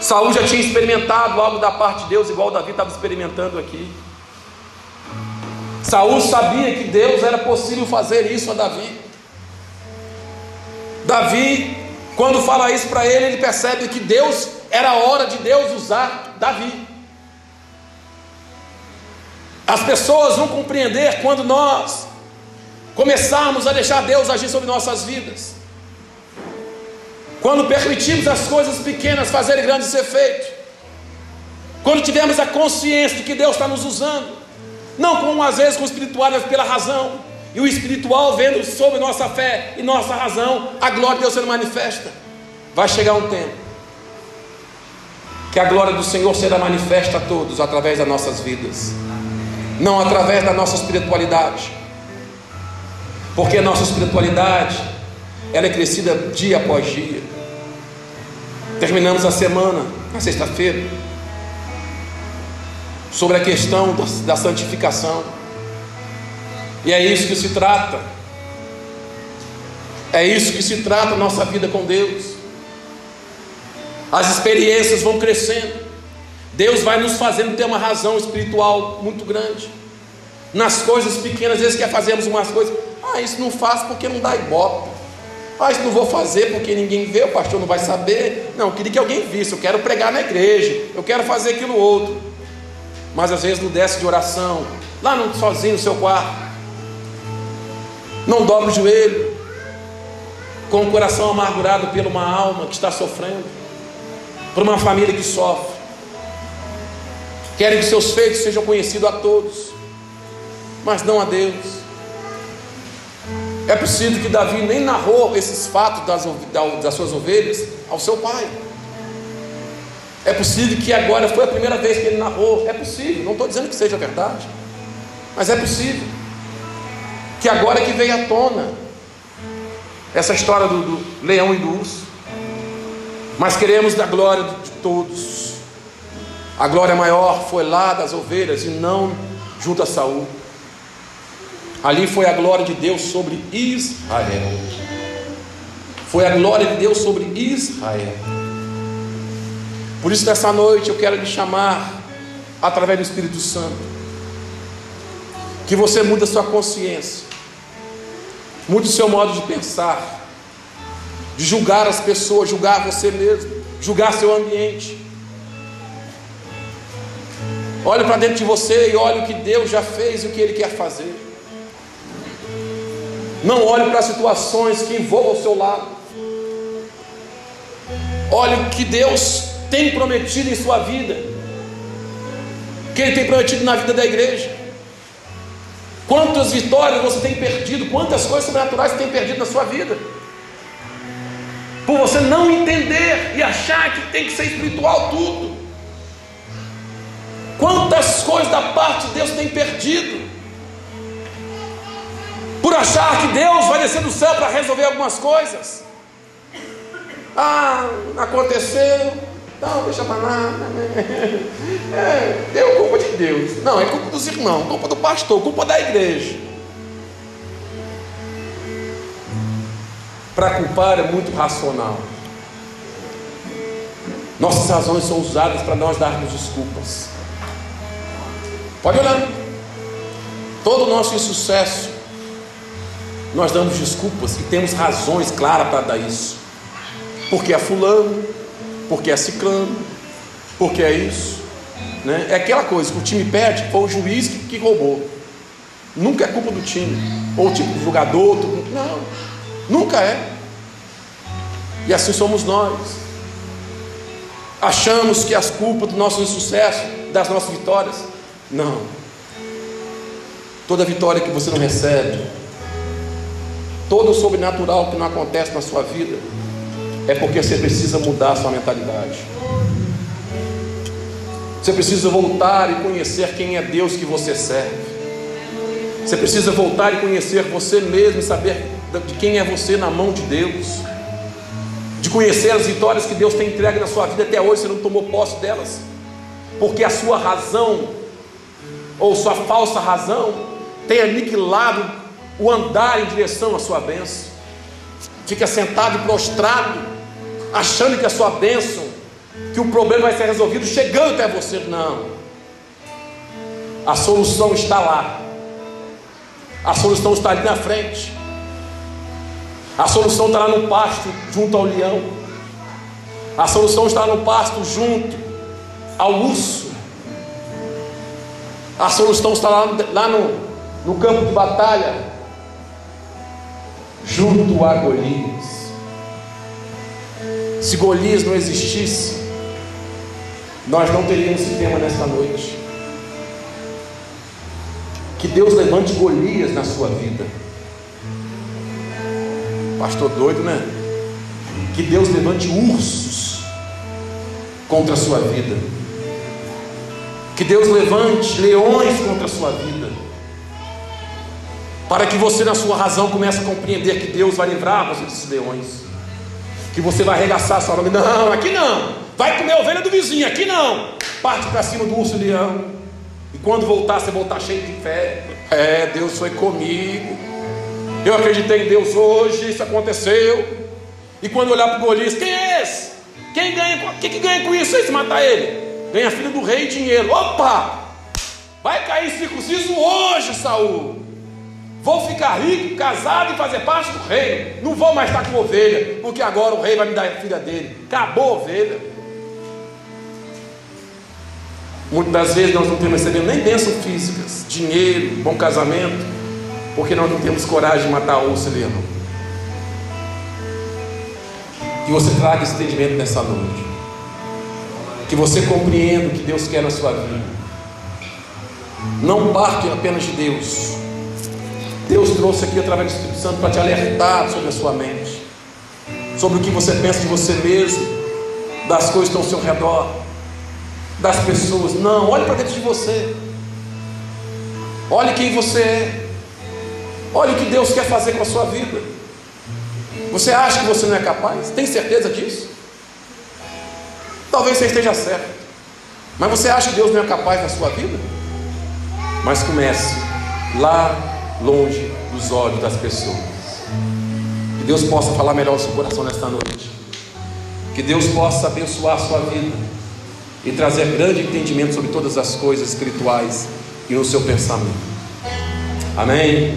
Saul já tinha experimentado algo da parte de Deus, igual Davi estava experimentando aqui. Saul sabia que Deus era possível fazer isso a Davi. Davi, quando fala isso para ele, ele percebe que Deus era a hora de Deus usar Davi. As pessoas vão compreender quando nós começarmos a deixar Deus agir sobre nossas vidas. Quando permitimos as coisas pequenas fazerem grandes efeitos. Quando tivermos a consciência de que Deus está nos usando. Não como às vezes com o espiritual, mas pela razão. E o espiritual vendo sobre nossa fé e nossa razão, a glória de Deus sendo manifesta. Vai chegar um tempo que a glória do Senhor será manifesta a todos através das nossas vidas, não através da nossa espiritualidade, porque a nossa espiritualidade ela é crescida dia após dia. Terminamos a semana, na sexta-feira, sobre a questão da, santificação. E é isso que se trata. É isso que se trata a nossa vida com Deus. As experiências vão crescendo. Deus vai nos fazendo ter uma razão espiritual muito grande. Nas coisas pequenas, às vezes que fazemos umas coisas, ah, isso não faço porque não dá ibope. Ah, isso não vou fazer porque ninguém vê, o pastor não vai saber. Não, eu queria que alguém visse, eu quero pregar na igreja, eu quero fazer aquilo outro. Mas às vezes não desce de oração, lá no, sozinho no seu quarto. Não dobra o joelho, com o coração amargurado por uma alma que está sofrendo, por uma família que sofre. Querem que seus feitos sejam conhecidos a todos, mas não a Deus. É possível que Davi nem narrou esses fatos das, das suas ovelhas ao seu pai. É possível que agora foi a primeira vez que ele narrou. É possível, não estou dizendo que seja verdade, mas é possível que agora que veio à tona essa história do, do leão e do urso. Mas queremos da glória de todos. A glória maior foi lá das ovelhas e não junto a Saul. Ali foi a glória de Deus sobre Israel. Foi a glória de Deus sobre Israel. Por isso, nessa noite, eu quero lhe chamar, através do Espírito Santo, que você mude a sua consciência, mude o seu modo de pensar, de julgar as pessoas, julgar você mesmo, julgar seu ambiente. Olhe para dentro de você e olhe o que Deus já fez e o que Ele quer fazer. Não olhe para situações que envolvam o seu lado. Olhe o que Deus tem prometido em sua vida. Que Ele tem prometido na vida da igreja. Quantas vitórias você tem perdido, quantas coisas sobrenaturais você tem perdido na sua vida. Por você não entender e achar que tem que ser espiritual tudo. Quantas coisas da parte de Deus tem perdido por achar que Deus vai descer do céu para resolver algumas coisas. Ah, aconteceu, não, deixa para lá. <laughs> É, deu culpa de Deus. Não, é culpa dos irmãos, culpa do pastor, culpa da igreja. Para culpar é muito racional. Nossas razões são usadas para nós darmos desculpas. Pode olhar. Todo o nosso insucesso, nós damos desculpas e temos razões claras para dar isso. Porque é fulano, porque é ciclano, porque é isso. Né? É aquela coisa que o time perde, foi o juiz que, que roubou. Nunca é culpa do time. Ou tipo do jogador. Não, nunca é. E assim somos nós. Achamos que as culpas do nosso insucesso, das nossas vitórias. Não. Toda vitória que você não recebe, todo o sobrenatural que não acontece na sua vida, é porque você precisa mudar a sua mentalidade. Você precisa voltar e conhecer quem é Deus que você serve. Você precisa voltar e conhecer você mesmo e saber de quem é você na mão de Deus. De conhecer as vitórias que Deus tem entregue na sua vida até hoje, você não tomou posse delas. Porque a sua razão, ou sua falsa razão, tem aniquilado o andar em direção à sua bênção. Fica sentado e prostrado, achando que a sua bênção, que o problema vai ser resolvido chegando até você. Não. A solução está lá. A solução está ali na frente. A solução está lá no pasto, junto ao leão. A solução está no pasto, junto ao urso. A solução está lá, lá no, no campo de batalha, junto a Golias. Se Golias não existisse, nós não teríamos esse tema nesta noite. Que Deus levante Golias na sua vida. Pastor doido, né? Que Deus levante ursos contra a sua vida. Que Deus levante leões contra a sua vida. Para que você, na sua razão, comece a compreender que Deus vai livrar você desses leões. Que você vai arregaçar a sua mão. Não, aqui não. Vai comer a ovelha do vizinho, aqui não. Parte para cima do urso leão. E quando voltar, você voltar cheio de fé. É, Deus foi comigo. Eu acreditei em Deus hoje, isso aconteceu. E quando olhar para o Golias, quem é esse? Quem ganha? Quem que ganha com isso se matar ele? Ganha filho do rei e dinheiro. Opa! Vai cair circunciso hoje, Saul. Vou ficar rico, casado e fazer parte do reino. Não vou mais estar com ovelha, porque agora o rei vai me dar a filha dele. Acabou a ovelha. Muitas das vezes nós não temos recebendo nem bênçãos físicas, dinheiro, bom casamento, porque nós não temos coragem de matar o urso leão. Que você traga esse entendimento nessa noite. Que você compreenda o que Deus quer na sua vida. Não parte apenas de Deus. Deus trouxe aqui através do Espírito Santo para te alertar sobre a sua mente, sobre o que você pensa de você mesmo, das coisas que estão ao seu redor das pessoas. Não, olhe para dentro de você. Olhe quem você é. Olhe o que Deus quer fazer com a sua vida. Você acha que você não é capaz? Tem certeza disso? Talvez você esteja certo. Mas você acha que Deus não é capaz na sua vida? Mas comece lá longe dos olhos das pessoas. Que Deus possa falar melhor ao seu coração nesta noite. Que Deus possa abençoar a sua vida e trazer grande entendimento sobre todas as coisas espirituais e no seu pensamento. Amém?